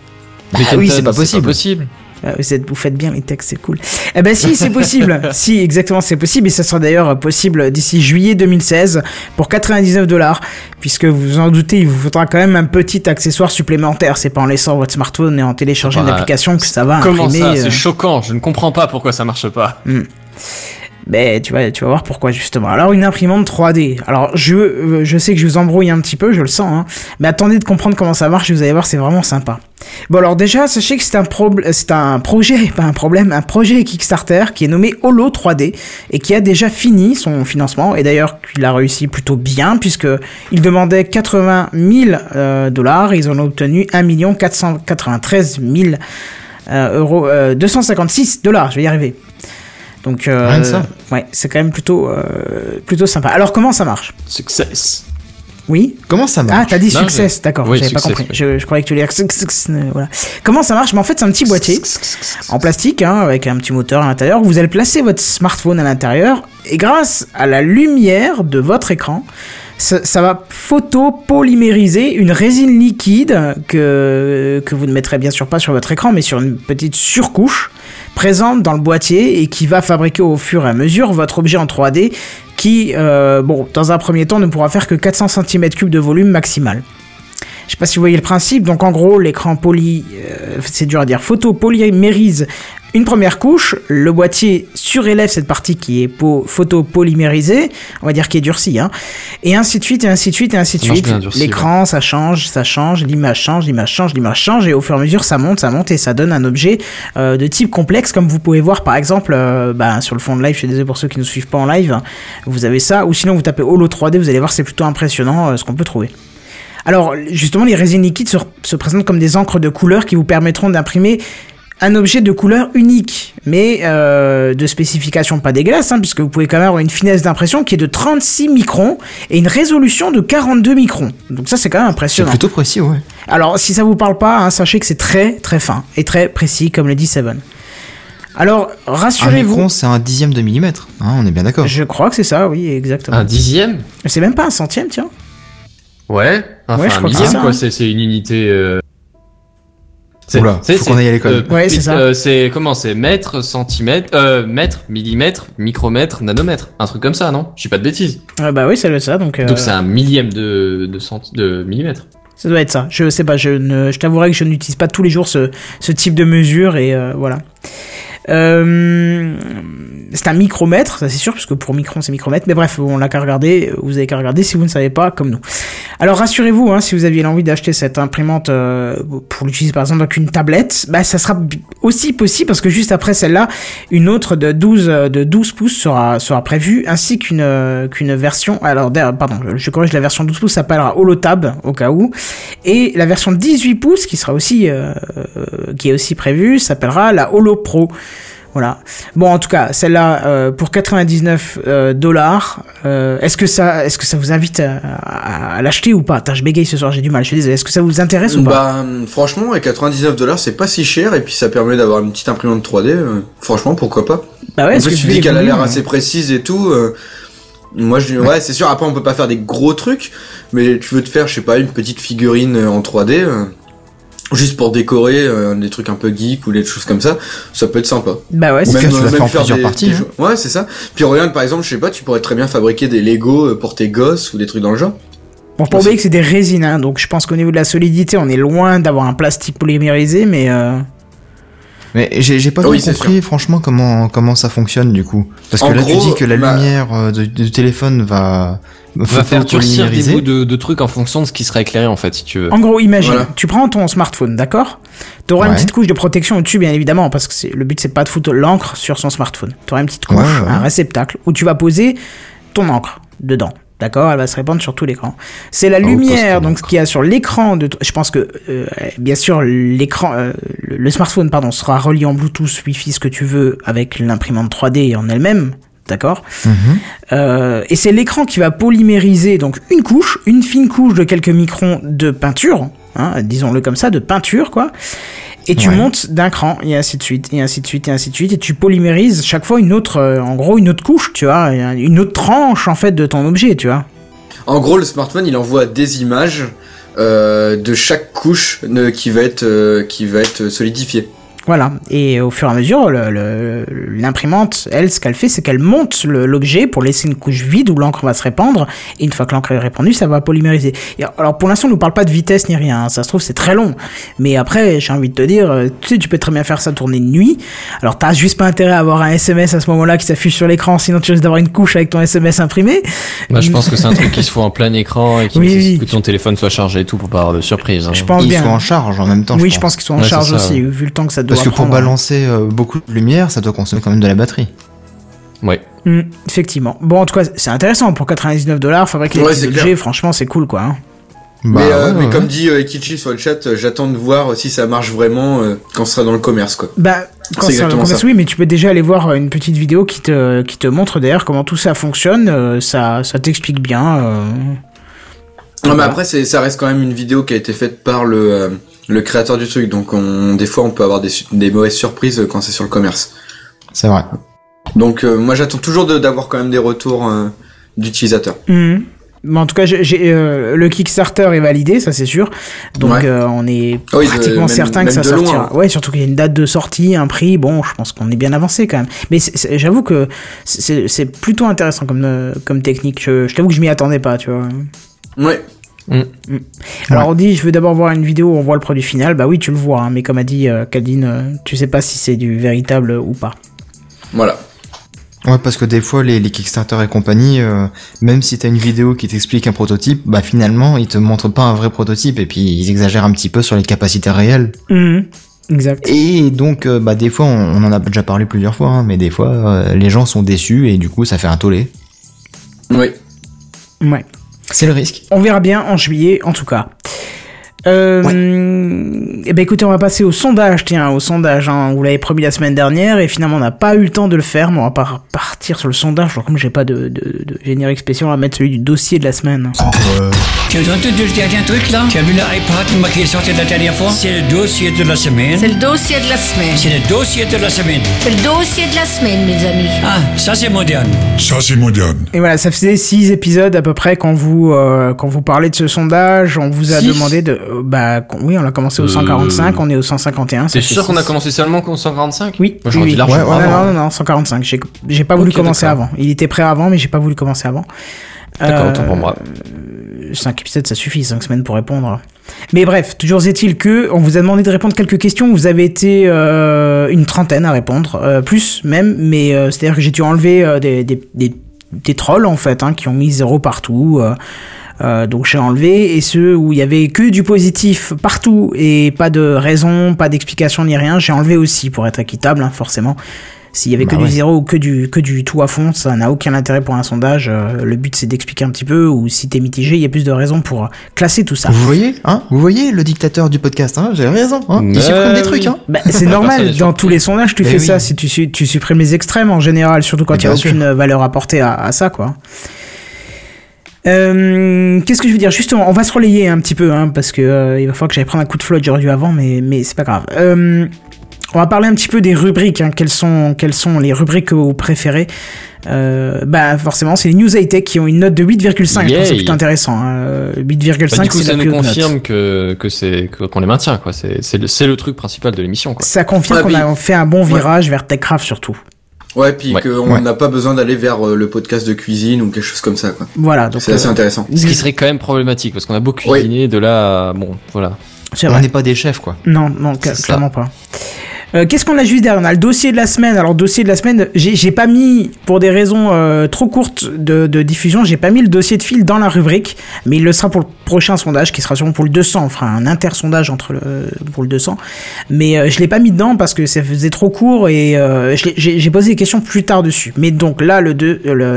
Speaker 5: Bah oui, c'est pas possible.
Speaker 7: possible.
Speaker 3: Euh, Vous, êtes- vous faites bien les textes, c'est cool. Eh ben si, c'est possible. si, exactement, c'est possible. Et ça sera d'ailleurs possible d'ici juillet 2016 pour 99 dollars. Puisque vous vous en doutez, il vous faudra quand même un petit accessoire supplémentaire. C'est pas en laissant votre smartphone et en téléchargeant une
Speaker 7: Bah,
Speaker 3: application que ça va
Speaker 7: Comment
Speaker 3: imprimer.
Speaker 7: ça?
Speaker 3: Euh,
Speaker 7: C'est choquant. Je ne comprends pas pourquoi ça marche pas.
Speaker 3: Ben, tu vas, tu vas voir pourquoi justement. Alors une imprimante 3D. Alors je, euh, je sais que je vous embrouille un petit peu, je le sens. Hein, mais attendez de comprendre comment ça marche. Vous allez voir, c'est vraiment sympa. Bon alors déjà, sachez que c'est un c'est un projet, pas un problème, un projet Kickstarter qui est nommé Holo 3D et qui a déjà fini son financement. Et d'ailleurs, il a réussi plutôt bien puisque il demandait 80 000 euh, dollars. Ils en ont obtenu 1 493 000 euh, euros, euh, 256 dollars. Je vais y arriver. Donc, euh,
Speaker 5: Rien que ça.
Speaker 3: ouais, c'est quand même plutôt, euh, plutôt sympa. Alors, comment ça marche?
Speaker 7: Success.
Speaker 3: Oui
Speaker 5: Comment ça
Speaker 3: Ah,
Speaker 5: marche
Speaker 3: t'as dit
Speaker 7: je-
Speaker 3: d'accord,
Speaker 7: Oui,
Speaker 3: j'avais pas compris.
Speaker 7: oui.
Speaker 3: Je, je croyais que tu allais dire success, euh, voilà. Comment ça marche? Mais en fait, c'est un petit boîtier en plastique, hein, avec un petit moteur à l'intérieur. Vous allez placer votre smartphone à l'intérieur et grâce à la lumière de votre écran, ça, ça va photopolymériser une résine liquide que, que vous ne mettrez bien sûr pas sur votre écran, mais sur une petite surcouche présente dans le boîtier et qui va fabriquer au fur et à mesure votre objet en 3D qui, euh, bon, dans un premier temps, ne pourra faire que 400 cm3 de volume maximal. Je sais pas si vous voyez le principe. Donc en gros, l'écran poly, euh, c'est dur à dire, photopolymérise une première couche. Le boîtier surélève cette partie qui est po- photopolymérisée, on va dire qui est durcie, hein. Et ainsi de suite, et ainsi de suite, et ainsi de suite. L'écran, ça change, ça change, l'image change, l'image change, l'image change, et au fur et à mesure, ça monte, ça monte, et ça donne un objet euh, de type complexe, comme vous pouvez voir par exemple euh, bah, sur le fond de live. Je suis désolé pour ceux qui ne nous suivent pas en live. Vous avez ça, ou sinon vous tapez Holo 3D, vous allez voir, c'est plutôt impressionnant euh, ce qu'on peut trouver. Alors, justement, les résines liquides se, se présentent comme des encres de couleur qui vous permettront d'imprimer un objet de couleur unique, mais euh, de spécification pas dégueulasse, hein, puisque vous pouvez quand même avoir une finesse d'impression qui est de 36 microns et une résolution de 42 microns. Donc ça, c'est quand même
Speaker 5: C'est
Speaker 3: impressionnant.
Speaker 5: plutôt précis, ouais.
Speaker 3: Alors, si ça vous parle pas, hein, sachez que c'est très très fin et très précis, comme le dit Seven. Alors,
Speaker 5: Un
Speaker 3: rassurez-vous.
Speaker 5: micron, c'est un dixième de millimètre. Hein, on est bien d'accord.
Speaker 3: Je crois que c'est ça, oui, exactement.
Speaker 7: Un dixième?
Speaker 3: C'est même pas un centième, tiens.
Speaker 7: Ouais. Enfin,
Speaker 3: Ouais, je
Speaker 7: un
Speaker 3: crois que
Speaker 7: millième,
Speaker 3: c'est ça,
Speaker 7: quoi.
Speaker 3: hein.
Speaker 7: C'est c'est une unité. euh,
Speaker 4: C'est,
Speaker 5: Oula,
Speaker 4: c'est-
Speaker 5: faut qu'on aille à l'école.
Speaker 3: Ouais, c'est ça.
Speaker 4: euh, c'est comment C'est mètre, centimètre, euh, mètre, millimètre, micromètre, nanomètre. Un truc comme ça, non? Je dis pas de bêtises.
Speaker 3: Ah bah oui, ça doit être ça. Donc, euh,
Speaker 4: Donc c'est un millième de, de, centi- de millimètre.
Speaker 3: ça doit être ça. Je sais pas. Je, ne, je t'avouerai que je n'utilise pas tous les jours ce, ce type de mesure et euh, voilà. Euh, c'est un micromètre, ça c'est sûr, parce que pour micron c'est micromètre. Mais bref, on l'a qu'à regarder. Vous avez qu'à regarder si vous ne savez pas, comme nous. Alors rassurez-vous, hein, si vous aviez l'envie d'acheter cette imprimante euh, pour l'utiliser par exemple avec une tablette, bah ça sera aussi possible parce que juste après celle-là, une autre de 12 euh, de 12 pouces sera sera prévue, ainsi qu'une euh, version. Alors pardon, je corrige la version 12 pouces s'appellera Holotab au cas où, et la version 18 pouces qui sera aussi qui est aussi prévue s'appellera la Holo Pro. Voilà. Bon, en tout cas, celle-là euh, pour 99 euh, dollars. euh, est-ce que ça, est-ce que ça vous invite à, à- à l'acheter ou pas? Je bégaye ce soir, j'ai du mal. Je suis désolé. Est-ce que ça vous intéresse ou pas?
Speaker 8: Bah, franchement, avec 99 dollars, c'est pas si cher et puis ça permet d'avoir une petite imprimante 3D. euh, franchement, pourquoi pas?
Speaker 3: Bah ouais.
Speaker 8: En plus,
Speaker 3: que
Speaker 8: tu dis qu'elle a l'air assez précise et tout. moi, je, ouais, c'est sûr. Après, on peut pas faire des gros trucs, mais tu veux te faire, je sais pas, une petite figurine en 3D, euh, juste pour décorer euh, des trucs un peu geek ou des choses comme ça, ça peut être sympa.
Speaker 3: Bah ouais.
Speaker 5: Ou
Speaker 3: c'est-
Speaker 5: même- fait en
Speaker 8: faire
Speaker 5: plusieurs
Speaker 8: des-
Speaker 5: parties,
Speaker 8: des
Speaker 5: hein.
Speaker 8: Ouais, c'est ça. Puis regarde, par exemple, je sais pas, tu pourrais très bien fabriquer des Lego euh, pour tes gosses ou des trucs dans le genre.
Speaker 3: Bon, pour oublier que c'est des résines, hein, donc je pense qu'au niveau de la solidité, on est loin d'avoir un plastique polymérisé, mais euh,
Speaker 5: Mais j'ai pas
Speaker 8: Ah oui,
Speaker 5: compris franchement comment comment ça fonctionne du coup. Parce que là
Speaker 8: gros,
Speaker 5: tu dis que la
Speaker 8: bah-
Speaker 5: lumière euh, du téléphone va
Speaker 4: Va faire durcir des bouts de, de trucs en fonction de ce qui sera éclairé en fait, si tu veux.
Speaker 3: en gros, imagine,
Speaker 8: Voilà.
Speaker 3: tu prends ton smartphone, d'accord? T'auras une
Speaker 5: Ouais.
Speaker 3: petite couche de protection au-dessus, bien évidemment, parce que c'est le but c'est pas de foutre l'encre sur son smartphone. T'auras une petite couche,
Speaker 5: Ouais, ouais.
Speaker 3: un réceptacle où tu vas poser ton encre dedans. D'accord, elle va se répandre sur tout l'écran. C'est la
Speaker 5: Oh,
Speaker 3: lumière donc qu'il y a sur l'écran de. Je pense que euh, bien sûr l'écran, euh, le le smartphone pardon sera relié en Bluetooth, Wi-Fi, ce que tu veux avec l'imprimante 3D en elle-même. D'accord.
Speaker 5: Mhm.
Speaker 3: Euh, et c'est l'écran qui va polymériser donc une couche, une fine couche de quelques microns de peinture, hein, disons-le comme ça, de peinture quoi. Et tu
Speaker 5: Ouais.
Speaker 3: montes d'un cran et ainsi de suite et ainsi de suite et ainsi de suite et tu polymérises chaque fois une autre, euh, en gros une autre couche, tu vois, une autre tranche en fait de ton objet, tu vois.
Speaker 8: En gros, le smartphone, il envoie des images euh, de chaque couche euh, qui va être euh, qui va être solidifiée.
Speaker 3: Voilà. Et au fur et à mesure, l'imprimante, elle, ce qu'elle fait, c'est qu'elle monte l'objet pour laisser une couche vide où l'encre va se répandre. Et une fois que l'encre est répandue, ça va polymériser. Et alors, pour l'instant, on nous parle pas de vitesse ni rien. hein. Ça se trouve, c'est très long. Mais après, j'ai envie de te dire, euh, tu sais, tu peux très bien faire ça tourner de nuit. Alors, t'as juste pas intérêt à avoir un SMS à ce moment-là qui s'affiche sur l'écran, sinon tu risques d'avoir une couche avec ton SMS imprimé.
Speaker 7: Bah, je pense que c'est un truc qui se fait en plein écran et qui
Speaker 3: Oui,
Speaker 7: nécessite
Speaker 3: oui.
Speaker 7: que ton téléphone soit chargé et tout pour pas avoir de surprise. hein.
Speaker 3: Je pense
Speaker 5: Et ils
Speaker 3: bien.
Speaker 5: sont en charge en même temps.
Speaker 3: oui,
Speaker 5: je
Speaker 3: pense qu'ils sont en
Speaker 7: Ouais,
Speaker 3: charge
Speaker 7: ça,
Speaker 3: aussi,
Speaker 7: ouais.
Speaker 3: vu le temps que ça doit
Speaker 5: Parce que pour
Speaker 3: prendre.
Speaker 5: balancer euh, beaucoup de lumière, ça doit consommer quand même de la batterie.
Speaker 7: Ouais.
Speaker 3: Hmm, effectivement. Bon, en tout cas, c'est intéressant. Pour 99 dollars, fabriquer des
Speaker 8: Ouais, c'est
Speaker 3: objets, franchement, c'est cool, quoi. hein.
Speaker 5: Bah,
Speaker 8: mais euh,
Speaker 5: ouais,
Speaker 8: mais
Speaker 5: ouais.
Speaker 8: comme dit euh, Kichi sur le chat, euh, j'attends de voir si ça marche vraiment euh, quand ce sera dans le commerce, quoi.
Speaker 3: Bah, quand
Speaker 8: C'est
Speaker 3: ça,
Speaker 8: exactement
Speaker 3: quand ça-
Speaker 8: ça.
Speaker 3: oui, mais tu peux déjà aller voir une petite vidéo qui te, qui te montre d'ailleurs comment tout ça fonctionne. euh, ça, ça t'explique bien. euh.
Speaker 8: Non, mais après, ça reste quand même une vidéo qui a été faite par le, euh, le créateur du truc, donc on, des fois on peut avoir des, mauvaises surprises quand c'est sur le commerce.
Speaker 5: C'est vrai.
Speaker 8: Donc euh, moi j'attends toujours de- d'avoir quand même des retours euh, d'utilisateurs.
Speaker 3: Mhm. Mais en tout cas, euh, le Kickstarter est validé, ça c'est sûr. Donc
Speaker 8: Ouais.
Speaker 3: euh, on est
Speaker 8: Ah de-
Speaker 3: pratiquement
Speaker 8: même-
Speaker 3: certain que ça
Speaker 8: de loin,
Speaker 3: sortira.
Speaker 8: hein.
Speaker 3: Ouais, surtout qu'il y a une date de sortie, un prix. Bon, je pense qu'on est bien avancé quand même. Mais j'avoue que c'est, plutôt intéressant comme, comme technique. Je, je t'avoue que je m'y attendais pas, tu vois.
Speaker 8: Ouais.
Speaker 3: Alors on dit, je veux d'abord voir une vidéo où on voit le produit final. Bah oui, tu le vois, hein, mais comme a dit euh, Cadine, euh, tu sais pas si c'est du véritable ou pas.
Speaker 8: Voilà.
Speaker 5: Ouais, parce que des fois, les, les Kickstarter et compagnie, euh, même si t'as une vidéo qui t'explique un prototype, bah finalement, ils te montrent pas un vrai prototype et puis ils exagèrent un petit peu sur les capacités réelles.
Speaker 3: Mhm. Exact.
Speaker 5: Et donc, euh, bah des fois, on, on en a déjà parlé plusieurs fois, hein, mais des fois, euh, les gens sont déçus et du coup, ça fait un tollé.
Speaker 8: Oui.
Speaker 3: Ouais.
Speaker 5: C'est le risque.
Speaker 3: On verra bien en juillet, en tout cas. Euh, eh ben écoutez, on va passer au sondage, tiens, au sondage. Hein, vous l'avez promis la semaine dernière et finalement on n'a pas eu le temps de le faire, mais on va pas partir sur le sondage. Alors, comme j'ai pas de, de, de générique spécial, on va mettre celui du dossier de la semaine.
Speaker 2: Tu as entendu le dernier truc là? Tu as vu l'iPad qui est sorti la dernière fois? C'est le dossier de la semaine.
Speaker 6: C'est le dossier de la semaine.
Speaker 2: C'est le dossier de la semaine.
Speaker 6: C'est le dossier de la semaine, mes amis.
Speaker 2: Ah, ça c'est moderne.
Speaker 9: Ça, c'est moderne.
Speaker 3: Et voilà, ça faisait six épisodes à peu près quand vous euh, quand vous parlez de ce sondage. On vous a
Speaker 4: Six?
Speaker 3: demandé de Euh, bah oui, on a commencé au
Speaker 7: Euh,
Speaker 3: 145, on est au 151. ça
Speaker 7: T'es
Speaker 3: fait
Speaker 7: sûr qu'on a commencé seulement qu'au 145
Speaker 3: Oui,
Speaker 7: Moi,
Speaker 3: oui, oui.
Speaker 5: Ouais, ouais,
Speaker 3: non, non, non, 145. J'ai, j'ai pas voulu commencer
Speaker 7: d'accord.
Speaker 3: avant. Il était prêt avant, mais j'ai pas voulu commencer avant.
Speaker 7: D'accord,
Speaker 3: Euh,
Speaker 7: autant pour moi.
Speaker 3: 5 épisodes, ça suffit, 5 semaines pour répondre. Mais bref, toujours est-il que on vous a demandé de répondre quelques questions. Vous avez été euh, une trentaine à répondre, euh, plus même. Mais euh, c'est-à-dire que j'ai dû enlever euh, des, des, des, des trolls en fait, hein, qui ont mis zéro partout. Euh, euh, donc j'ai enlevé et ceux où il y avait que du positif partout et pas de raison, pas d'explication ni rien, j'ai enlevé aussi pour être équitable, hein, forcément. S'il y avait
Speaker 5: Bah
Speaker 3: que
Speaker 5: ouais.
Speaker 3: du zéro ou que du que du tout à fond, ça n'a aucun intérêt pour un sondage. Euh, le but c'est d'expliquer un petit peu ou si t'es mitigé, il y a plus de raisons pour euh, classer tout ça.
Speaker 5: Vous voyez, hein Vous voyez le dictateur du podcast, hein J'ai raison, hein Il
Speaker 7: Mais
Speaker 5: supprime des
Speaker 7: oui.
Speaker 5: trucs, hein
Speaker 3: Bah, c'est normal, dans tous les sondages, tu
Speaker 5: Mais
Speaker 3: fais
Speaker 5: oui.
Speaker 3: ça, si tu, su- tu supprimes les extrêmes en général, surtout quand
Speaker 5: Mais
Speaker 3: il n'y a aucune valeur apportée à, à ça, quoi. Euh, Qu'est-ce que je veux dire? Justement, on va se relayer un petit peu, hein, parce que euh, il va falloir que j'aille prendre un coup de flotte, j'aurais dû avant, mais, mais c'est pas grave. Euh, on va parler un petit peu des rubriques. Hein. Quelles, sont, quelles sont les rubriques que vous préférez? Euh, Bah forcément, c'est les news high-tech qui ont une note de 8,5. Je trouve que c'est plutôt intéressant. hein. 8,5,
Speaker 7: Bah, du coup,
Speaker 3: c'est
Speaker 7: ça
Speaker 3: la
Speaker 7: nous
Speaker 3: plus haute note.
Speaker 7: confirme que, que c'est, qu'on les maintient, quoi. C'est, c'est le, le truc principal de l'émission, quoi.
Speaker 3: Ça confirme
Speaker 8: Ouais,
Speaker 3: qu'on a fait un bon virage vers TechCraft surtout.
Speaker 8: Ouais, puis
Speaker 7: Ouais.
Speaker 8: qu'on
Speaker 5: Ouais.
Speaker 8: n'a pas besoin d'aller vers euh, le podcast de cuisine ou quelque chose comme ça, quoi.
Speaker 3: Voilà, donc
Speaker 8: C'est assez
Speaker 3: euh,
Speaker 8: intéressant.
Speaker 7: Ce qui serait quand même problématique, parce qu'on a beau
Speaker 8: Oui.
Speaker 7: cuisiner, de là, à- bon, voilà.
Speaker 3: c'est
Speaker 5: On n'est pas des chefs, quoi.
Speaker 3: Non, non,
Speaker 7: ça.
Speaker 3: clairement pas. Euh, Qu'est-ce qu'on a juste derrière On a le dossier de la semaine. Alors, dossier de la semaine, j'ai pas mis, pour des raisons euh, trop courtes de, de diffusion, j'ai pas mis le dossier de fil dans la rubrique, mais il le sera pour le prochain sondage, qui sera sûrement pour le 200. On fera un intersondage entre le, pour le 200. Mais euh, je l'ai pas mis dedans parce que ça faisait trop court et euh, j'ai posé des questions plus tard dessus. Mais donc là, le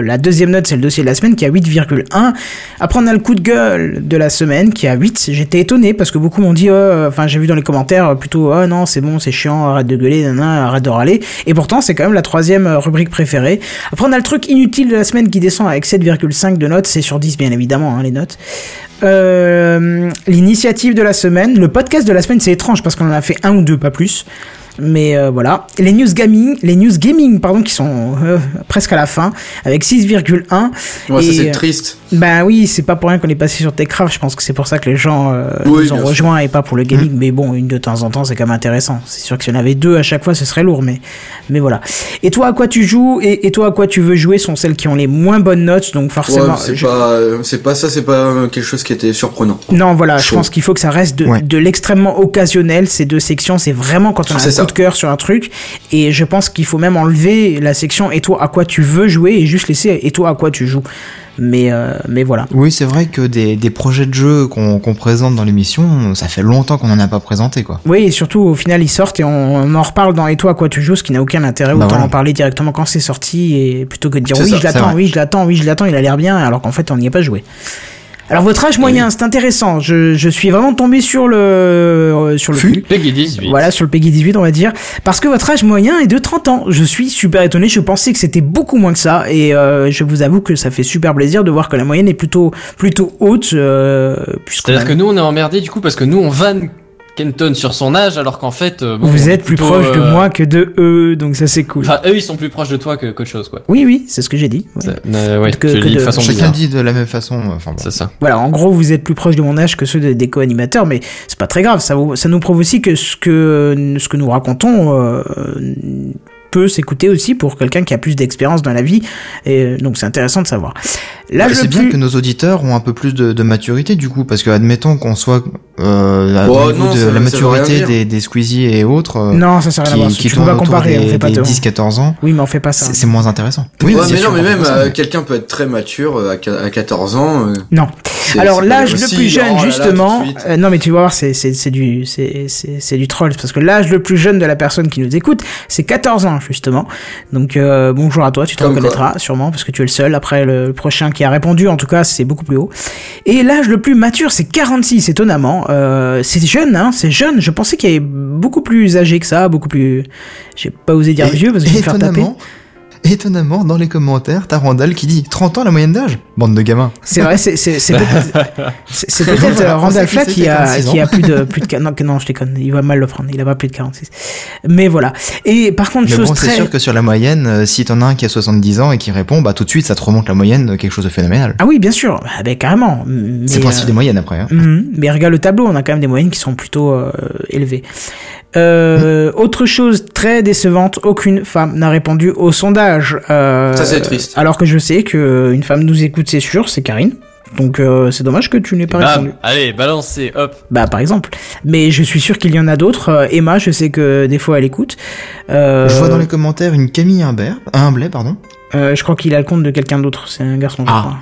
Speaker 3: la deuxième note, c'est le dossier de la semaine qui a 8,1. Après, on a le coup de gueule de la semaine qui a 8. J'étais étonné parce que beaucoup m'ont dit, euh, enfin, j'ai vu dans les commentaires euh, plutôt, oh non, c'est bon, c'est chiant, de gueuler, nanana, arrête de râler. Et pourtant, c'est quand même la troisième euh, rubrique préférée. Après, on a le truc inutile de la semaine qui descend avec 7,5 de notes. C'est sur 10, bien évidemment, hein, les notes. Euh, L'initiative de la semaine, le podcast de la semaine, c'est étrange parce qu'on en a fait un ou deux, pas plus. Mais euh, voilà, les news gaming, les news gaming pardon, qui sont euh, presque à la fin, avec 6,1.
Speaker 8: Ouais, ça c'est
Speaker 3: euh,
Speaker 8: triste.
Speaker 3: Ben oui, c'est pas pour rien qu'on est passé sur Techcraft. Je pense que c'est pour ça que les gens euh,
Speaker 8: Oui,
Speaker 3: nous ont rejoints et pas pour le gaming. Mais bon, une de temps en temps, c'est quand même intéressant. C'est sûr que si on avait deux à chaque fois, ce serait lourd. Mais, mais voilà. Et toi, à quoi tu joues et, et toi, à quoi tu veux jouer sont celles qui ont les moins bonnes notes. Donc
Speaker 8: Ouais,
Speaker 3: forcément.
Speaker 8: c'est
Speaker 3: je-
Speaker 8: pas, c'est pas ça, c'est pas quelque chose qui était surprenant.
Speaker 3: Non, voilà, je pense qu'il faut que ça reste de,
Speaker 5: Ouais.
Speaker 3: de l'extrêmement occasionnel. Ces deux sections, c'est vraiment quand on a
Speaker 8: C'est
Speaker 3: coup de cœur sur un truc. Et je pense qu'il faut même enlever la section et toi à quoi tu veux jouer et juste laisser et toi à quoi tu joues. Mais, euh, mais voilà.
Speaker 5: Oui, c'est vrai que des, des projets de jeu qu'on présente dans l'émission, ça fait longtemps qu'on en a pas présenté, quoi.
Speaker 3: Oui, et surtout au final ils sortent et on, on en reparle dans Et toi à quoi tu joues, ce qui n'a aucun intérêt.
Speaker 5: Bah
Speaker 3: Autant en parler directement quand c'est sorti et plutôt que de dire oui,
Speaker 8: ça,
Speaker 3: je
Speaker 5: c'est
Speaker 3: l'attends,
Speaker 5: vrai.
Speaker 3: oui, je l'attends, oui, je l'attends, il a l'air bien, alors qu'en fait on n'y a pas joué. Alors votre âge moyen, c'est intéressant. Je, je suis vraiment tombé sur le euh, sur le.
Speaker 7: Peggy 18.
Speaker 3: Voilà, sur le Peggy 18, on va dire. Parce que votre âge moyen est de 30 ans. Je suis super étonné. Je pensais que c'était beaucoup moins que ça. Et euh, je vous avoue que ça fait super plaisir de voir que la moyenne est plutôt, plutôt haute. Euh,
Speaker 7: C'est-à-dire
Speaker 3: a-
Speaker 7: que nous, on est emmerdés, du coup, parce que nous, on vanne Kenton sur son âge, alors qu'en fait, euh, bon,
Speaker 3: vous êtes plus proche de
Speaker 7: euh,
Speaker 3: moi que de eux. Donc ça, c'est cool.
Speaker 7: Enfin, eux, ils sont plus proches de toi que qu'autre chose, quoi.
Speaker 3: Oui, oui, c'est ce que j'ai dit. Ouais.
Speaker 7: Euh, ouais,
Speaker 3: Que-
Speaker 7: tu
Speaker 3: que
Speaker 7: de
Speaker 3: de-
Speaker 7: façon
Speaker 5: Chacun
Speaker 7: bizarre.
Speaker 5: dit de la même façon. Enfin bon.
Speaker 7: C'est ça.
Speaker 3: Voilà, en gros, vous êtes plus proche de mon âge que ceux des, des co-animateurs, mais c'est pas très grave. Ça, vous- ça nous prouve aussi que ce que, ce que nous racontons euh, peut s'écouter aussi pour quelqu'un qui a plus d'expérience dans la vie. Et euh, donc, c'est intéressant de savoir. Là,
Speaker 5: Bah,
Speaker 3: je
Speaker 5: c'est bien que nos auditeurs ont un peu plus de, de maturité du coup, parce que admettons qu'on soit euh,
Speaker 8: Oh,
Speaker 5: au niveau
Speaker 8: non,
Speaker 5: de
Speaker 8: ça-
Speaker 5: la maturité des, des Squeezie et autres, euh,
Speaker 3: Non, ça sert à rien
Speaker 5: qui, qui tournent
Speaker 3: comparer, on
Speaker 5: des,
Speaker 3: fait pas
Speaker 5: des
Speaker 3: tort.
Speaker 5: 10-14 ans,
Speaker 3: Oui, mais on fait pas ça.
Speaker 5: c'est moins intéressant.
Speaker 8: ouais,
Speaker 5: bien
Speaker 8: mais
Speaker 5: sûr,
Speaker 8: non, mais
Speaker 5: on
Speaker 8: même euh, quelqu'un peut être très mature euh, à qu- à 14 ans. euh,
Speaker 3: Non. Alors l'âge le plus jeune
Speaker 8: oh là là,
Speaker 3: justement, non mais tu vas voir c'est du c'est c'est c'est du troll parce que l'âge le plus jeune de la personne qui nous écoute c'est 14 ans justement. Donc euh, bonjour à toi, tu te
Speaker 8: Comme
Speaker 3: reconnaîtras sûrement parce que tu es le seul. Après le, le prochain qui a répondu en tout cas c'est beaucoup plus haut. Et l'âge le plus mature c'est 46 étonnamment. Euh, c'est jeune hein, c'est jeune. Je pensais qu'il y avait beaucoup plus âgé que ça, beaucoup plus. J'ai pas osé dire
Speaker 5: Et-
Speaker 3: vieux parce que je vais me faire taper.
Speaker 5: Étonnamment, dans les commentaires, t'as Randall qui dit 30 ans la moyenne d'âge? Bande de gamins.
Speaker 3: C'est vrai, c'est peut-être
Speaker 5: Voilà,
Speaker 3: euh, Randall Flagg qui a
Speaker 5: 46
Speaker 3: qui a
Speaker 5: ans.
Speaker 3: plus de plus de non, non je déconne, il va mal le prendre, il a pas plus de 46. Mais voilà. Et par contre
Speaker 5: Mais
Speaker 3: chose
Speaker 5: bon, c'est sûr que sur la moyenne, euh, si t'en as un qui a 70 ans et qui répond, bah tout de suite, ça te remonte la moyenne, quelque chose de phénoménal.
Speaker 3: Ah oui, bien sûr. Ah ben carrément.
Speaker 5: C'est le principe
Speaker 3: euh,
Speaker 5: des moyennes après. Hein.
Speaker 3: Mhm. Mais regarde le tableau, on a quand même des moyennes qui sont plutôt euh, élevées. Euh, Autre chose très décevante, aucune femme n'a répondu au sondage. Euh,
Speaker 8: Ça, c'est triste.
Speaker 3: Alors que je sais qu'une femme nous écoute, c'est sûr, c'est Karine. Donc euh, c'est dommage que tu n'aies pas répondu.
Speaker 7: Allez, balancez, hop.
Speaker 3: Bah par exemple. Mais je suis sûr qu'il y en a d'autres. Euh, Emma, je sais que des fois elle écoute. Euh,
Speaker 5: Je vois dans les commentaires une Camille Humbert, Humblay, pardon.
Speaker 3: euh, je crois qu'il a le compte de quelqu'un d'autre. C'est un garçon. Je
Speaker 5: Ah.
Speaker 3: crois.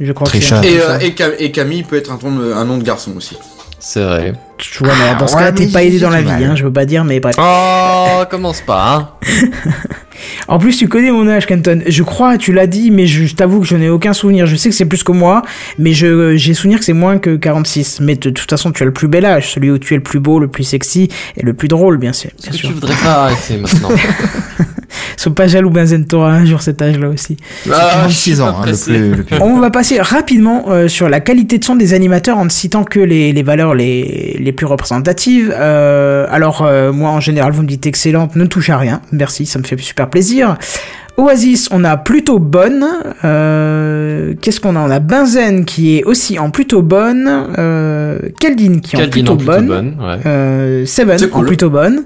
Speaker 3: Je crois que un
Speaker 8: Et, euh, et, Cam- et Camille peut être un, un nom de garçon aussi.
Speaker 7: C'est vrai.
Speaker 3: Tu vois, mais dans ce
Speaker 5: ouais,
Speaker 3: cas, t'es pas aidé dans la vie, hein, je veux pas dire, mais bref.
Speaker 7: Oh, commence pas, hein.
Speaker 3: En plus, tu connais mon âge, Kenton. Je crois, tu l'as dit, mais je, je t'avoue que je n'ai aucun souvenir. Je sais que c'est plus que moi, mais je, j'ai souvenir que c'est moins que 46. Mais de, toute façon, tu as le plus bel âge, celui où tu es le plus beau, le plus sexy et le plus drôle, bien sûr.
Speaker 7: Est-ce
Speaker 3: Bien
Speaker 7: que
Speaker 3: sûr.
Speaker 7: tu voudrais pas arrêter maintenant
Speaker 3: Sois pas jaloux, Benzen, t'auras un jour cet âge-là aussi.
Speaker 7: Ah, je suis
Speaker 5: 26
Speaker 7: pas
Speaker 5: ans, hein, le plus, le plus.
Speaker 3: On va passer rapidement euh, sur la qualité de son des animateurs en ne citant que les, les valeurs les, les plus représentatives. Euh, alors, euh, moi, en général, vous me dites excellente, ne touche à rien. Merci, ça me fait super plaisir. Oasis, on a plutôt bonne. Euh, Qu'est-ce qu'on a? On a Benzen qui est aussi en plutôt bonne. Euh, Keldin qui est en plutôt,
Speaker 7: en plutôt
Speaker 3: bonne.
Speaker 7: bonne, ouais.
Speaker 3: Euh, Seven
Speaker 8: C'est
Speaker 3: en plutôt bonne.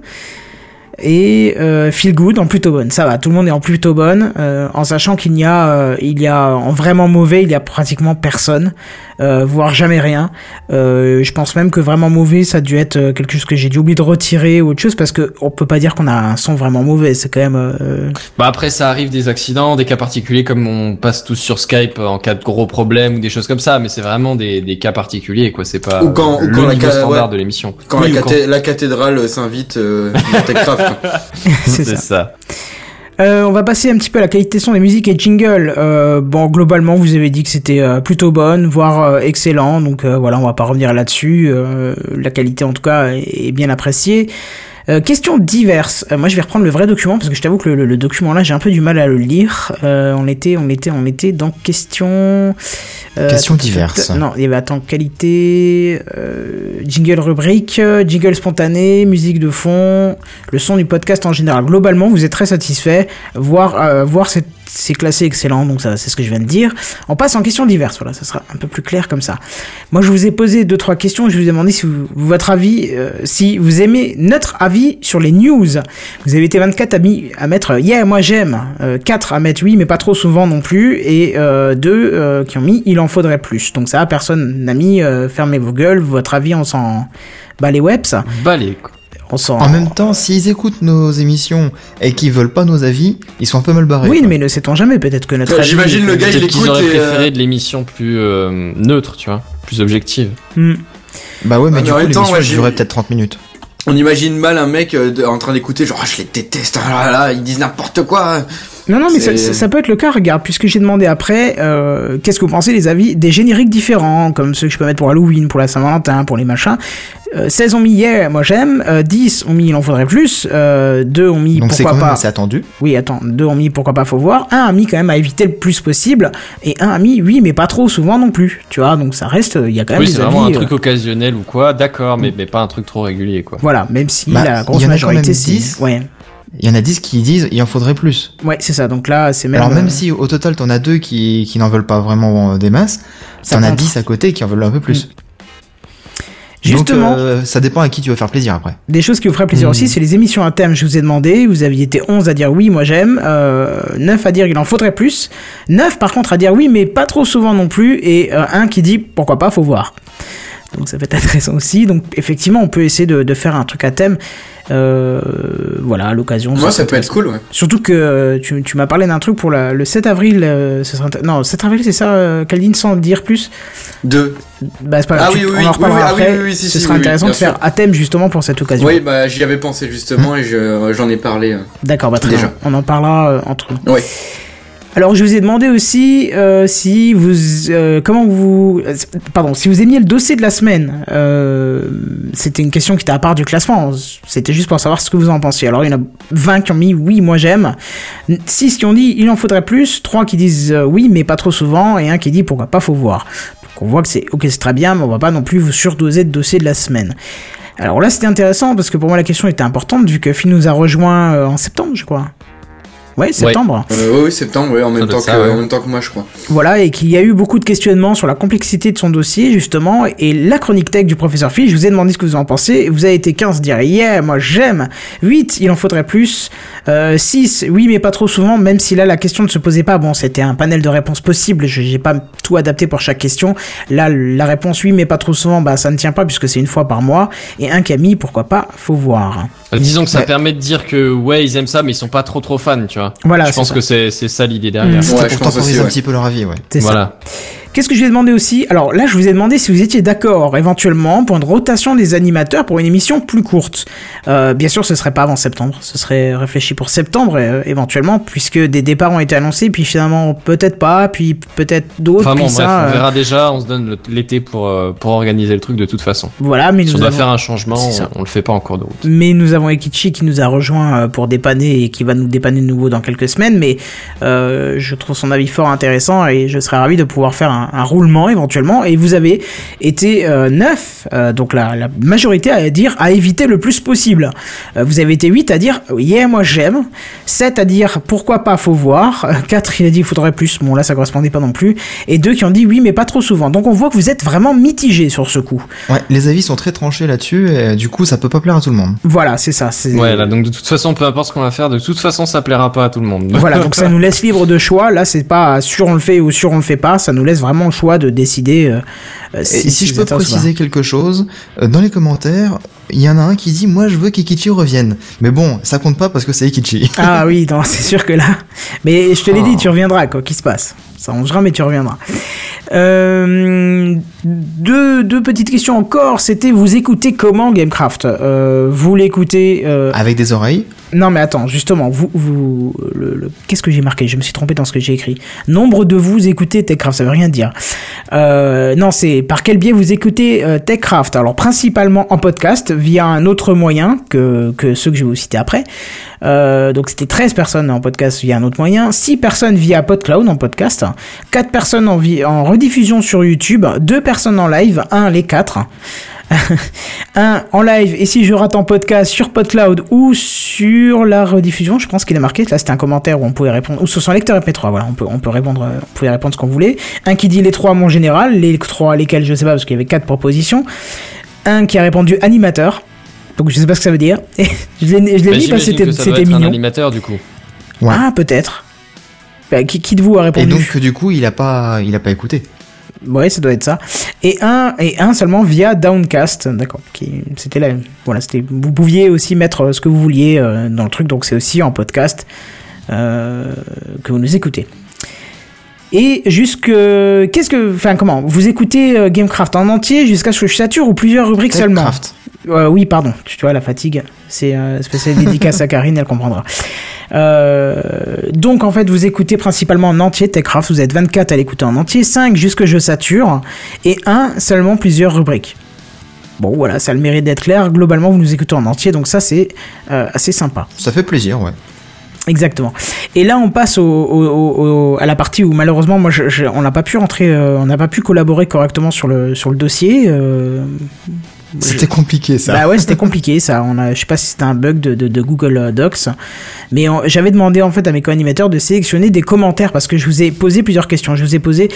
Speaker 3: Et euh, Feel Good en plutôt bonne. Ça va, tout le monde est en plutôt bonne, euh, en sachant qu'il y a, euh, il y a en vraiment mauvais, il y a pratiquement personne, euh, voire jamais rien. Euh, je pense même que vraiment mauvais, ça a dû être euh, quelque chose que j'ai dû oublier de retirer ou autre chose, parce que on peut pas dire qu'on a un son vraiment mauvais. C'est quand même. euh,
Speaker 7: Bah après ça arrive des accidents, des cas particuliers comme on passe tous sur Skype en cas de gros problèmes ou des choses comme ça, mais c'est vraiment des, des cas particuliers quoi, c'est pas
Speaker 8: Ou quand- ou
Speaker 7: le
Speaker 8: quand la
Speaker 7: niveau standard
Speaker 8: ouais.
Speaker 7: de l'émission.
Speaker 8: Quand,
Speaker 7: Oui,
Speaker 8: la, cathédrale s'invite euh, dans Techcraft.
Speaker 3: c'est
Speaker 7: c'est
Speaker 3: ça.
Speaker 7: ça.
Speaker 3: Euh, on va passer un petit peu à la qualité son des musiques et jingle. Euh, bon, globalement, vous avez dit que c'était euh, plutôt bonne, voire euh, excellent. Donc euh, voilà, on va pas revenir là-dessus. Euh, la qualité, en tout cas, est bien appréciée. Euh, questions diverses. Euh, moi, je vais reprendre le vrai document parce que je t'avoue que le, le- le document là, j'ai un peu du mal à le lire. Euh, on était, on était, on était dans questions.
Speaker 5: Questions
Speaker 3: attends,
Speaker 5: diverses.
Speaker 3: Non, il y avait attends qualité, jingle rubrique, jingle spontané, musique de fond, le son du podcast en général. Globalement, vous êtes très satisfait. Voir, voir c'est c'est classé excellent, donc ça c'est ce que je viens de dire. On passe en questions diverses, voilà, ça sera un peu plus clair comme ça. Moi, je vous ai posé deux trois questions. Je vous ai demandé si vous, votre avis, euh, si vous aimez notre avis sur les news. Vous avez été 24 à, mis- à mettre euh, yeah, moi j'aime, euh, 4 à mettre oui, mais pas trop souvent non plus, et euh, 2 qui ont mis il en faudrait plus. Donc ça, personne n'a mis euh, fermez vos gueules. Votre avis, on s'en bat les webs.
Speaker 7: Quoi.
Speaker 3: On s'en.
Speaker 5: En même temps, s'ils écoutent nos émissions et qu'ils veulent pas nos avis, ils sont un peu mal barrés.
Speaker 3: Oui,
Speaker 5: quoi.
Speaker 3: mais ne sait-on jamais. Peut-être que notre
Speaker 8: Ouais, j'imagine le gars, il écoute
Speaker 7: auraient
Speaker 8: et, euh,
Speaker 7: préféré de l'émission plus euh, neutre, tu vois, plus objective.
Speaker 3: Hmm.
Speaker 5: Bah ouais, mais
Speaker 8: Ah,
Speaker 5: du
Speaker 8: mais en
Speaker 5: coup, l'émission
Speaker 8: ouais,
Speaker 5: durait peut-être 30 minutes.
Speaker 8: On imagine mal un mec euh, en train d'écouter, genre, ah, je les déteste, ah là là, ils disent n'importe quoi.
Speaker 3: Non, non, mais ça,
Speaker 8: C'est-
Speaker 3: peut être le cas, regarde, puisque j'ai demandé après, euh, qu'est-ce que vous pensez des avis des génériques différents, comme ceux que je peux mettre pour Halloween, pour la Saint-Valentin, pour les machins. Euh, 16 ont mis hier, moi j'aime, euh, 10 ont mis il en faudrait plus, euh, 2 ont mis
Speaker 5: Donc c'est
Speaker 3: pourquoi
Speaker 5: quand même
Speaker 3: pas.
Speaker 5: assez attendu.
Speaker 3: Oui, attends, 2 ont mis pourquoi pas faut voir, 1 a mis quand même à éviter le plus possible, et 1 a mis oui, mais pas trop souvent non plus, tu vois, donc ça reste, il y a quand même
Speaker 7: Oui,
Speaker 3: des
Speaker 7: c'est
Speaker 3: avis.
Speaker 7: vraiment un
Speaker 3: euh,
Speaker 7: truc occasionnel ou quoi, d'accord, mais, mais pas un truc trop régulier quoi.
Speaker 3: Voilà, même si
Speaker 5: Bah,
Speaker 3: la grosse majorité
Speaker 5: même
Speaker 3: c'est.
Speaker 5: 10.
Speaker 3: Ouais,
Speaker 5: Il y en a 10 qui disent il en faudrait plus.
Speaker 3: ouais, c'est ça, donc là c'est même.
Speaker 5: Alors même
Speaker 3: euh,
Speaker 5: si au total t'en as deux qui, qui n'en veulent pas vraiment euh, des masses,
Speaker 3: Ça
Speaker 5: t'en as
Speaker 3: compte.
Speaker 5: 10 à côté qui en veulent un peu plus.
Speaker 3: Justement.
Speaker 5: Donc euh, ça dépend à qui tu veux faire plaisir après.
Speaker 3: Des choses qui vous feraient plaisir
Speaker 5: Mhm.
Speaker 3: aussi, c'est les émissions à thème. Je vous ai demandé, vous aviez été 11 à dire oui, moi j'aime, euh, 9 à dire il en faudrait plus, 9 par contre à dire oui, mais pas trop souvent non plus, et euh, un qui dit pourquoi pas, faut voir. Donc ça peut être intéressant aussi. Donc effectivement, on peut essayer de, de faire un truc à thème. Euh, voilà, à l'occasion.
Speaker 8: Moi, ça
Speaker 3: peut
Speaker 8: peut être cool, ouais.
Speaker 3: Surtout que euh, tu, tu m'as parlé d'un truc pour la- le 7 avril. euh, ce sera non, le 7 avril, c'est ça, euh, sans dire plus?
Speaker 8: Deux.
Speaker 3: bah, c'est pas grave,
Speaker 8: Ah oui, oui,
Speaker 3: on
Speaker 8: oui,
Speaker 3: en reparlera
Speaker 8: oui, oui, ah oui,
Speaker 3: après.
Speaker 8: oui, oui, si,
Speaker 3: Ce
Speaker 8: si,
Speaker 3: sera
Speaker 8: oui,
Speaker 3: intéressant de faire à thème justement pour cette occasion.
Speaker 8: Oui, bah, j'y avais pensé justement et je- j'en ai parlé. euh.
Speaker 3: D'accord, bah très
Speaker 8: Déjà.
Speaker 3: bien. On en parlera entre nous.
Speaker 8: Ouais.
Speaker 3: Alors je vous ai demandé aussi euh, si vous, euh, comment vous, pardon, si vous aimiez le dossier de la semaine. Euh, c'était une question qui était à part du classement. C'était juste pour savoir ce que vous en pensiez. Alors, il y en a 20 qui ont mis oui, moi j'aime. 6 qui ont dit il en faudrait plus. 3 qui disent euh, oui, mais pas trop souvent. Et un qui dit pourquoi pas, faut voir. Donc, on voit que c'est ok, c'est très bien, mais on va pas non plus vous surdoser de dossier de la semaine. Alors là, c'était intéressant parce que pour moi, la question était importante vu que Phil nous a rejoint euh, en septembre, je crois. Ouais, septembre.
Speaker 8: Euh, oui, septembre, oui, en même,
Speaker 7: doit
Speaker 8: temps
Speaker 7: être ça,
Speaker 8: que,
Speaker 7: ouais.
Speaker 8: en même temps que moi, je crois.
Speaker 3: Voilà, et qu'il y a eu beaucoup de questionnements sur la complexité de son dossier, justement, et la chronique tech du professeur Phil, je vous ai demandé ce que vous en pensez, vous avez été 15 à dire yeah, moi j'aime, 8, il en faudrait plus, euh, 6, oui, mais pas trop souvent, même si là la question ne se posait pas, bon, c'était un panel de réponses possibles, je j'ai pas tout adapté pour chaque question, là, la réponse oui, mais pas trop souvent, bah ça ne tient pas, puisque c'est une fois par mois, et un Camille, pourquoi pas, faut voir.
Speaker 7: Euh, Disons que ça
Speaker 5: Ouais.
Speaker 7: permet de dire que ouais ils aiment ça mais ils sont pas trop trop fans tu vois.
Speaker 3: Voilà,
Speaker 7: je pense
Speaker 3: ça.
Speaker 7: que c'est c'est ça l'idée derrière.
Speaker 3: Mm.
Speaker 5: C'était
Speaker 8: Ouais, je
Speaker 5: pour
Speaker 8: pense
Speaker 5: temporiser un petit peu leur avis, ouais.
Speaker 3: C'est ça. Qu'est-ce que je lui ai demandé aussi? Alors là, je vous ai demandé si vous étiez d'accord éventuellement pour une rotation des animateurs pour une émission plus courte. Euh, bien sûr, ce serait pas avant septembre. Ce serait réfléchi pour septembre euh, éventuellement, puisque des départs ont été annoncés, puis finalement peut-être pas, puis peut-être d'autres.
Speaker 7: Enfin bon bref
Speaker 3: ça,
Speaker 7: on
Speaker 3: euh,
Speaker 7: verra déjà on se donne l'été pour pour organiser le truc de toute façon.
Speaker 3: Voilà, mais
Speaker 7: Si
Speaker 3: nous
Speaker 7: on doit
Speaker 3: avons...
Speaker 7: faire un changement on, on le fait pas en cours de route.
Speaker 3: Mais nous avons Ekichi qui nous a rejoint pour dépanner et qui va nous dépanner de nouveau dans quelques semaines. Mais euh, je trouve son avis fort intéressant et je serais ravi de pouvoir faire un, un roulement éventuellement. Et vous avez été euh, 9, euh, donc la, la majorité à dire à éviter le plus possible. Euh, vous avez été 8 à dire yeah, moi j'aime. 7 à dire pourquoi pas, faut voir. 4 il a dit il faudrait plus. Bon là ça correspondait pas non plus. Et 2 qui ont dit oui, mais pas trop souvent. Donc on voit que vous êtes vraiment mitigé sur ce coup.
Speaker 5: Ouais, les avis sont très tranchés là-dessus, et euh, du coup, ça peut pas plaire à tout le monde.
Speaker 3: Voilà, c'est ça. c'est-
Speaker 7: Ouais là donc de toute façon peu importe ce qu'on va faire de toute façon ça plaira pas à tout le monde.
Speaker 3: Voilà, donc ça nous laisse libre de choix. Là, c'est pas sûr on le fait ou sûr on le fait pas. Ça nous laisse vraiment le choix de décider euh, euh,
Speaker 5: Et si, je peux préciser quelque chose, euh, dans les commentaires, il y en a un qui dit Moi je veux qu'Ikichi revienne. Mais bon, ça compte pas parce que c'est Ikichi.
Speaker 3: Ah oui, c'est sûr que là. Mais je te l'ai
Speaker 5: Oh.
Speaker 3: dit, tu reviendras, quoi qu'il se passe. Ça rangera, mais tu reviendras. Euh, deux, deux petites questions encore. C'était vous écoutez comment Gamecraft? Euh, Vous l'écoutez
Speaker 5: Avec des oreilles.
Speaker 3: Non, mais attends, justement, vous, vous, qu'est-ce que j'ai marqué? Je me suis trompé dans ce que j'ai écrit. Nombre de vous écoutez Techcraft, ça veut rien dire. Euh, non, c'est par quel biais vous écoutez euh, Techcraft? Alors, principalement en podcast, via un autre moyen que, que ceux que je vais vous citer après. Euh, donc, c'était 13 personnes en podcast via un autre moyen, 6 personnes via PodCloud en podcast, 4 personnes en, en rediffusion sur YouTube, 2 personnes en live, 1 les 4 un en live et si je rate en podcast sur PodCloud ou sur la rediffusion, je pense qu'il est marqué. Là, c'était un commentaire où on pouvait répondre ou sur son lecteur MP3. Voilà, on peut on peut répondre, on pouvait répondre ce qu'on voulait. Un qui dit les trois mon général, les trois lesquels je sais pas parce qu'il y avait quatre propositions. Un qui a répondu animateur. Donc je sais pas ce que ça veut dire. Et je l'ai
Speaker 7: Bah,
Speaker 3: mis parce que c'était
Speaker 7: être un
Speaker 3: mignon.
Speaker 7: animateur du coup.
Speaker 5: Ouais.
Speaker 3: Ah peut-être. Bah, qui, qui de vous a répondu?
Speaker 5: Et donc, du coup, il a pas, il a pas écouté.
Speaker 3: Ouais, ça doit être ça. Et un, et un seulement via Downcast, d'accord. C'était là, voilà, c'était. Vous pouviez aussi mettre euh, ce que vous vouliez euh, dans le truc, donc c'est aussi en podcast euh, que vous nous écoutez. Et jusque, qu'est-ce que, enfin comment, vous écoutez Gamecraft en entier jusqu'à ce que je sature ou plusieurs rubriques seulement? Euh, oui, pardon. Tu vois, la fatigue, c'est euh, spécial dédicace à Karine, elle comprendra. Euh, donc, en fait, vous écoutez principalement en entier Techcraft. Vous êtes 24 à l'écouter en entier, 5 jusque je sature, et 1 seulement plusieurs rubriques. Bon, voilà, ça a le mérite d'être clair. Globalement, vous nous écoutez en entier, donc ça, c'est euh, assez sympa.
Speaker 5: Ça fait plaisir, ouais.
Speaker 3: Exactement. Et là, on passe au, au- au- au- à la partie où malheureusement, moi, je, je- on n'a pas pu rentrer, euh, on n'a pas pu collaborer correctement sur le sur le dossier. euh,
Speaker 5: C'était compliqué, ça.
Speaker 3: bah ouais, c'était compliqué ça. On a, je sais pas si c'était un bug de, Google euh, Docs, mais j'avais demandé en fait à mes co-animateurs de sélectionner des commentaires parce que je vous ai posé plusieurs questions. Je vous ai posé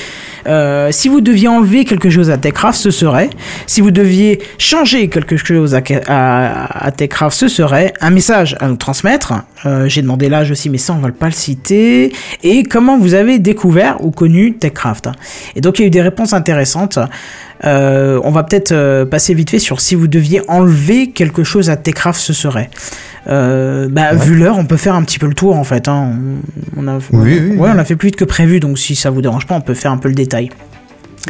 Speaker 3: euh, si vous deviez enlever quelque chose à Techcraft, ce serait. Si vous deviez changer quelque chose à Techcraft, ce serait un message à nous transmettre. Euh, J'ai demandé l'âge aussi, mais ça on va pas le citer. Et comment vous avez découvert ou connu Techcraft. Et donc il y a eu des réponses intéressantes. Euh, on va peut-être euh, passer vite fait sur si vous deviez enlever quelque chose à Techcraft, ce serait. Euh, bah, Vu l'heure, on peut faire un petit peu le tour en fait. Hein. On, on a,
Speaker 5: Oui, oui,
Speaker 3: ouais,
Speaker 5: oui.
Speaker 3: on a fait plus vite que prévu, donc si ça vous dérange pas, on peut faire un peu le détail.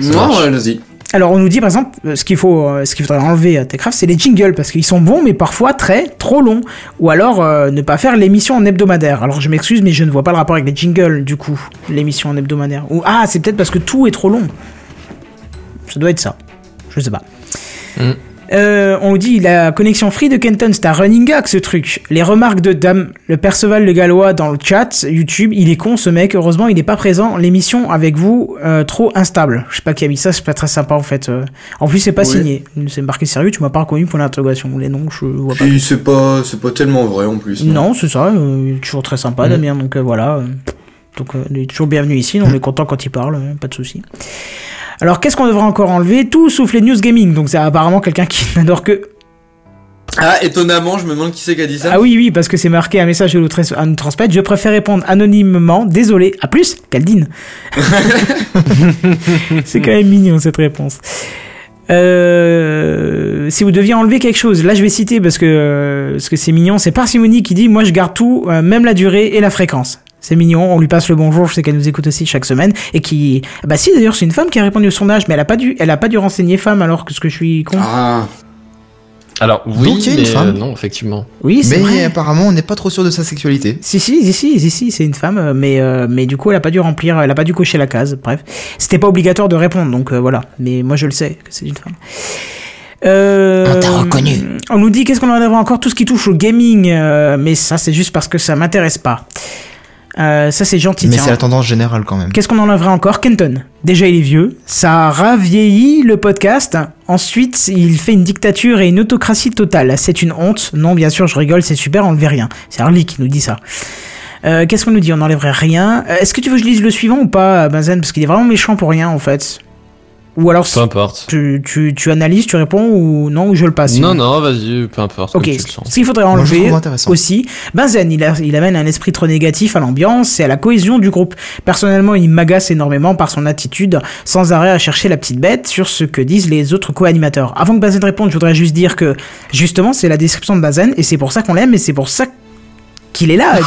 Speaker 8: Non, vas-y.
Speaker 3: Alors on nous dit par exemple ce qu'il faut, ce qu'il faudrait enlever à Techcraft, c'est les jingles parce qu'ils sont bons mais parfois très trop longs. Ou alors euh, ne pas faire l'émission en hebdomadaire. Alors je m'excuse mais je ne vois pas le rapport avec les jingles du coup, l'émission en hebdomadaire. Ou ah c'est peut-être parce que tout est trop long. Ça doit être ça. Je sais pas.
Speaker 7: Mm.
Speaker 3: Euh, on dit la connexion free de Kenton, c'est un running gag ce truc. Les remarques de Dame, le Perceval le Gallois dans le chat YouTube, il est con ce mec. Heureusement, il n'est pas présent. L'émission avec vous, euh, trop instable. Je sais pas qui a mis ça, c'est pas très sympa en fait. euh. En plus, c'est pas
Speaker 8: Oui.
Speaker 3: signé. C'est marqué sérieux. Tu m'as pas reconnu pour l'interrogation. Les noms, je vois pas.
Speaker 8: Puis c'est pas, c'est pas tellement vrai en plus.
Speaker 3: Non, c'est ça. euh, toujours très sympa,
Speaker 8: Mm.
Speaker 3: Damien. Donc voilà. Donc il est toujours bienvenu ici. On est content quand il parle. pas de souci. Alors qu'est-ce qu'on devrait encore enlever? Tout sauf les news gaming. Donc c'est apparemment quelqu'un qui n'adore que
Speaker 8: Ah, étonnamment, je me demande qui c'est qui a dit ça.
Speaker 3: Ah oui, oui, parce que c'est marqué un message de nous trans- à nous transmettre. Je préfère répondre anonymement. Désolé. À plus, Caldine. c'est quand même mignon cette réponse. Euh, si vous deviez enlever quelque chose, là je vais citer parce que euh, parce que c'est mignon. C'est Parsimony qui dit moi je garde tout, euh, même la durée et la fréquence. C'est mignon, on lui passe le bonjour, je sais qu'elle nous écoute aussi chaque semaine et qui bah si d'ailleurs c'est une femme qui a répondu au sondage mais elle a pas dû elle a pas dû renseigner femme alors que ce que je suis con.
Speaker 8: Ah,
Speaker 4: Alors, oui,
Speaker 5: Donc, il y a une
Speaker 4: mais
Speaker 5: femme.
Speaker 4: euh, non, effectivement.
Speaker 3: oui, c'est
Speaker 5: Mais
Speaker 3: vrai.
Speaker 5: apparemment, on n'est pas trop sûr de sa sexualité.
Speaker 3: Si si si si si, si c'est une femme euh, mais euh, mais du coup elle a pas dû remplir elle a pas dû cocher la case bref c'était pas obligatoire de répondre donc euh, voilà mais moi je le sais que c'est une femme euh,
Speaker 10: On t'a reconnu.
Speaker 3: On nous dit qu'est-ce qu'on en avait encore? Tout ce qui touche au gaming euh, mais ça c'est juste parce que ça m'intéresse pas. Euh, ça c'est gentil.
Speaker 5: Mais c'est la tendance générale quand même.
Speaker 3: Qu'est-ce qu'on enlèverait encore? Kenton. Déjà, il est vieux. Ça a ravieilli le podcast. Ensuite, il fait une dictature et une autocratie totale. C'est une honte. Non, bien sûr, je rigole, c'est super, on le rien. C'est Harley qui nous dit ça. Euh, Qu'est-ce qu'on nous dit? On n'enlèverait rien. Euh, Est-ce que tu veux que je lise le suivant ou pas, Benzen? Parce qu'il est vraiment méchant pour rien, en fait. Ou alors,
Speaker 4: Peu importe.
Speaker 3: tu, tu, tu analyses, tu réponds ou non, ou je le passe
Speaker 4: Non, non, vas-y, peu importe.
Speaker 3: Ok, ce qu'il faudrait enlever aussi, Benzen, il, a- il amène un esprit trop négatif à l'ambiance et à la cohésion du groupe. Personnellement, il m'agace énormément par son attitude, sans arrêt à chercher la petite bête sur ce que disent les autres co-animateurs. Avant que Benzen réponde, je voudrais juste dire que, justement, c'est la description de Benzen et c'est pour ça qu'on l'aime et c'est pour ça qu'il est là.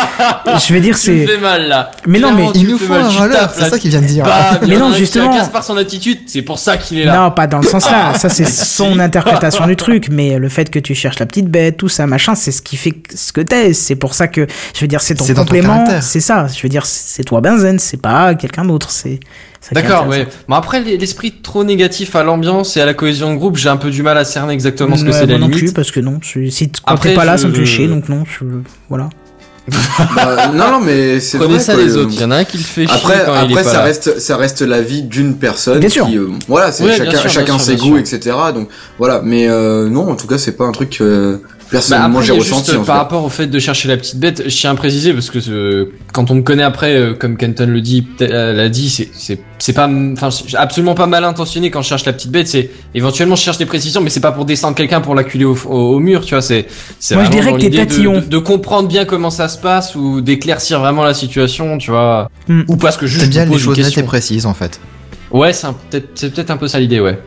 Speaker 3: je vais dire, c'est...
Speaker 4: fais mal là.
Speaker 3: Mais non, mais-
Speaker 5: Il nous faut
Speaker 4: mal,
Speaker 5: un
Speaker 4: tu
Speaker 5: râleur, c'est ça qu'il vient de dire.
Speaker 4: Bah,
Speaker 3: Mais non, justement.
Speaker 4: agace par son attitude, c'est pour ça qu'il est là.
Speaker 3: Non, pas dans le sens là. Ça, c'est son interprétation du truc. Mais le fait que tu cherches la petite bête, tout ça, machin, c'est ce qui fait ce que t'es. C'est pour ça que, je veux dire, c'est ton complément. C'est ça. Je veux dire, c'est toi, Benzen. C'est pas quelqu'un d'autre. C'est.
Speaker 4: D'accord, ouais. Bon, après, l'esprit trop négatif à l'ambiance et à la cohésion de groupe, j'ai un peu du mal à cerner exactement ce que
Speaker 3: Ouais,
Speaker 4: c'est la
Speaker 3: moi non
Speaker 4: limite.
Speaker 3: plus, parce que non. Si
Speaker 4: Après,
Speaker 3: t'es pas là, ça me fait chier. Donc non, je- voilà.
Speaker 8: bah, non, non, mais c'est vrai.
Speaker 4: ça
Speaker 8: quoi,
Speaker 4: les autres. Il y en a un qui le fait chier
Speaker 8: Après,
Speaker 4: quand il est
Speaker 8: après
Speaker 4: pas
Speaker 8: ça
Speaker 4: là.
Speaker 8: reste, ça reste la vie d'une personne.
Speaker 3: Bien sûr.
Speaker 8: Qui, euh, voilà, c'est
Speaker 4: Ouais, bien
Speaker 8: chacun,
Speaker 4: sûr,
Speaker 8: chacun
Speaker 4: bien sûr,
Speaker 8: ses goûts,
Speaker 4: sûr.
Speaker 8: etc. Donc voilà, mais euh, non, en tout cas, c'est pas un truc
Speaker 4: Bah,
Speaker 8: personnellement
Speaker 4: après,
Speaker 8: j'ai
Speaker 4: juste,
Speaker 8: ressenti. en
Speaker 4: par rapport au fait de chercher la petite bête, je tiens à préciser parce que euh, quand on me connaît après, euh, comme Kenton le dit, euh, l'a dit, c'est c'est c'est pas, enfin, absolument pas mal intentionné quand je cherche la petite bête. C'est éventuellement je cherche des précisions, mais c'est pas pour descendre quelqu'un pour l'acculer au, au, au mur, tu vois. C'est c'est
Speaker 3: Moi, je dirais que t'es
Speaker 4: de-
Speaker 3: tatillon.
Speaker 4: de, de comprendre bien comment ça se passe ou d'éclaircir vraiment la situation, tu vois.
Speaker 3: Hmm.
Speaker 4: Ou parce que juste
Speaker 5: bien les choses nettes et
Speaker 4: question.
Speaker 5: précises en fait.
Speaker 4: Ouais, c'est peut-être c'est peut-être un peu ça l'idée, ouais.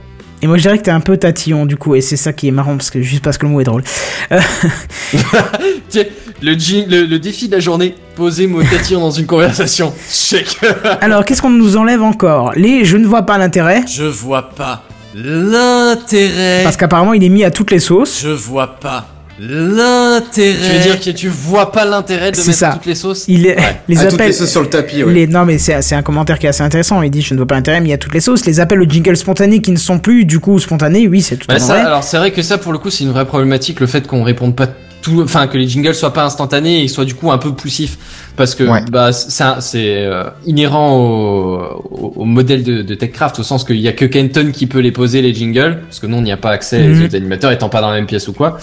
Speaker 3: Et moi, je dirais que t'es un peu tatillon, du coup. Et c'est ça qui est marrant, parce que juste parce que le mot est drôle.
Speaker 4: Tiens, le, le, le défi de la journée, poser mot tatillon dans une conversation. Que
Speaker 3: Alors, qu'est-ce qu'on nous enlève encore? Les je ne vois pas l'intérêt.
Speaker 4: je vois pas l'intérêt.
Speaker 3: Parce qu'apparemment, il est mis à toutes les sauces.
Speaker 4: Je vois pas l'intérêt. Tu veux dire que tu vois pas l'intérêt de mettre
Speaker 3: ça.
Speaker 4: toutes les sauces
Speaker 3: Il est,
Speaker 4: Ouais.
Speaker 3: les
Speaker 8: À toutes
Speaker 3: appels.
Speaker 8: les sauces sur le tapis, ouais.
Speaker 3: les- non, mais c'est c'est un commentaire qui est assez intéressant. Il dit Je ne vois pas l'intérêt, mais il y a toutes les sauces. Les appels au jingle spontané qui ne sont plus du coup spontanés, oui, c'est tout à
Speaker 4: Bah,
Speaker 3: fait
Speaker 4: ça,
Speaker 3: vrai.
Speaker 4: alors c'est vrai que ça pour le coup c'est une vraie problématique le fait qu'on réponde pas tout, enfin que les jingles soient pas instantanés et soient du coup un peu poussifs parce que
Speaker 5: Ouais.
Speaker 4: bah ça c'est euh, inhérent au, au, au modèle de, de TechCraft au sens qu'il y a que Kenton qui peut les poser les jingles parce que nous on n'y a pas accès
Speaker 3: Mhm.
Speaker 4: les autres animateurs étant pas dans la même pièce ou quoi.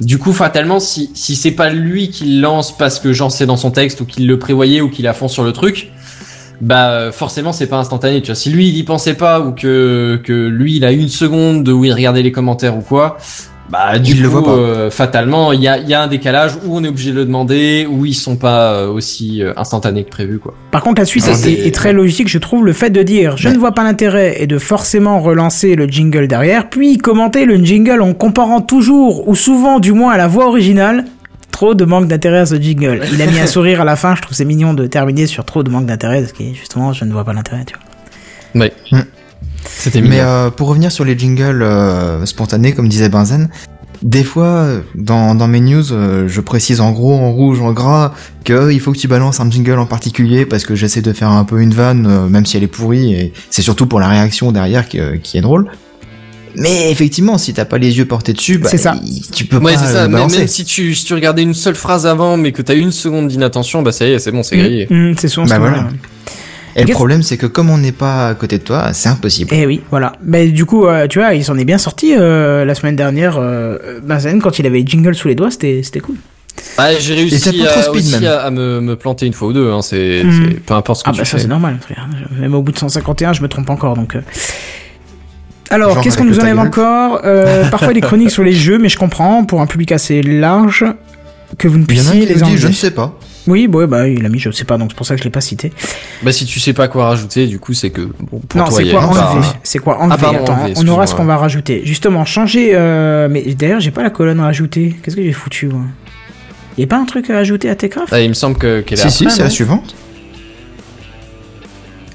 Speaker 4: Du coup, fatalement, si, si c'est pas lui qui le lance parce que j'en sais dans son texte ou qu'il le prévoyait ou qu'il a fond sur le truc, bah euh, forcément c'est pas instantané. Tu vois, si lui il y pensait pas ou que que lui il a une seconde où il regardait les commentaires ou quoi, bah du
Speaker 5: Il
Speaker 4: coup
Speaker 5: le voit pas.
Speaker 4: euh, fatalement il y a il y a un décalage où on est obligé de le demander où ils sont pas euh, aussi euh, instantanés que prévu quoi.
Speaker 3: Par contre, la suite
Speaker 4: Non,
Speaker 3: est,
Speaker 4: c'est-
Speaker 3: est très logique, je trouve, le fait de dire je
Speaker 5: Ouais.
Speaker 3: ne vois pas l'intérêt et de forcément relancer le jingle derrière, puis commenter le jingle en comparant toujours, ou souvent du moins à la voix originale. Trop de manque d'intérêt à ce jingle. Il a mis un sourire à la fin, je trouve c'est mignon de terminer sur trop de manque d'intérêt, ce qui est justement je ne vois pas l'intérêt, tu vois.
Speaker 4: Ouais. C'était
Speaker 5: Mais euh, pour revenir sur les jingles euh, spontanés, comme disait Benzen, des fois, dans, dans mes news, euh, je précise en gros, en rouge, en gras, que il faut que tu balances un jingle en particulier parce que j'essaie de faire un peu une vanne, euh, même si elle est pourrie, et c'est surtout pour la réaction derrière qui, euh, qui est drôle. Mais effectivement, si t'as pas les yeux portés dessus, bah,
Speaker 3: C'est ça.
Speaker 5: tu peux
Speaker 4: Ouais,
Speaker 5: pas
Speaker 4: c'est ça. même si tu, si tu regardais une seule phrase avant, mais que t'as une seconde d'inattention, bah ça y est, c'est bon, c'est grillé.
Speaker 3: Mmh, mmh, c'est souvent
Speaker 5: Bah
Speaker 3: ce
Speaker 5: voilà. Et le problème, c'est que comme on n'est pas à côté de toi, c'est impossible.
Speaker 3: Eh oui, voilà. Mais du coup, euh, tu vois, il s'en est bien sorti euh, la semaine dernière. Euh, Benzen, quand il avait les jingles sous les doigts, c'était c'était cool.
Speaker 4: Ah, j'ai
Speaker 5: Et
Speaker 4: réussi à, aussi à, à me, me planter une fois ou deux. Hein, c'est, c'est- peu importe ce que
Speaker 3: Ah
Speaker 4: tu
Speaker 3: bah ça
Speaker 4: fais.
Speaker 3: c'est normal, frère. Même au bout de 151, je me trompe encore, donc... euh. Alors, qu'est-ce qu'on nous enlève encore? Euh, Parfois des chroniques sur les jeux, mais je comprends, pour un public assez large, que vous ne
Speaker 5: en
Speaker 3: puissiez les
Speaker 5: dit, je ne sais pas.
Speaker 3: Oui, bah, ouais, bah il a mis je sais pas, donc c'est pour ça que je l'ai pas cité.
Speaker 4: Bah si tu sais pas quoi rajouter, du coup c'est que bon, pour
Speaker 3: non,
Speaker 4: toi,
Speaker 3: c'est quoi enlever
Speaker 4: hein.
Speaker 3: C'est quoi enlever
Speaker 4: pardon,
Speaker 3: Attends,
Speaker 4: enlever,
Speaker 3: on aura ce qu'on va rajouter. Justement, changer... Euh... Mais d'ailleurs, j'ai pas la colonne à rajouter. Qu'est-ce que j'ai foutu, moi? Y a pas un truc à ajouter à Techcraft?
Speaker 4: Ah, il me semble que qu'elle est
Speaker 5: Si, si, c'est la suivante.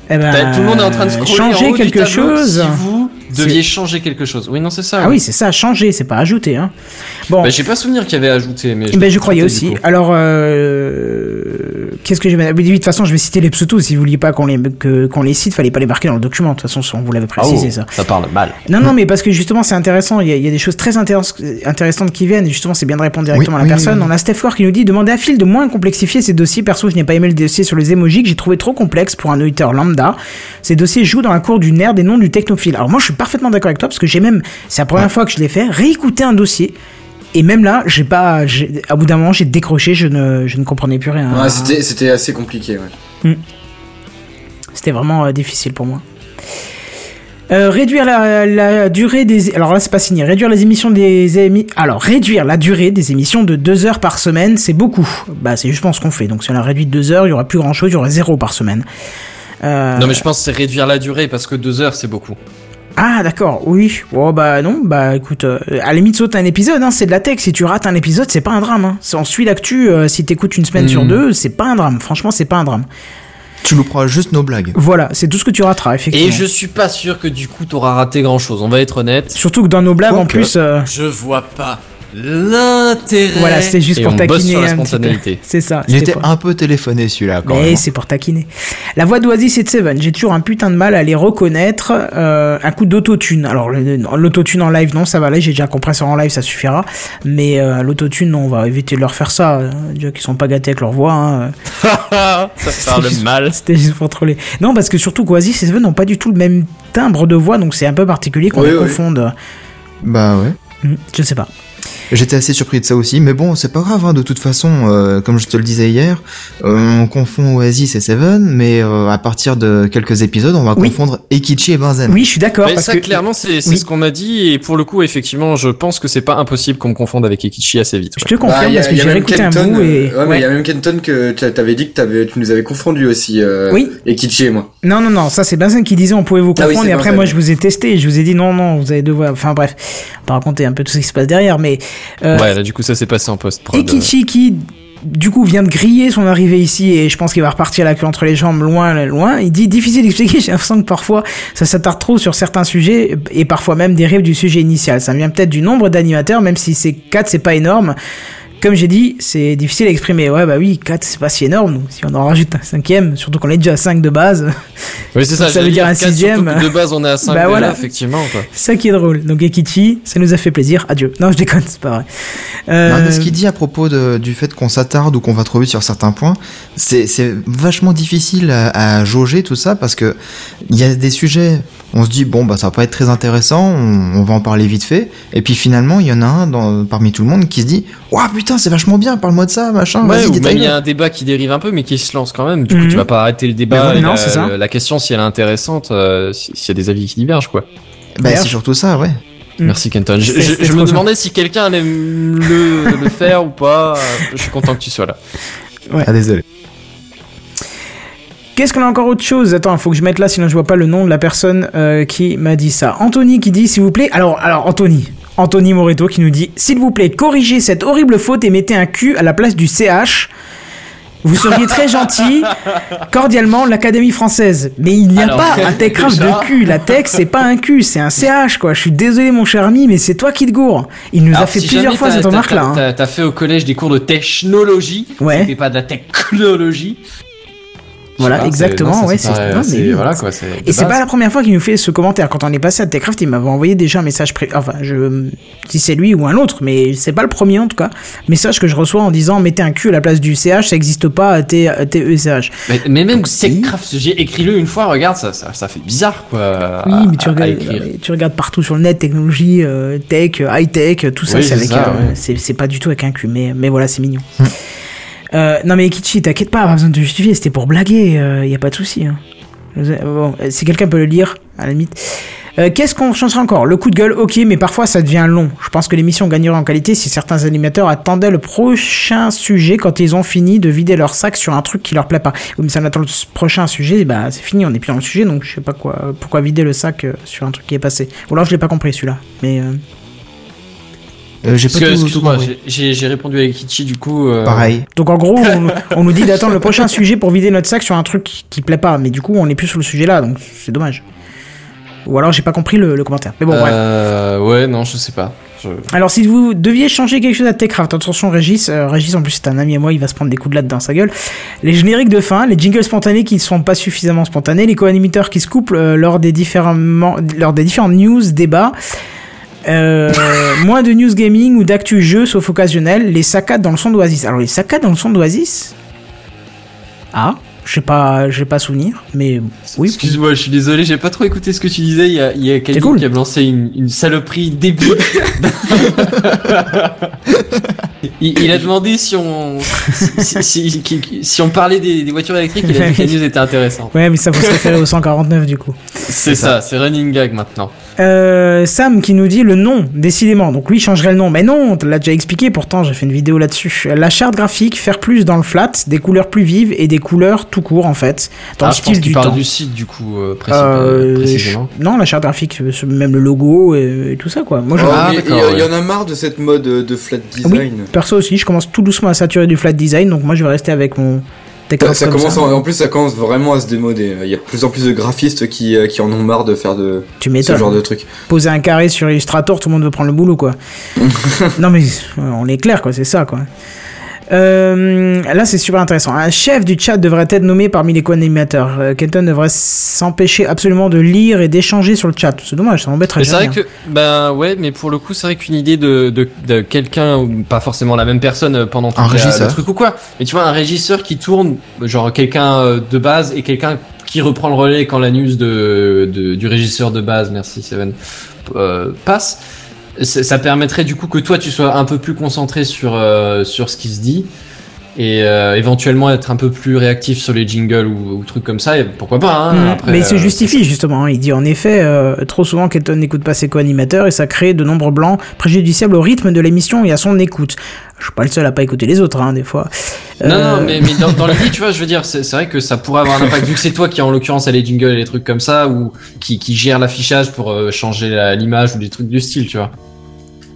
Speaker 3: Eh ben,
Speaker 4: Bah, tout le monde est en train de scroller en
Speaker 3: changer
Speaker 4: haut du
Speaker 3: quelque
Speaker 4: tableau
Speaker 3: chose.
Speaker 4: Si vous deviez changer quelque chose. Oui, non, c'est ça.
Speaker 3: Ah oui, c'est ça, changer, c'est pas ajouter. Hein. Bon,
Speaker 4: Bah, j'ai pas souvenir qu'il y avait ajouté, mais.
Speaker 3: ben, je croyais aussi. Alors, euh, qu'est-ce que j'ai De toute façon, je vais citer les pseudos. Si vous vouliez pas qu'on les, que- qu'on les cite, fallait pas les marquer dans le document. De toute façon, on vous l'avait précisé,
Speaker 4: oh,
Speaker 3: ça.
Speaker 4: Ça parle mal.
Speaker 3: Non, non, mais parce que justement, c'est intéressant. Il y, a, il y a des choses très intéressantes, qui viennent. Et justement, c'est bien de répondre directement
Speaker 5: Oui,
Speaker 3: à la
Speaker 5: oui,
Speaker 3: personne. On a Steph qui nous dit Demandez à Phil de moins complexifier ces dossiers. Perso, je n'ai pas aimé le dossier sur les emojis que j'ai trouvé trop complexe pour un auditeur lambda. Ces dossiers jouent dans la cour du nerd et non du technophile. Alors, moi, je suis parfaitement d'accord avec toi parce que j'ai même, c'est la première fois que je l'ai fait, réécouter un dossier. Et même là, j'ai pas, à bout d'un moment, j'ai décroché, je ne, je ne comprenais plus rien.
Speaker 8: Ouais, c'était, c'était assez compliqué, ouais.
Speaker 3: C'était vraiment euh, difficile pour moi. Euh, réduire la, la durée des alors là c'est pas signé réduire les émissions des émi... alors réduire la durée des émissions de deux heures par semaine c'est beaucoup bah c'est justement ce qu'on fait donc si on a réduit de deux heures il y aura plus grand chose il y aura zéro par semaine Euh,
Speaker 4: Non, mais je pense que c'est réduire la durée parce que deux heures c'est beaucoup.
Speaker 3: Ah d'accord oui bon bah non bah écoute euh, à la limite saute un épisode hein, c'est de la tech si tu rates un épisode c'est pas un drame hein. On suit l'actu euh, si t'écoutes une semaine sur
Speaker 4: Mhm.
Speaker 3: deux c'est pas un drame franchement c'est pas un drame
Speaker 5: Tu louperas juste nos blagues.
Speaker 3: voilà c'est tout ce que tu rateras effectivement
Speaker 4: Et je suis pas sûr que du coup t'auras raté grand chose. On va être honnête.
Speaker 3: surtout que dans nos blagues en plus euh,
Speaker 4: Je vois pas l'intérêt.
Speaker 3: Voilà, c'était juste
Speaker 4: Et
Speaker 3: pour
Speaker 4: on bosse
Speaker 3: taquiner
Speaker 4: sur la
Speaker 3: un petit peu.
Speaker 4: spontanéité.
Speaker 3: C'est ça.
Speaker 5: Il
Speaker 3: c'était
Speaker 5: était
Speaker 3: pour-
Speaker 5: un peu téléphoné celui-là quand
Speaker 3: Mais c'est pour taquiner. La voix d'Oasis et de Seven, j'ai toujours un putain de mal à les reconnaître. Euh, un coup d'autotune. Alors l'autotune en live, non, ça va aller. J'ai déjà un compresseur en live, ça suffira. Mais euh, l'autotune, non, on va éviter de leur faire ça. Euh, Déjà qu'ils sont pas gâtés avec leur voix. Hein.
Speaker 4: ça parle
Speaker 3: juste-
Speaker 4: mal.
Speaker 3: C'était juste pour troller. Non, parce que surtout qu'Oasis et Seven n'ont pas du tout le même timbre de voix, donc c'est un peu particulier qu'on
Speaker 8: Oui,
Speaker 3: les
Speaker 8: oui.
Speaker 3: confonde.
Speaker 5: Bah ouais.
Speaker 3: Hmm, Je sais pas.
Speaker 5: J'étais assez surpris de ça aussi, mais bon, c'est pas grave, hein, de toute façon, euh, comme je te le disais hier, euh, on confond Oasis et Seven, mais euh, à partir de quelques épisodes, on va
Speaker 3: Oui.
Speaker 5: confondre Ekichi et Benzen.
Speaker 3: Oui, je suis d'accord.
Speaker 4: Ça,
Speaker 3: que
Speaker 4: clairement, c'est
Speaker 3: Oui.
Speaker 4: ce qu'on m'a dit. Et pour le coup, effectivement, je pense que c'est pas impossible qu'on me confonde avec Ekichi assez vite.
Speaker 3: je te confirme
Speaker 8: Bah, a-
Speaker 3: parce que
Speaker 8: a
Speaker 3: j'ai
Speaker 8: même
Speaker 3: réécouté un
Speaker 8: Kenton,
Speaker 3: bout et
Speaker 8: ouais, mais
Speaker 3: ouais.
Speaker 8: il y a même Kenton que t'a- t'avais dit que tu nous avais confondu aussi. Euh,
Speaker 3: Oui.
Speaker 8: Et Kichi et moi.
Speaker 3: Non, non, non, ça c'est Benzen qui disait on pouvait vous
Speaker 8: Ah oui,
Speaker 3: confondre et après
Speaker 8: Benzen.
Speaker 3: moi je vous ai testé et je vous ai dit non, non, vous avez deux voix. Enfin bref, on va raconter un peu tout ce qui se passe derrière, mais
Speaker 4: Ouais, là, du coup, ça s'est passé en post-prod.
Speaker 3: Ekichi qui du coup vient de griller son arrivée ici et je pense qu'il va repartir la queue entre les jambes loin, loin. Il dit difficile d'expliquer, j'ai l'impression que parfois ça s'attarde trop sur certains sujets et parfois même dérive du sujet initial. Ça vient peut-être du nombre d'animateurs, même si c'est 4 c'est pas énorme. Comme j'ai dit, c'est difficile à exprimer. Ouais, bah oui, 4 c'est pas si énorme. Donc si on en rajoute un cinquième, surtout qu'on est déjà à 5 de base,
Speaker 4: Oui, c'est ça.
Speaker 3: Ça veut dire un sixième.
Speaker 4: De base, on est à 5
Speaker 3: Bah voilà.
Speaker 4: effectivement. Quoi.
Speaker 3: C'est ça qui est drôle. Donc Ekichi, ça nous a fait plaisir. Adieu. Non, je déconne, c'est pas vrai. Euh,
Speaker 5: Non, mais ce qu'il dit à propos de- du fait qu'on s'attarde ou qu'on va trop vite sur certains points, c'est vachement difficile à, à jauger tout ça parce que il y a des sujets, on se dit bon bah ça va pas être très intéressant, on, on va en parler vite fait, et puis finalement il y en a un dans, parmi tout le monde qui se dit waouh putain c'est vachement bien, parle-moi de ça machin,
Speaker 4: Ouais, ou même il y a un débat qui dérive un peu, mais qui se lance quand même. Du coup,
Speaker 3: Mhm.
Speaker 4: tu vas pas arrêter le débat. Et
Speaker 3: non,
Speaker 4: la,
Speaker 3: c'est ça.
Speaker 4: la question, si elle est intéressante, euh, si- s'il y a des avis qui divergent, quoi.
Speaker 5: Bah c'est surtout ça ouais.
Speaker 3: Mm.
Speaker 4: Merci Kenton. Je, me demandais si quelqu'un allait me le, le faire ou pas. Je suis content que tu sois là.
Speaker 5: Ah désolé.
Speaker 3: Qu'est-ce qu'on a encore autre chose? Attends, il faut que je mette là, sinon je vois pas le nom de la personne euh, qui m'a dit ça. Anthony qui dit, s'il vous plaît. Alors, alors Anthony. Anthony Moreto qui nous dit, s'il vous plaît, corrigez cette horrible faute et mettez un Q à la place du CH. Vous seriez très gentil. Cordialement, l'Académie française. Mais il n'y a
Speaker 4: Alors,
Speaker 3: pas un techgraphe
Speaker 4: déjà.
Speaker 3: de Q. La tech, c'est pas un Q, c'est un CH, quoi. Je suis désolé, mon cher ami, mais c'est toi qui te gourre. Il nous a fait
Speaker 4: si
Speaker 3: plusieurs fois cette remarque-là. hein.
Speaker 4: T'as t'as fait au collège des cours de technologie.
Speaker 3: Ouais.
Speaker 4: C'était pas de la technologie.
Speaker 3: Voilà,
Speaker 4: pas,
Speaker 3: exactement,
Speaker 4: non,
Speaker 3: ouais, c'est- oui.
Speaker 4: voilà quoi.
Speaker 3: Et c'est pas la première fois qu'il nous fait ce commentaire. Quand on est passé à Techcraft, il m'avait envoyé déjà un message privé. Enfin, je si c'est lui ou un autre, mais c'est pas le premier en tout cas. Message que je reçois en disant mettez un Q à la place du CH, ça existe pas TECH.
Speaker 4: Mais, mais même. Techcraft, j'ai écrit-le une fois, regarde, ça, ça, ça fait bizarre quoi.
Speaker 3: Oui, mais tu
Speaker 4: à-
Speaker 3: regardes, tu regardes partout sur le net, technologie, euh, tech, high tech, tout ça,
Speaker 4: Oui,
Speaker 3: c'est avec, euh,
Speaker 4: ouais.
Speaker 3: c'est c'est pas du tout avec un Q, mais mais voilà, c'est mignon. Euh, non mais Kichi, t'inquiète pas, pas besoin de justifier, c'était pour blaguer, euh, y a pas de souci. Hein. Bon, si quelqu'un peut le lire, à la limite. Euh, Qu'est-ce qu'on changera encore? Le coup de gueule, ok, mais parfois ça devient long. Je pense que l'émission gagnerait en qualité si certains animateurs attendaient le prochain sujet quand ils ont fini de vider leur sac sur un truc qui leur plaît pas. Oui, mais ça attend le prochain sujet, bah c'est fini, on est plus dans le sujet, donc je sais pas quoi, pourquoi vider le sac euh, sur un truc qui est passé. Ou alors je l'ai pas compris celui-là, mais euh,
Speaker 5: J'ai pas
Speaker 4: que,
Speaker 5: tout, tout
Speaker 4: excuse-moi, j'ai- répondu avec Kichi du coup. euh,
Speaker 5: Pareil.
Speaker 3: donc en gros on, nous- on nous dit d'attendre le prochain sujet pour vider notre sac sur un truc qui, qui plaît pas, mais du coup on est plus sur le sujet là, donc c'est dommage. Ou alors j'ai pas compris le, le commentaire. Mais bon bref.
Speaker 4: euh, Ouais, non, je sais pas. Je-
Speaker 3: Alors, si vous deviez changer quelque chose à Techcraft, attention Régis, euh, Régis en plus c'est un ami à moi, il va se prendre des coups de latte dans sa gueule. Les génériques de fin, les jingles spontanés qui ne sont pas suffisamment spontanés, les co-animateurs qui se couplent euh, lors, des différents, lors des différents news, débats, euh, moins de news gaming ou d'actu jeu sauf occasionnel, les saccades dans le son d'Oasis. Alors, les saccades dans le son d'Oasis Ah, je sais pas, j'ai pas souvenir, mais oui.
Speaker 4: Excuse-moi, je suis désolé, j'ai pas trop écouté ce que tu disais. Il y a, il y a quelqu'un
Speaker 3: cool.
Speaker 4: qui a lancé une, une saloperie débile. il, il a demandé si on si, si, si- qui- si on parlait des, des voitures électriques. Il a dit que la news était intéressante.
Speaker 3: Ouais, mais ça faut se référer au 149 du coup.
Speaker 4: C'est ça, c'est running gag maintenant.
Speaker 3: Euh, Sam qui nous dit le nom, décidément. Donc lui il changerait le nom. Mais non, on te l'a déjà expliqué, pourtant j'ai fait une vidéo là-dessus. La charte graphique, faire plus dans le flat, des couleurs plus vives et des couleurs tout court en fait. Dans
Speaker 4: Ah,
Speaker 3: le
Speaker 4: je pense
Speaker 3: style
Speaker 4: qu'il
Speaker 3: du
Speaker 4: parle
Speaker 3: temps.
Speaker 4: du site du coup euh, précis-
Speaker 3: Euh,
Speaker 4: précisément.
Speaker 3: Non, la charte graphique, même le logo et, et tout ça quoi. Moi
Speaker 4: Ah,
Speaker 8: il y, en a marre de cette mode de flat
Speaker 3: Oui,
Speaker 8: design.
Speaker 3: Perso aussi, je commence tout doucement à saturer du flat design, donc moi je vais rester avec mon
Speaker 8: Ça, ça
Speaker 3: comme
Speaker 8: commence
Speaker 3: ça.
Speaker 8: en, en plus, ça commence vraiment à se démoder. Il y a de plus en plus de graphistes qui, euh, qui en ont marre de faire de
Speaker 3: Tu
Speaker 8: ce genre de trucs.
Speaker 3: Poser un carré sur Illustrator, tout le monde veut prendre le boulot, quoi. non, mais on est clair, quoi, c'est ça, quoi. Euh, là, c'est super intéressant. Un chef du chat devrait être nommé parmi les co-animateurs. Euh, Kenton devrait s'empêcher absolument de lire et d'échanger sur le chat. C'est dommage, ça m'embêterait
Speaker 4: Mais c'est vrai que, ben ouais, mais pour le coup, c'est vrai qu'une idée de, de, de quelqu'un, pas forcément la même personne euh, pendant tout
Speaker 5: Un
Speaker 4: le-
Speaker 5: régisseur.
Speaker 4: le truc ou quoi, mais tu vois, un régisseur qui tourne, genre quelqu'un euh, de base et quelqu'un qui reprend le relais quand la news de, de- du régisseur de base, merci Seven, euh, passe, ça ça permettrait du coup que toi tu sois un peu plus concentré sur, euh, sur ce qui se dit. Et euh, éventuellement être un peu plus réactif sur les jingles ou, ou trucs comme ça, et pourquoi pas, hein,
Speaker 3: Mm.
Speaker 4: après,
Speaker 3: mais il se
Speaker 4: euh,
Speaker 3: justifie justement. hein. Il dit en effet, euh, trop souvent Kenton n'écoute pas ses co-animateurs et ça crée de nombreux blancs préjudiciables au rythme de l'émission et à son écoute. Je suis pas le seul à pas écouter les autres, hein, des fois.
Speaker 4: Non,
Speaker 3: Euh,
Speaker 4: non, mais, mais dans, dans l'idée, tu vois, je veux dire, c'est vrai que ça pourrait avoir un impact, vu que c'est toi qui, en l'occurrence, a les jingles et les trucs comme ça, ou qui, qui gère l'affichage pour euh, changer la- l'image ou des trucs du style, tu vois.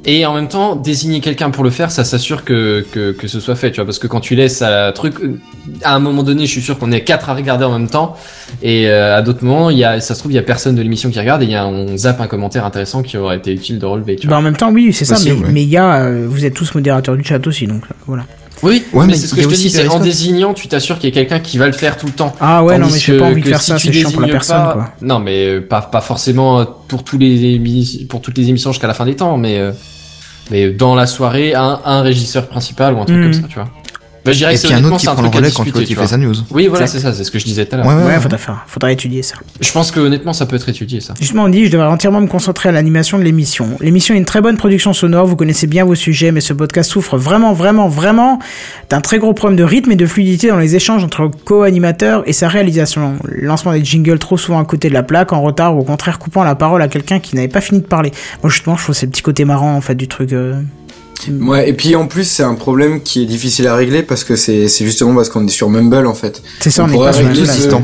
Speaker 4: Et en même temps, désigner quelqu'un pour le faire, ça s'assure que, que, que ce soit fait, tu vois, parce que quand tu laisses un truc, euh, à un moment donné, je suis sûr qu'on est quatre à regarder en même temps, et euh, à d'autres moments, il y a, ça se trouve, il y a personne de l'émission qui regarde, et il y a, on zappe un commentaire intéressant qui aurait été utile de relever, tu
Speaker 3: Bah,
Speaker 4: vois.
Speaker 3: en même temps, oui, c'est ça, mais
Speaker 5: ouais.
Speaker 3: mais il y a, euh, vous êtes tous modérateurs du chat aussi, donc voilà.
Speaker 4: Oui,
Speaker 5: Ouais,
Speaker 4: mais,
Speaker 5: mais
Speaker 4: c'est ce que je te dis, c'est en désignant, tu t'assures qu'il y a quelqu'un qui va le faire tout le temps.
Speaker 3: Ah ouais, non, mais j'ai pas
Speaker 4: que-
Speaker 3: envie de
Speaker 4: que
Speaker 3: faire
Speaker 4: si
Speaker 3: ça,
Speaker 4: tu
Speaker 3: c'est chiant pour la
Speaker 4: désignes
Speaker 3: personne,
Speaker 4: pas-
Speaker 3: quoi.
Speaker 4: Non, mais euh, pas, pas forcément euh, pour, tous les pour toutes les émissions jusqu'à la fin des temps, mais, euh, mais dans la soirée, un, un régisseur principal ou un truc
Speaker 3: Mhm.
Speaker 4: comme ça, tu vois. Bah, je dirais
Speaker 5: Et
Speaker 4: que c'est
Speaker 5: puis un autre qui prend le relais quand l'autre fait sa news.
Speaker 4: Oui, voilà, c'est ça, c'est ce que je disais tout à l'heure.
Speaker 5: Ouais, ouais,
Speaker 3: faudra faire, faudra étudier ça.
Speaker 4: Je pense que honnêtement, ça peut être étudié, ça.
Speaker 3: Justement, on dit, je devrais entièrement me concentrer à l'animation de l'émission. L'émission est une très bonne production sonore, vous connaissez bien vos sujets, mais ce podcast souffre vraiment, vraiment, vraiment d'un très gros problème de rythme et de fluidité dans les échanges entre co-animateurs et sa réalisation. Le lancement des jingles trop souvent à côté de la plaque, en retard ou au contraire coupant la parole à quelqu'un qui n'avait pas fini de parler. Moi, justement, je trouve c'est le petit côté marrant, en fait, du truc. euh.
Speaker 8: Ouais, et puis en plus, c'est un problème qui est difficile à régler parce que c'est c'est justement parce qu'on est sur Mumble en fait.
Speaker 3: C'est ça, on n'est pas sur la
Speaker 8: régler
Speaker 3: même
Speaker 8: ce-
Speaker 3: place.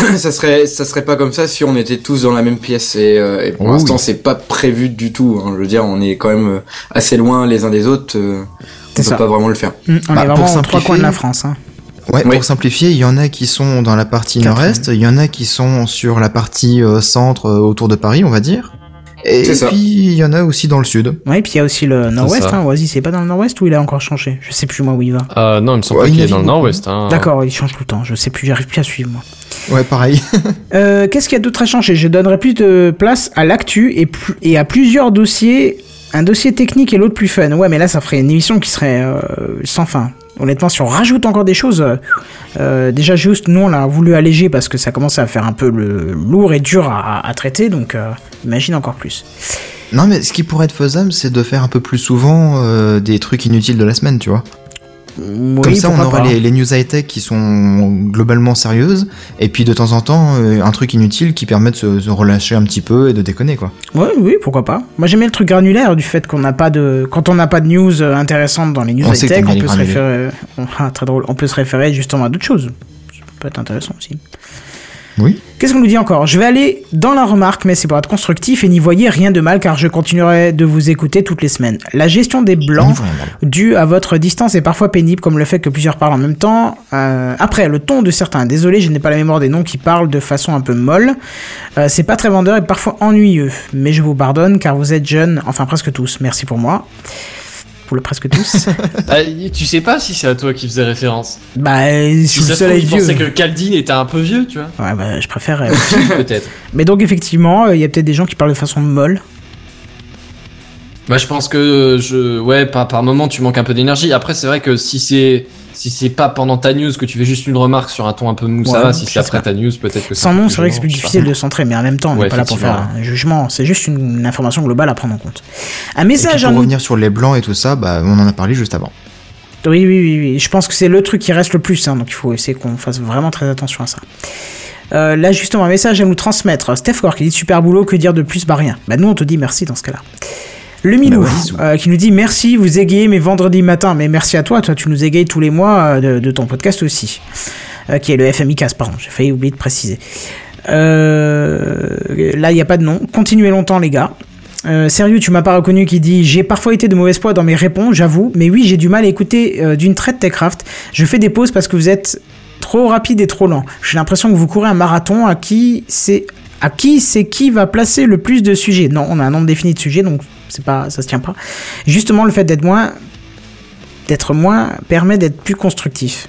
Speaker 8: ça serait ça serait pas comme ça si on était tous dans la même pièce et, euh, et pour
Speaker 5: Oh
Speaker 8: l'instant
Speaker 5: oui.
Speaker 8: c'est pas prévu du tout hein. je veux dire on est quand même euh, assez loin les uns des autres euh, on
Speaker 3: C'est
Speaker 8: peut
Speaker 3: ça.
Speaker 8: pas vraiment le faire
Speaker 3: Mm, on
Speaker 5: Bah,
Speaker 3: est
Speaker 5: pour
Speaker 3: vraiment trois
Speaker 5: simplifier-
Speaker 3: coins de la France. Hein.
Speaker 5: Ouais,
Speaker 8: Oui.
Speaker 5: pour simplifier, il y en a qui sont dans la partie nord-est, il y en a qui sont sur la partie euh, centre euh, autour de Paris, on va dire. Et puis il y en a aussi dans le sud.
Speaker 3: Ouais, puis il y a aussi le nord-ouest,
Speaker 7: ça.
Speaker 3: hein. C'est pas dans le nord-ouest ou il a encore changé? Je sais plus moi où il va.
Speaker 7: Euh, non, il me semble
Speaker 5: Ouais,
Speaker 7: qu'il est dans le nord-ouest. Hein.
Speaker 3: D'accord, il change tout le temps, je sais plus, j'arrive plus à suivre moi.
Speaker 5: Ouais, pareil.
Speaker 3: Euh, Qu'est-ce qu'il y a d'autre à changer? Je donnerai plus de place à l'actu et à plusieurs dossiers. Un dossier technique et l'autre plus fun. Ouais, mais là, ça ferait une émission qui serait euh, sans fin. Honnêtement, si on rajoute encore des choses, euh, euh, déjà juste, nous, on l'a voulu alléger parce que ça commençait à faire un peu le lourd et dur à, traiter, donc euh, imagine encore plus.
Speaker 5: non, mais ce qui pourrait être faisable, c'est de faire un peu plus souvent des trucs inutiles de la semaine, tu vois.
Speaker 3: Oui,
Speaker 5: Comme ça, on aura les, les news high-tech qui sont globalement sérieuses, et puis de temps en temps, euh, un truc inutile qui permet de se, se relâcher un petit peu et de déconner, quoi.
Speaker 3: Ouais, oui, pourquoi pas. Moi, j'aimais le truc granulaire du fait qu'on n'a pas de, quand on n'a pas de news euh, intéressantes dans les news high-tech, on peut se référer, on- ah, très drôle, on peut se référer justement à d'autres choses. Ça peut être intéressant aussi.
Speaker 5: Oui.
Speaker 3: Qu'est-ce qu'on nous dit encore? Je vais aller dans la remarque, mais c'est pour être constructif et n'y voyez rien de mal car je continuerai de vous écouter toutes les semaines. La gestion des blancs due à votre distance est parfois pénible, comme le fait que plusieurs parlent en même temps. Euh, après, le ton de certains. Désolé, je n'ai pas la mémoire des noms qui parlent de façon un peu molle. Euh, c'est pas très vendeur et parfois ennuyeux. Mais je vous pardonne car vous êtes jeunes, enfin presque tous. Merci pour moi. Pour le presque tous.
Speaker 7: Ah, tu sais pas si c'est à toi qui faisait référence.
Speaker 3: bah,
Speaker 7: Si
Speaker 3: sous le
Speaker 7: ça se trouve,
Speaker 3: soleil
Speaker 7: il
Speaker 3: vieux.
Speaker 7: que Caldine était un peu vieux, tu vois.
Speaker 3: Ouais, bah, je préfère. euh,
Speaker 7: Peut-être.
Speaker 3: Mais donc, effectivement, euh, il y a peut-être des gens qui parlent de façon molle.
Speaker 7: Bah, je pense que je, ouais, par, par moment, tu manques un peu d'énergie. Après, c'est vrai que si c'est, si c'est pas pendant ta news que tu fais juste une remarque sur un ton un peu mou, ça va. Si c'est après ta news, peut-être que
Speaker 3: Sans nom, c'est vrai que c'est plus difficile de centrer, mais en même temps, on n'est
Speaker 7: Ouais,
Speaker 3: pas là pour faire un jugement. C'est juste une information globale à prendre en compte. Un message
Speaker 5: pour
Speaker 3: en
Speaker 5: revenir sur les blancs et tout ça, bah, on en a parlé juste avant.
Speaker 3: Oui, oui, oui, oui. Je pense que c'est le truc qui reste le plus, hein, donc il faut essayer qu'on fasse vraiment très attention à ça. Euh, là, justement, un message à nous transmettre. Steph Core qui dit super boulot, que dire de plus? Bah rien. Bah nous, on te dit merci dans ce cas-là. Le Milou
Speaker 5: Bah ouais,
Speaker 3: euh, qui nous dit merci, vous égayez mes vendredis matins. Mais merci à toi, toi tu nous égayes tous les mois euh, de, de ton podcast aussi. Euh, qui est le FMI Cast, pardon, j'ai failli oublier de préciser. Euh, là, il n'y a pas de nom. Continuez longtemps, les gars. Sérieux, tu m'as pas reconnu qui dit j'ai parfois été de mauvaise foi dans mes réponses, j'avoue, mais oui, j'ai du mal à écouter d'une traite Techcraft. Je fais des pauses parce que vous êtes trop rapide et trop lent. J'ai l'impression que vous courez un marathon à qui c'est à qui c'est qui va placer le plus de sujets. Non, on a un nombre défini de sujets, donc c'est pas ça se tient pas. Justement, le fait d'être moins d'être moins permet d'être plus constructif.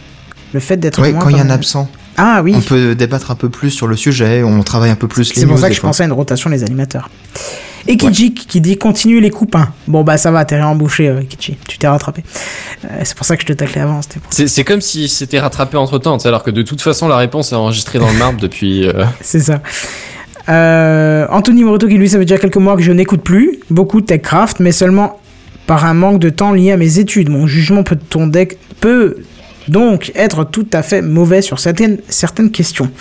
Speaker 3: Le fait d'être
Speaker 5: Ouais,
Speaker 3: moins
Speaker 5: quand il y a un absent,
Speaker 3: Ah oui.
Speaker 5: on peut débattre un peu plus sur le sujet, on travaille un peu plus les
Speaker 3: C'est pour ça que je
Speaker 5: fois.
Speaker 3: pensais à une rotation des animateurs. Et Kijik qui dit continue les coupins. Bon bah ça va, t'es réembauché euh, Kichi, tu t'es rattrapé. Euh, c'est pour ça que je te taclais avant, c'était pour-
Speaker 7: C'est, c'est comme si c'était rattrapé entre temps, alors que de toute façon, la réponse est enregistrée dans le marbre depuis. euh,
Speaker 3: C'est ça. Euh, Anthony Moreto qui lui ça fait déjà quelques mois que je n'écoute plus beaucoup Techcraft, mais seulement par un manque de temps lié à mes études. Mon jugement peut, deck, peut donc être tout à fait mauvais sur certaines, certaines questions.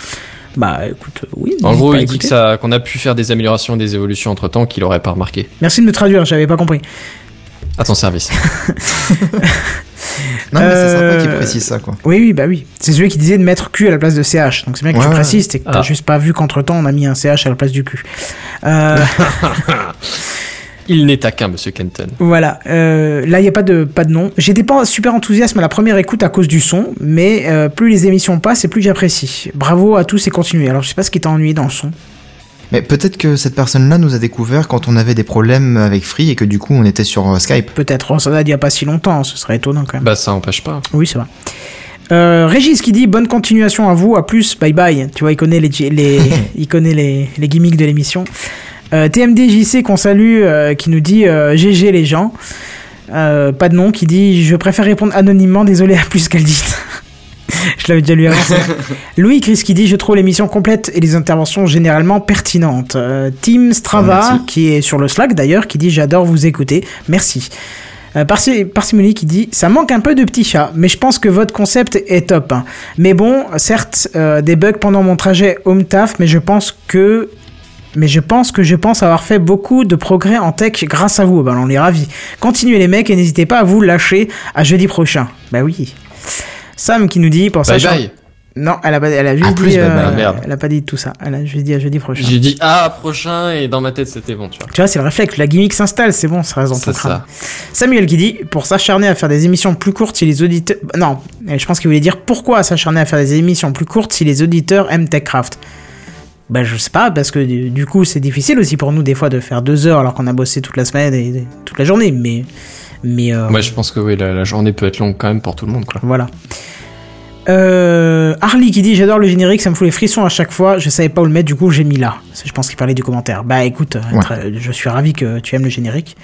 Speaker 3: Bah écoute, oui.
Speaker 7: En gros, il dit
Speaker 3: écouter.
Speaker 7: que ça, qu'on a pu faire des améliorations et des évolutions entre temps qu'il aurait pas remarqué.
Speaker 3: Merci de me traduire, j'avais pas compris.
Speaker 7: À ton service.
Speaker 5: Non, mais c'est sympa
Speaker 3: Euh,
Speaker 5: qu'il précise ça, quoi.
Speaker 3: Oui, oui, bah oui. C'est celui qui disait de mettre Q à la place de CH. Donc c'est bien que
Speaker 5: Ouais,
Speaker 3: tu précises, c'est que t'as
Speaker 7: Ah.
Speaker 3: juste pas vu qu'entre temps on a mis un CH à la place du Q. Euh,
Speaker 7: Il n'est qu'un, monsieur Kenton.
Speaker 3: voilà. Euh, là, il y a pas de pas de nom. J'étais pas super enthousiaste à la première écoute à cause du son, mais euh, plus les émissions passent et plus j'apprécie. Bravo à tous et continuez. Alors je sais pas ce qui t'a ennuyé dans le son.
Speaker 5: Mais peut-être que cette personne-là nous a découvert quand on avait des problèmes avec Free et que du coup on était sur euh, Skype.
Speaker 3: Peut-être. Oh, ça date il y a pas si longtemps. Ce serait étonnant quand même.
Speaker 7: Bah, ça empêche pas.
Speaker 3: Oui, c'est vrai. Euh, Régis qui dit bonne continuation à vous, à plus, bye bye. Tu vois, il connaît les, les, il connaît les, les gimmicks de l'émission. Euh, TMDJC qu'on salue, euh, qui nous dit euh, GG les gens. Euh, pas de nom, qui dit je préfère répondre anonymement, désolé à plus qu'elle dit. Je l'avais déjà lu avant. Louis Chris qui dit je trouve l'émission complète et les interventions généralement pertinentes. Euh, Team Strava,
Speaker 5: Merci.
Speaker 3: qui est sur le Slack d'ailleurs, qui dit j'adore vous écouter. Merci. Euh, qui dit ça manque un peu de petits chats, mais je pense que votre concept est top. Mais bon, certes, euh, des bugs pendant mon trajet home taf, mais je pense que mais je pense que je pense avoir fait beaucoup de progrès en tech grâce à vous. Ben, on est ravis. Continuez les mecs et n'hésitez pas à vous lâcher à jeudi prochain. Bah oui. Sam qui nous dit pour ça.
Speaker 7: Bye bye.
Speaker 3: Non, elle a, pas- elle a juste
Speaker 5: plus,
Speaker 3: dit.
Speaker 5: bye
Speaker 3: euh,
Speaker 5: bye.
Speaker 7: Ah, merde.
Speaker 3: Elle a pas dit tout ça. Elle a juste dit à jeudi prochain.
Speaker 7: J'ai dit ah prochain et dans ma tête c'était bon, tu vois.
Speaker 3: Tu vois, c'est le réflexe. La gimmick s'installe, c'est bon, ça reste dans ton
Speaker 7: C'est
Speaker 3: crâne.
Speaker 7: ça.
Speaker 3: Samuel qui dit pour s'acharner à faire des émissions plus courtes si les auditeurs non je pense qu'il voulait dire pourquoi s'acharner à faire des émissions plus courtes si les auditeurs aiment Techcraft? Bah je sais pas, parce que du, coup c'est difficile aussi pour nous des fois de faire deux heures alors qu'on a bossé toute la semaine et toute la journée, mais... mais euh,
Speaker 7: Ouais, je pense que oui, la, la journée peut être longue quand même pour tout le monde, quoi.
Speaker 3: Voilà. Euh, Harley qui dit j'adore le générique, ça me fout les frissons à chaque fois. Je savais pas où le mettre, du coup j'ai mis là. Je pense qu'il parlait du commentaire. Bah écoute,
Speaker 5: Ouais.
Speaker 3: je suis ravi que tu aimes le générique.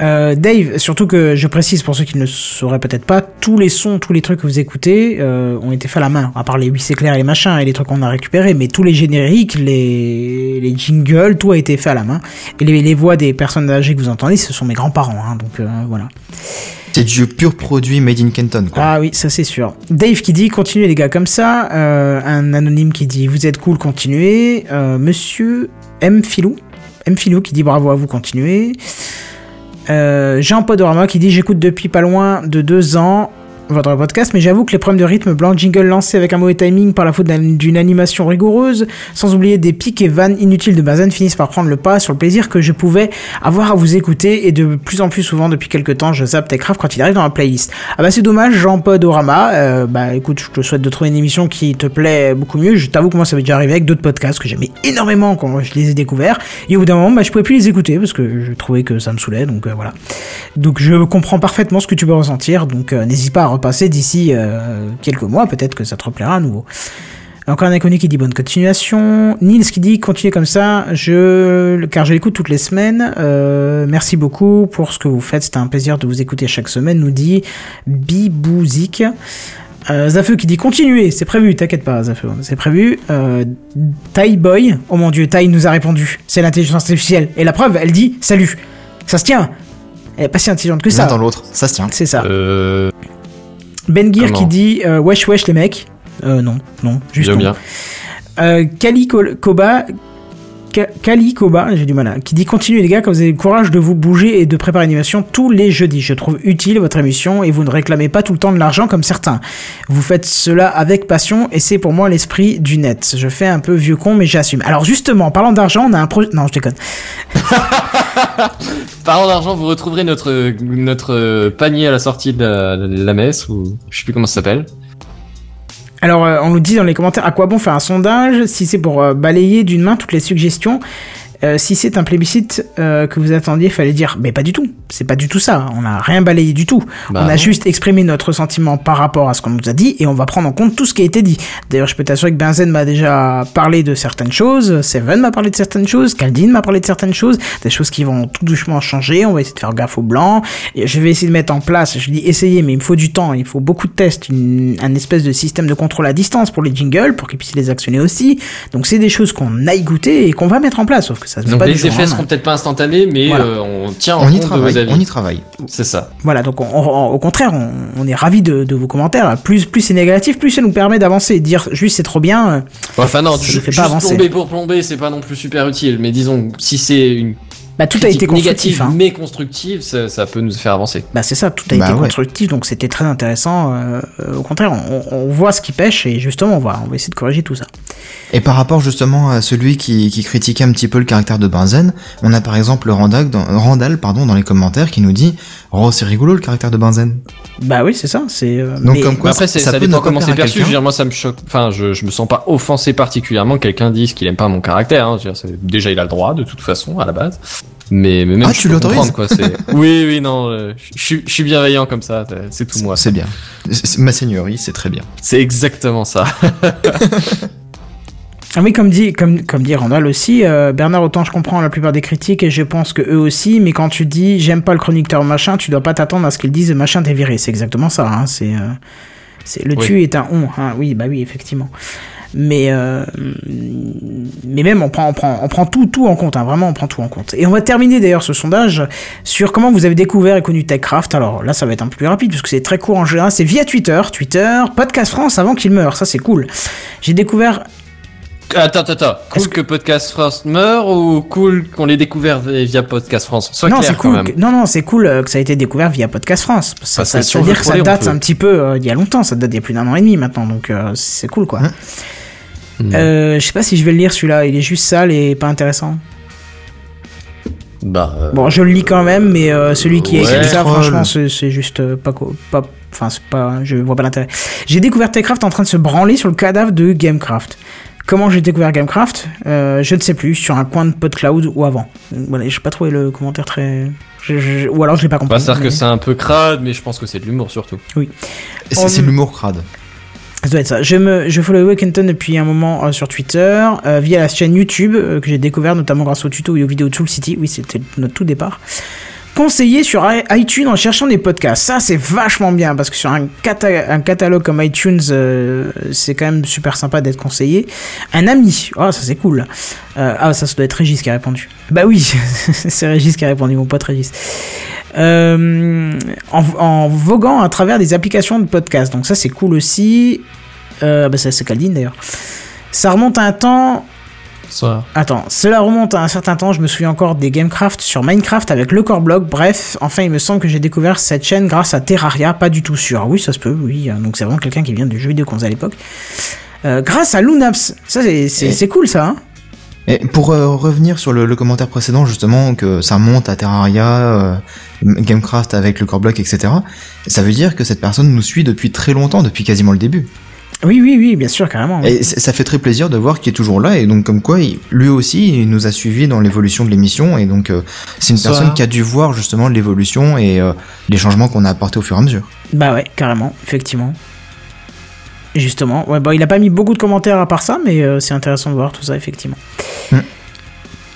Speaker 3: Euh, Dave, surtout que je précise pour ceux qui ne le sauraient peut-être pas, tous les sons, tous les trucs que vous écoutez euh, ont été faits à la main, à part les 8 c'est clair et les machins et les trucs qu'on a récupérés, mais tous les génériques, les, les jingles, tout a été fait à la main. Et les, les voix des personnes âgées que vous entendez, ce sont mes grands-parents, hein, donc euh, voilà.
Speaker 5: C'est du pur produit made in Kenton, quoi.
Speaker 3: Ah oui, ça c'est sûr. Dave qui dit continuez les gars comme ça. Un anonyme qui dit vous êtes cool, continuez. Monsieur M Filou, M Filou qui dit bravo à vous, continuez. Euh, Jean Podorama qui dit j'écoute depuis pas loin de deux ans votre podcast, mais j'avoue que les problèmes de rythme, blanc jingle lancé avec un mauvais timing par la faute d'un- d'une animation rigoureuse, sans oublier des pics et vannes inutiles de Bazen finissent par prendre le pas sur le plaisir que je pouvais avoir à vous écouter et de plus en plus souvent depuis quelques temps je zappe Techcraft quand il arrive dans la playlist. Ah bah c'est dommage Jean Podorama, euh, bah écoute je te souhaite de trouver une émission qui te plaît beaucoup mieux, je t'avoue que moi ça m'est déjà arrivé avec d'autres podcasts que j'aimais énormément quand je les ai découverts et au bout d'un moment bah je pouvais plus les écouter parce que je trouvais que ça me saoulait donc euh, voilà. Donc je comprends parfaitement ce que tu peux ressentir, donc euh, n'hésite pas à repasser d'ici euh, quelques mois, peut-être que ça te replaira à nouveau. Encore un inconnu qui dit bonne continuation. Nils qui dit continuez comme ça, je car je l'écoute toutes les semaines. Euh, merci beaucoup pour ce que vous faites, c'était un plaisir de vous écouter chaque semaine, nous dit Bibouzik. Euh, Zafeu qui dit continuez, c'est prévu, t'inquiète pas Zafeu, c'est prévu. Euh, Tai Boy, oh mon dieu, Tai nous a répondu, c'est l'intelligence artificielle. Et la preuve, elle dit salut. Ça se tient. Elle est pas si intelligente que
Speaker 5: L'un
Speaker 3: ça.
Speaker 5: dans l'autre, ça se tient.
Speaker 3: C'est ça.
Speaker 7: Euh,
Speaker 3: Ben Gear
Speaker 7: Comment
Speaker 3: qui dit euh, wesh wesh les mecs. Euh, non, non, juste
Speaker 7: bien, bien.
Speaker 3: Euh, Kali Koba, Kali Koba, j'ai du mal qui dit continuez les gars quand vous avez le courage de vous bouger et de préparer une tous les jeudis. Je trouve utile votre émission et vous ne réclamez pas tout le temps de l'argent comme certains. Vous faites cela avec passion et c'est pour moi l'esprit du net. Je fais un peu vieux con mais j'assume. Alors justement, en parlant d'argent, on a un projet. Non, je déconne.
Speaker 7: Parlant d'argent, vous retrouverez notre panier à la sortie de la, de la messe ou je sais plus comment ça s'appelle.
Speaker 3: Alors, euh, on nous dit dans les commentaires à quoi bon faire un sondage si c'est pour euh, balayer d'une main toutes les suggestions? Euh, si c'est un plébiscite euh, que vous attendiez, fallait dire, mais pas du tout. C'est pas du tout ça. On n'a rien balayé du tout.
Speaker 7: Bah
Speaker 3: on a
Speaker 7: non.
Speaker 3: juste exprimé notre sentiment par rapport à ce qu'on nous a dit et on va prendre en compte tout ce qui a été dit. D'ailleurs, je peux t'assurer que Benzen m'a déjà parlé de certaines choses, Seven m'a parlé de certaines choses, Caldine m'a parlé de certaines choses, des choses qui vont tout doucement changer. On va essayer de faire gaffe au blanc. Je vais essayer de mettre en place. Je dis essayer, mais il me faut du temps. Il faut beaucoup de tests, une, un espèce de système de contrôle à distance pour les jingles, pour qu'ils puissent les actionner aussi. Donc c'est des choses qu'on aille goûter et qu'on va mettre en place. Sauf que ça se
Speaker 7: Donc les effets seront peut-être pas instantanés, mais
Speaker 3: Voilà.
Speaker 7: euh, on tient en
Speaker 5: On y
Speaker 7: compte de
Speaker 5: travaille,
Speaker 7: vos avis.
Speaker 5: on y travaille.
Speaker 7: C'est ça.
Speaker 3: Voilà, donc on- on- au contraire, on, on est ravis de, de vos commentaires. Plus, plus c'est négatif, plus ça nous permet d'avancer. Dire juste c'est trop bien. euh,
Speaker 7: Enfin non,
Speaker 3: fait
Speaker 7: juste
Speaker 3: pas avancer.
Speaker 7: plomber pour plomber, c'est pas non plus super utile. Mais disons, si c'est une
Speaker 3: Bah tout a été constructif.
Speaker 7: négative
Speaker 3: Hein.
Speaker 7: mais constructive, ça, ça peut nous faire avancer.
Speaker 3: Bah c'est ça, tout a
Speaker 5: Bah
Speaker 3: été
Speaker 5: ouais.
Speaker 3: constructif, donc c'était très intéressant. euh, euh, au contraire, on, on voit ce qui pêche et justement on va, on va essayer de corriger tout ça.
Speaker 5: Et par rapport justement à celui qui, qui critiquait un petit peu le caractère de Benzen, on a par exemple Randall dans, Randall, pardon, dans les commentaires qui nous dit Oh, c'est rigolo le caractère de Benzen.
Speaker 3: Bah oui, c'est ça. C'est. euh,
Speaker 5: Donc,
Speaker 3: mais-
Speaker 5: comme quoi,
Speaker 7: Mais après, c'est-
Speaker 5: ça
Speaker 7: ça,
Speaker 5: peut
Speaker 7: dépend comment c'est perçu. Je
Speaker 5: quelqu'un.
Speaker 7: veux dire, moi, ça me choque. Enfin, je, je me sens pas offensé particulièrement que quelqu'un dise qu'il aime pas mon caractère. Hein. Je veux dire, c'est- déjà, il a le droit, de toute façon, à la base. Mais, mais même
Speaker 5: Ah,
Speaker 7: je
Speaker 5: tu
Speaker 7: peux
Speaker 5: l'autorises
Speaker 7: comprendre, quoi. c'est- oui, oui, non. euh, je suis- je suis bienveillant comme ça. c'est- tout moi.
Speaker 5: C'est bien. C'est- Ma seigneurie, c'est très bien.
Speaker 7: C'est exactement ça.
Speaker 3: Ah oui, comme dit, comme, comme dit Randall aussi, euh, Bernard, autant je comprends la plupart des critiques et je pense que eux aussi, mais quand tu dis j'aime pas le chroniqueur machin, tu dois pas t'attendre à ce qu'ils disent machin t'es viré. C'est exactement ça. Hein, c'est, euh, c'est le
Speaker 7: Oui.
Speaker 3: tu est un on. Hein, oui, bah oui, effectivement. Mais euh, mais même on prend on prend on prend tout tout en compte. Hein, vraiment, on prend tout en compte. Et on va terminer d'ailleurs ce sondage sur comment vous avez découvert et connu TechCraft. Alors là, ça va être un peu plus rapide puisque c'est très court en général. C'est via Twitter, Twitter, Podcast France avant qu'il meure. Ça c'est cool. J'ai découvert
Speaker 7: Attends, attends, attends. Cool que Podcast France meurt ou cool qu'on l'ait découvert via Podcast France? Sois
Speaker 3: non,
Speaker 7: clair quand
Speaker 3: cool.
Speaker 7: même.
Speaker 3: que- non, non, c'est cool euh, que ça a été découvert via Podcast France. Ça,
Speaker 7: Parce
Speaker 3: ça,
Speaker 7: que
Speaker 3: ça
Speaker 7: si on
Speaker 3: veut dire que ça date un petit peu euh, il y a longtemps. Ça date d'il y a plus d'un an et demi maintenant, donc euh, c'est cool quoi.
Speaker 5: Hein
Speaker 7: Hmm.
Speaker 3: Euh, je sais pas si je vais le lire celui-là. Il est juste sale et pas intéressant.
Speaker 7: Bah, euh,
Speaker 3: Bon, je le lis quand même, mais euh, celui qui a
Speaker 7: Ouais.
Speaker 3: écrit ça, franchement, c'est juste pas pas. Enfin, c'est pas. Je vois pas l'intérêt. J'ai découvert Techcraft en train de se branler sur le cadavre de Gamecraft. Comment j'ai découvert Gamecraft? Euh, Je ne sais plus, sur un coin de PodCloud ou avant. Voilà, j'ai pas trouvé le commentaire très. je- je- ou alors je l'ai pas compris.
Speaker 7: Bah, c'est-à-dire que
Speaker 3: mais-
Speaker 7: c'est un peu crade, mais je pense que c'est de l'humour surtout.
Speaker 5: C'est c'est
Speaker 3: On-
Speaker 5: l'humour crade.
Speaker 3: Ça doit être ça. Je, me, follow Wakenton depuis un moment euh, sur Twitter, euh, via la chaîne YouTube, euh, que j'ai découvert notamment grâce au tuto et aux vidéos Soul City. Oui, c'était notre tout départ. Conseiller sur iTunes en cherchant des podcasts. Ça, c'est vachement bien parce que sur un, cata- un catalogue comme iTunes, euh, c'est quand même super sympa d'être conseillé. Un ami. Ah, ça, c'est cool. Euh, ah, ça, ça doit être Régis qui a répondu. Bah oui, c'est Régis qui a répondu, mon pote Régis. Euh, en, en voguant à travers des applications de podcast. Donc ça, c'est cool aussi. Bah ça, c'est Caldine d'ailleurs. Ça remonte à un temps.
Speaker 7: Ça.
Speaker 3: Attends, cela remonte à un certain temps. Je me souviens encore des Gamecraft sur Minecraft avec le core blog. Bref, enfin, il me semble que j'ai découvert cette chaîne grâce à Terraria. Pas du tout sûr. Oui, ça se peut. Oui, donc c'est vraiment quelqu'un qui vient du jeu vidéo qu'on faisait à l'époque. Euh, grâce à Lunaps. Ça, c'est
Speaker 5: Et-
Speaker 3: cool ça. Hein
Speaker 5: Et pour euh, revenir sur le, le commentaire précédent, justement, que ça monte à Terraria, euh, Gamecraft avec le core block, etc., ça veut dire que cette personne nous suit depuis très longtemps, depuis quasiment le début.
Speaker 3: Oui, oui, oui, bien sûr, carrément.
Speaker 5: Et ça fait très plaisir de voir qu'il est toujours là, et donc comme quoi, il- lui aussi, il nous a suivis dans l'évolution de l'émission, et donc euh, c'est une personne qui a dû voir justement l'évolution et euh, les changements qu'on a apportés au fur et à mesure.
Speaker 3: Bah ouais, carrément, effectivement. Justement, ouais, bah, il a pas mis beaucoup de commentaires à part ça, mais euh, c'est intéressant de voir tout ça, effectivement.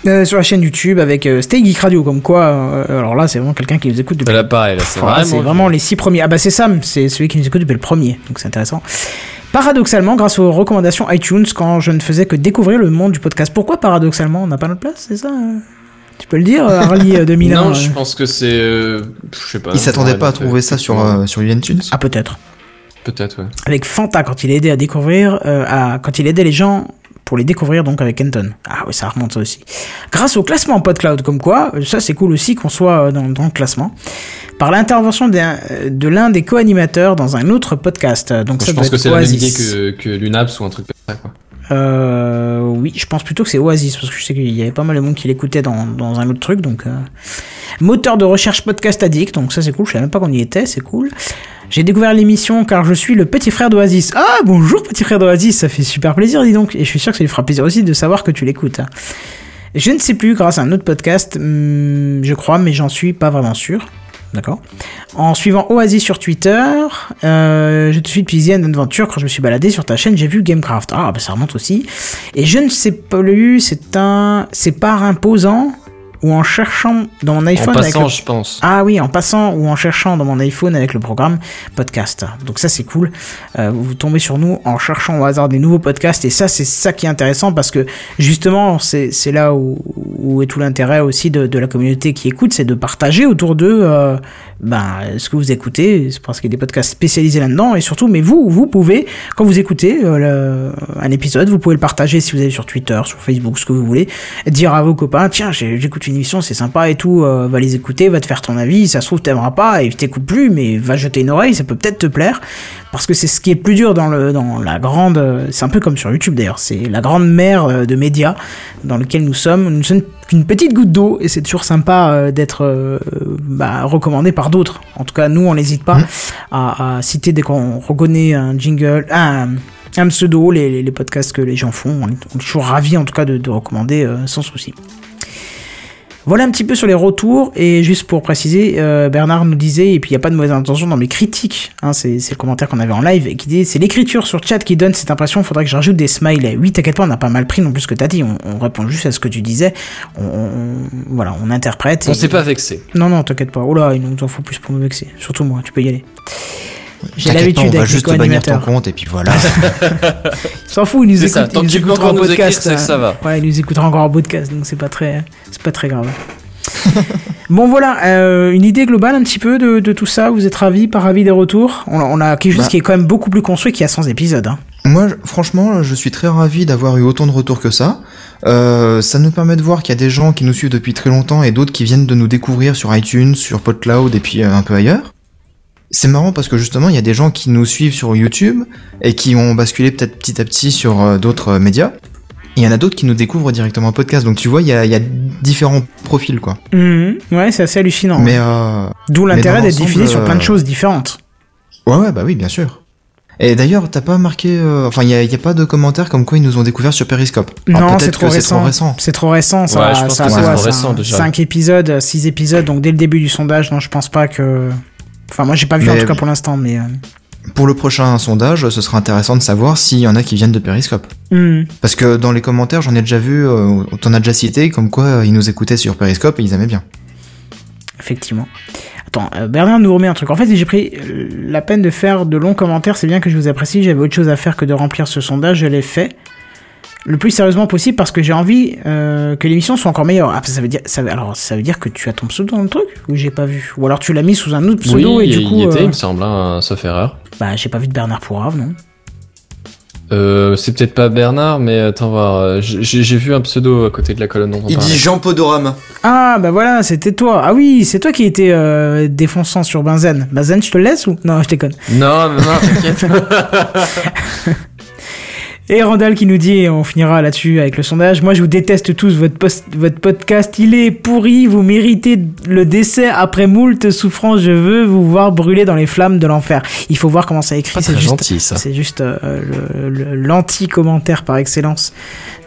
Speaker 3: Euh, sur la chaîne YouTube avec euh, Stay Geek Radio, comme quoi, euh, alors là, c'est vraiment quelqu'un qui nous écoute depuis.
Speaker 7: Là, pareil, là, c'est
Speaker 3: Voilà,
Speaker 7: vraiment.
Speaker 3: c'est vraiment les six premiers. Ah bah c'est Sam, c'est celui qui nous écoute depuis le premier, donc c'est intéressant. Paradoxalement, grâce aux recommandations iTunes, quand je ne faisais que découvrir le monde du podcast. Pourquoi paradoxalement On n'a pas notre place, c'est ça euh Tu peux le dire, euh, Harley euh, 2001
Speaker 7: Non,
Speaker 3: euh
Speaker 7: je pense que c'est. euh, Je sais pas.
Speaker 5: il s'attendait pas à trouver ça sur, euh, sur iTunes.
Speaker 3: Ah peut-être.
Speaker 7: Peut-être, ouais.
Speaker 3: avec Fanta quand il aidait à découvrir, euh, à, quand il aidait les gens pour les découvrir donc avec Kenton. Ah oui, ça remonte ça aussi. Grâce au classement PodCloud, comme quoi, euh, ça c'est cool aussi qu'on soit euh, dans, dans le classement. Par l'intervention euh, de l'un des co-animateurs dans un autre podcast. Donc ça
Speaker 7: je pense que c'est la même idée que, que Lunaps ou un truc comme ça, quoi.
Speaker 3: Euh, oui, je pense plutôt que c'est Oasis parce que je sais qu'il y avait pas mal de monde qui l'écoutait dans, dans un autre truc. Donc, euh, moteur de recherche podcast addict, donc ça c'est cool. Je savais même pas qu'on y était, c'est cool. J'ai découvert l'émission car je suis le petit frère d'Oasis. Ah bonjour petit frère d'Oasis, ça fait super plaisir, dis donc. Et je suis sûr que ça lui fera plaisir aussi de savoir que tu l'écoutes. hein. Je ne sais plus grâce à un autre podcast, hum, je crois, mais j'en suis pas vraiment sûr. D'accord. En suivant Oasis sur Twitter, euh, je te suis depuis The End Adventure. Quand je me suis baladé sur ta chaîne, j'ai vu Gamecraft. Ah, bah ça remonte aussi. Et je ne sais plus, c'est un. C'est par imposant ou en cherchant dans mon
Speaker 7: En
Speaker 3: iPhone avec le-
Speaker 7: je pense.
Speaker 3: ah oui, en passant ou en cherchant dans mon iPhone avec le programme podcast. Donc ça c'est cool. Euh, vous tombez sur nous en cherchant au hasard des nouveaux podcasts et ça c'est ça qui est intéressant parce que justement c'est là où, où est tout l'intérêt aussi de, de la communauté qui écoute, c'est de partager autour d'eux euh, ben, ce que vous écoutez. C'est parce qu'il y a des podcasts spécialisés là-dedans et surtout, mais vous vous pouvez quand vous écoutez euh, le- un épisode, vous pouvez le partager si vous allez sur Twitter, sur Facebook, ce que vous voulez, dire à vos copains tiens j'écoute une émission, c'est sympa et tout, euh, va les écouter, va te faire ton avis, ça se trouve t'aimeras pas et t'écoutes plus, mais va jeter une oreille, ça peut peut-être te plaire, parce que c'est ce qui est plus dur dans le dans la grande, euh, c'est un peu comme sur YouTube d'ailleurs, c'est la grande mer euh, de médias dans lequel nous sommes, nous sommes qu'une petite goutte d'eau et c'est toujours sympa d'être bah, recommandé par d'autres. En tout cas, nous on n'hésite pas
Speaker 5: Mhm.
Speaker 3: à, à citer dès qu'on reconnaît un jingle, un, un pseudo, les, les- les podcasts que les gens font. On est, on est toujours ravis en tout cas de, de recommander euh, sans souci. Voilà un petit peu sur les retours et juste pour préciser, euh, Bernard nous disait et puis il n'y a pas de mauvaise intention dans mes critiques, hein, c'est le commentaire qu'on avait en live et qui dit c'est l'écriture sur chat qui donne cette impression, il faudrait que je rajoute des smileys. Oui, t'inquiète pas, on n'a pas mal pris non plus ce que t'as dit, on, on répond juste à ce que tu disais, on, on- voilà, on interprète.
Speaker 7: On s'est pas vexé.
Speaker 3: Non non, t'inquiète pas. Oh là, il nous en faut plus pour nous vexer, surtout moi, tu peux y aller. J'ai l'habitude
Speaker 5: va
Speaker 3: avec les
Speaker 5: juste bannir ton compte et puis voilà.
Speaker 3: Il s'en fout, il nous écoute,
Speaker 7: ça, tant
Speaker 3: il nous écoutera
Speaker 7: encore
Speaker 3: en
Speaker 7: écrire,
Speaker 3: podcast.
Speaker 7: c'est que ça
Speaker 3: hein.
Speaker 7: va.
Speaker 3: Ouais, il nous écoutera encore en podcast, donc c'est pas très, c'est pas très grave. bon voilà, euh, une idée globale un petit peu de, de tout ça. Vous êtes ravis, pas ravis des retours? On, on a quelque chose
Speaker 5: Bah.
Speaker 3: qui est quand même beaucoup plus construit qu'il y a 100 épisodes. Hein.
Speaker 5: Moi, franchement, je suis très ravi d'avoir eu autant de retours que ça. Euh, ça nous permet de voir qu'il y a des gens qui nous suivent depuis très longtemps et d'autres qui viennent de nous découvrir sur iTunes, sur PodCloud et puis euh, un peu ailleurs. C'est marrant parce que justement, il y a des gens qui nous suivent sur YouTube et qui ont basculé peut-être petit à petit sur euh, d'autres euh, médias. Et il y en a d'autres qui nous découvrent directement en podcast. Donc tu vois, il y a, il y a différents profils, quoi.
Speaker 3: Mhm. Ouais, c'est assez hallucinant.
Speaker 5: Mais euh,
Speaker 3: D'où l'intérêt d'être diffusé sur plein de choses différentes.
Speaker 5: ouais, ouais, bah oui, bien sûr. Et d'ailleurs, t'as pas marqué, euh, enfin, il y a, y a pas de commentaires comme quoi ils nous ont découvert sur Periscope. Alors,
Speaker 3: Non, c'est trop, récent.
Speaker 5: trop récent.
Speaker 3: C'est trop récent. Ça,
Speaker 7: Ouais, je pense
Speaker 3: ça
Speaker 7: que
Speaker 3: a
Speaker 7: c'est
Speaker 3: quoi,
Speaker 7: trop
Speaker 3: ça,
Speaker 7: récent, déjà.
Speaker 3: 5 épisodes, 6 épisodes, donc dès le début du sondage, non, je pense pas que. Enfin, moi j'ai pas vu en tout cas pour l'instant, mais. euh,
Speaker 5: Pour le prochain sondage, ce sera intéressant de savoir s'il y en a qui viennent de Periscope.
Speaker 3: hmm.
Speaker 5: Parce que dans les commentaires, j'en ai déjà vu, euh, t'en as déjà cité, comme quoi euh, ils nous écoutaient sur Periscope et ils aimaient bien.
Speaker 3: Effectivement. Attends, euh, Bernard nous remet un truc. En fait, j'ai pris euh, la peine de faire de longs commentaires. C'est bien que je vous apprécie. J'avais autre chose à faire que de remplir ce sondage. Je l'ai fait le plus sérieusement possible parce que j'ai envie euh, que l'émission soit encore meilleure. Ah, ça veut dire, ça veut- alors ça veut dire que tu as ton pseudo dans le truc ou j'ai pas vu? Ou alors tu l'as mis sous un autre pseudo
Speaker 7: oui,
Speaker 3: et du
Speaker 7: il
Speaker 3: coup,
Speaker 7: y était,
Speaker 3: euh,
Speaker 7: il me semble, hein, sauf erreur.
Speaker 3: bah j'ai pas vu de Bernard Pourrave, non
Speaker 7: Euh, c'est peut-être pas Bernard, mais attends voir. euh, J'ai vu un pseudo à côté de la colonne
Speaker 8: Il dit Jean Podorama.
Speaker 3: Ah bah voilà, c'était toi. Ah oui, c'est toi qui étais euh, défonçant sur Benzen. Benzen, je te le laisse ou? Non, je déconne.
Speaker 7: Non, non, non, t'inquiète.
Speaker 3: Et Randall qui nous dit, et on finira là-dessus avec le sondage, moi je vous déteste tous, votre, post- votre podcast il est pourri, vous méritez le décès après moult souffrances, je veux vous voir brûler dans les flammes de l'enfer. Il faut voir comment ça écrit, c'est juste,
Speaker 7: gentil, ça.
Speaker 3: c'est juste euh, le- l'anti-commentaire par excellence.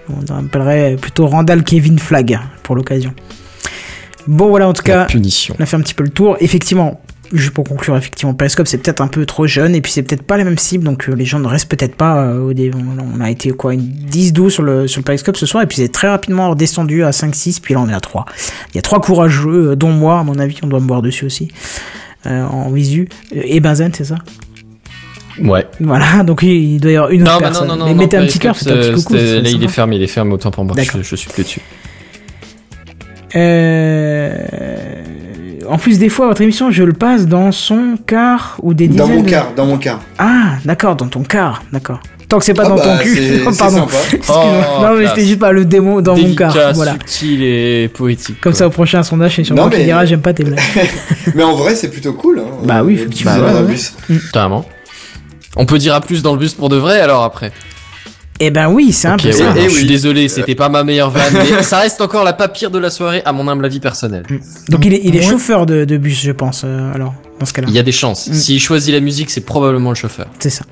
Speaker 3: On appellerait plutôt Randall Kevin Flag pour l'occasion. Bon voilà en tout
Speaker 7: La
Speaker 3: cas,
Speaker 7: punition.
Speaker 3: on a fait un petit peu le tour. Effectivement, juste pour conclure, effectivement, Periscope c'est peut-être un peu trop jeune et puis c'est peut-être pas la même cible, donc euh, les gens ne restent peut-être pas euh, au on, on a été quoi, une 10-12 sur le, sur le Periscope ce soir et puis c'est très rapidement redescendu à 5-6, puis là on est à 3. Il y a trois courageux, euh, dont moi, à mon avis, on doit me voir dessus aussi, euh, en visu. Et Benzen, c'est ça?
Speaker 7: Ouais.
Speaker 3: Voilà, donc il, doit y avoir une autre
Speaker 7: Non, bah
Speaker 3: personne.
Speaker 7: non, non,
Speaker 3: Mais
Speaker 7: non.
Speaker 3: mettez
Speaker 7: non,
Speaker 3: un petit cœur, faites un petit coucou.
Speaker 7: Là, il est fermé, il est fermé, autant pour moi. Je, je suis plus dessus.
Speaker 3: Euh... En plus, des fois, votre émission, je le passe dans son quart ou des
Speaker 8: Dans
Speaker 3: dizaines
Speaker 8: mon
Speaker 3: de-
Speaker 8: car, dans mon car.
Speaker 3: Ah, d'accord, dans ton car, d'accord. Tant que c'est pas
Speaker 8: Ah
Speaker 3: dans
Speaker 8: bah,
Speaker 3: ton cul. Oh,
Speaker 8: c'est
Speaker 3: pardon.
Speaker 7: Oh,
Speaker 3: non, mais c'était juste pas le démo dans mon car. Voilà.
Speaker 7: subtil et poétique.
Speaker 3: Comme
Speaker 7: quoi.
Speaker 3: ça, au prochain sondage, c'est sur moi qui dira j'aime pas tes blagues.
Speaker 8: Mais en vrai, c'est plutôt cool. Hein,
Speaker 3: Bah oui, effectivement. Bah
Speaker 8: dans
Speaker 3: ouais, ouais.
Speaker 8: bus.
Speaker 7: Totalement. On peut dire à plus dans le bus pour de vrai alors après.
Speaker 3: Eh ben oui, c'est un
Speaker 7: Ok,
Speaker 3: peu
Speaker 7: ouais, je suis
Speaker 8: oui.
Speaker 7: désolé, c'était pas ma meilleure vanne, mais ça reste encore la pas pire de la soirée à mon humble avis personnel.
Speaker 3: Donc il est, il est
Speaker 5: Ouais.
Speaker 3: chauffeur de, de bus, je pense, euh, alors, dans ce cas-là.
Speaker 7: Il y a des chances.
Speaker 3: Mm.
Speaker 7: S'il choisit la musique, c'est probablement le chauffeur.
Speaker 3: C'est ça.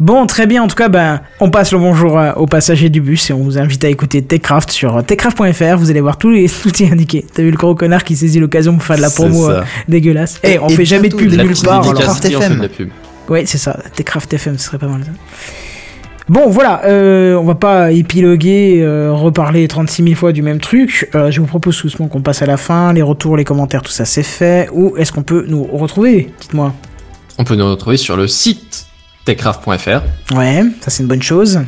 Speaker 3: Bon, très bien. En tout cas, ben, on passe le bonjour à- aux passagers du bus et on vous invite à écouter Techcraft sur euh, techcraft.fr. Vous allez voir tous les tout y est indiqué. T'as vu le gros connard qui saisit l'occasion pour faire de la promo euh, dégueulasse. Eh, on
Speaker 5: Et
Speaker 3: fait jamais de pub
Speaker 5: la
Speaker 3: nulle part.
Speaker 5: dédicace.
Speaker 3: alors-
Speaker 7: dédicace,
Speaker 5: Craft
Speaker 7: et on fait
Speaker 5: FM.
Speaker 7: de la pub.
Speaker 3: Ouais, c'est ça. Techcraft FM, ce serait pas mal. ça. Bon, voilà, euh, on va pas épiloguer, euh, reparler 36 000 fois du même truc. Euh, je vous propose doucement qu'on passe à la fin, les retours, les commentaires, tout ça c'est fait. Où est-ce qu'on peut nous retrouver? Dites-moi.
Speaker 7: On peut nous retrouver sur le site techcraft.fr.
Speaker 3: Ouais, ça c'est une bonne chose.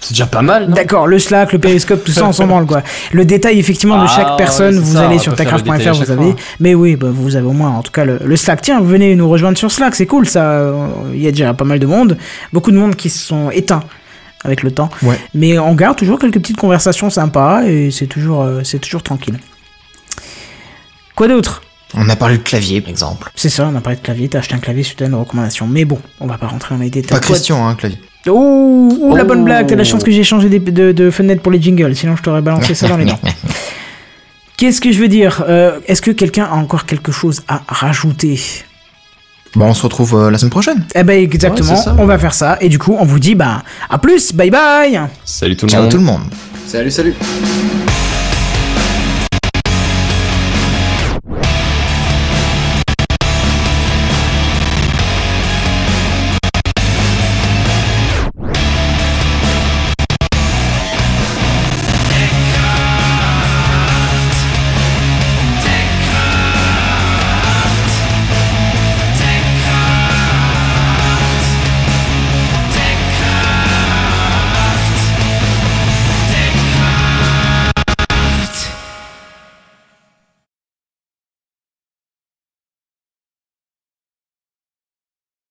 Speaker 7: C'est déjà pas mal,
Speaker 3: D'accord, le Slack, le Periscope, tout ça ensemble, quoi. Le détail, effectivement, de
Speaker 7: Ah,
Speaker 3: chaque personne,
Speaker 7: ouais, c'est
Speaker 3: vous
Speaker 7: ça,
Speaker 3: allez sur
Speaker 7: à
Speaker 3: vous avez.
Speaker 7: fois.
Speaker 3: Mais oui, bah, vous avez au moins, en tout cas, le, le Slack. Tiens, venez nous rejoindre sur Slack, c'est cool, ça. Euh, Il y a déjà pas mal de monde. Beaucoup de monde qui se sont éteints avec le temps.
Speaker 5: Ouais.
Speaker 3: Mais on garde toujours quelques petites conversations sympas et c'est toujours, euh, c'est toujours tranquille. Quoi d'autre?
Speaker 5: On a parlé de clavier, par exemple.
Speaker 3: C'est ça, on a parlé de clavier, t'as acheté un clavier suite à une recommandation. Mais bon, on va pas rentrer dans les détails.
Speaker 5: Pas Christian, hein, clavier.
Speaker 3: Oh, oh, la bonne
Speaker 7: Oh.
Speaker 3: blague, t'as la chance que j'ai changé des- de, de fenêtre pour les jingles, sinon je t'aurais balancé ça dans les dents. Qu'est-ce que je veux dire Euh, Est-ce que quelqu'un a encore quelque chose à rajouter?
Speaker 5: Bon, on se retrouve euh, la semaine prochaine.
Speaker 3: Eh ben exactement,
Speaker 7: Ouais, c'est ça,
Speaker 3: on
Speaker 7: ouais.
Speaker 3: va faire ça, et du coup on vous dit bah à plus, bye bye
Speaker 7: Salut tout le
Speaker 5: Ciao
Speaker 7: monde.
Speaker 5: tout le monde.
Speaker 8: Salut, salut.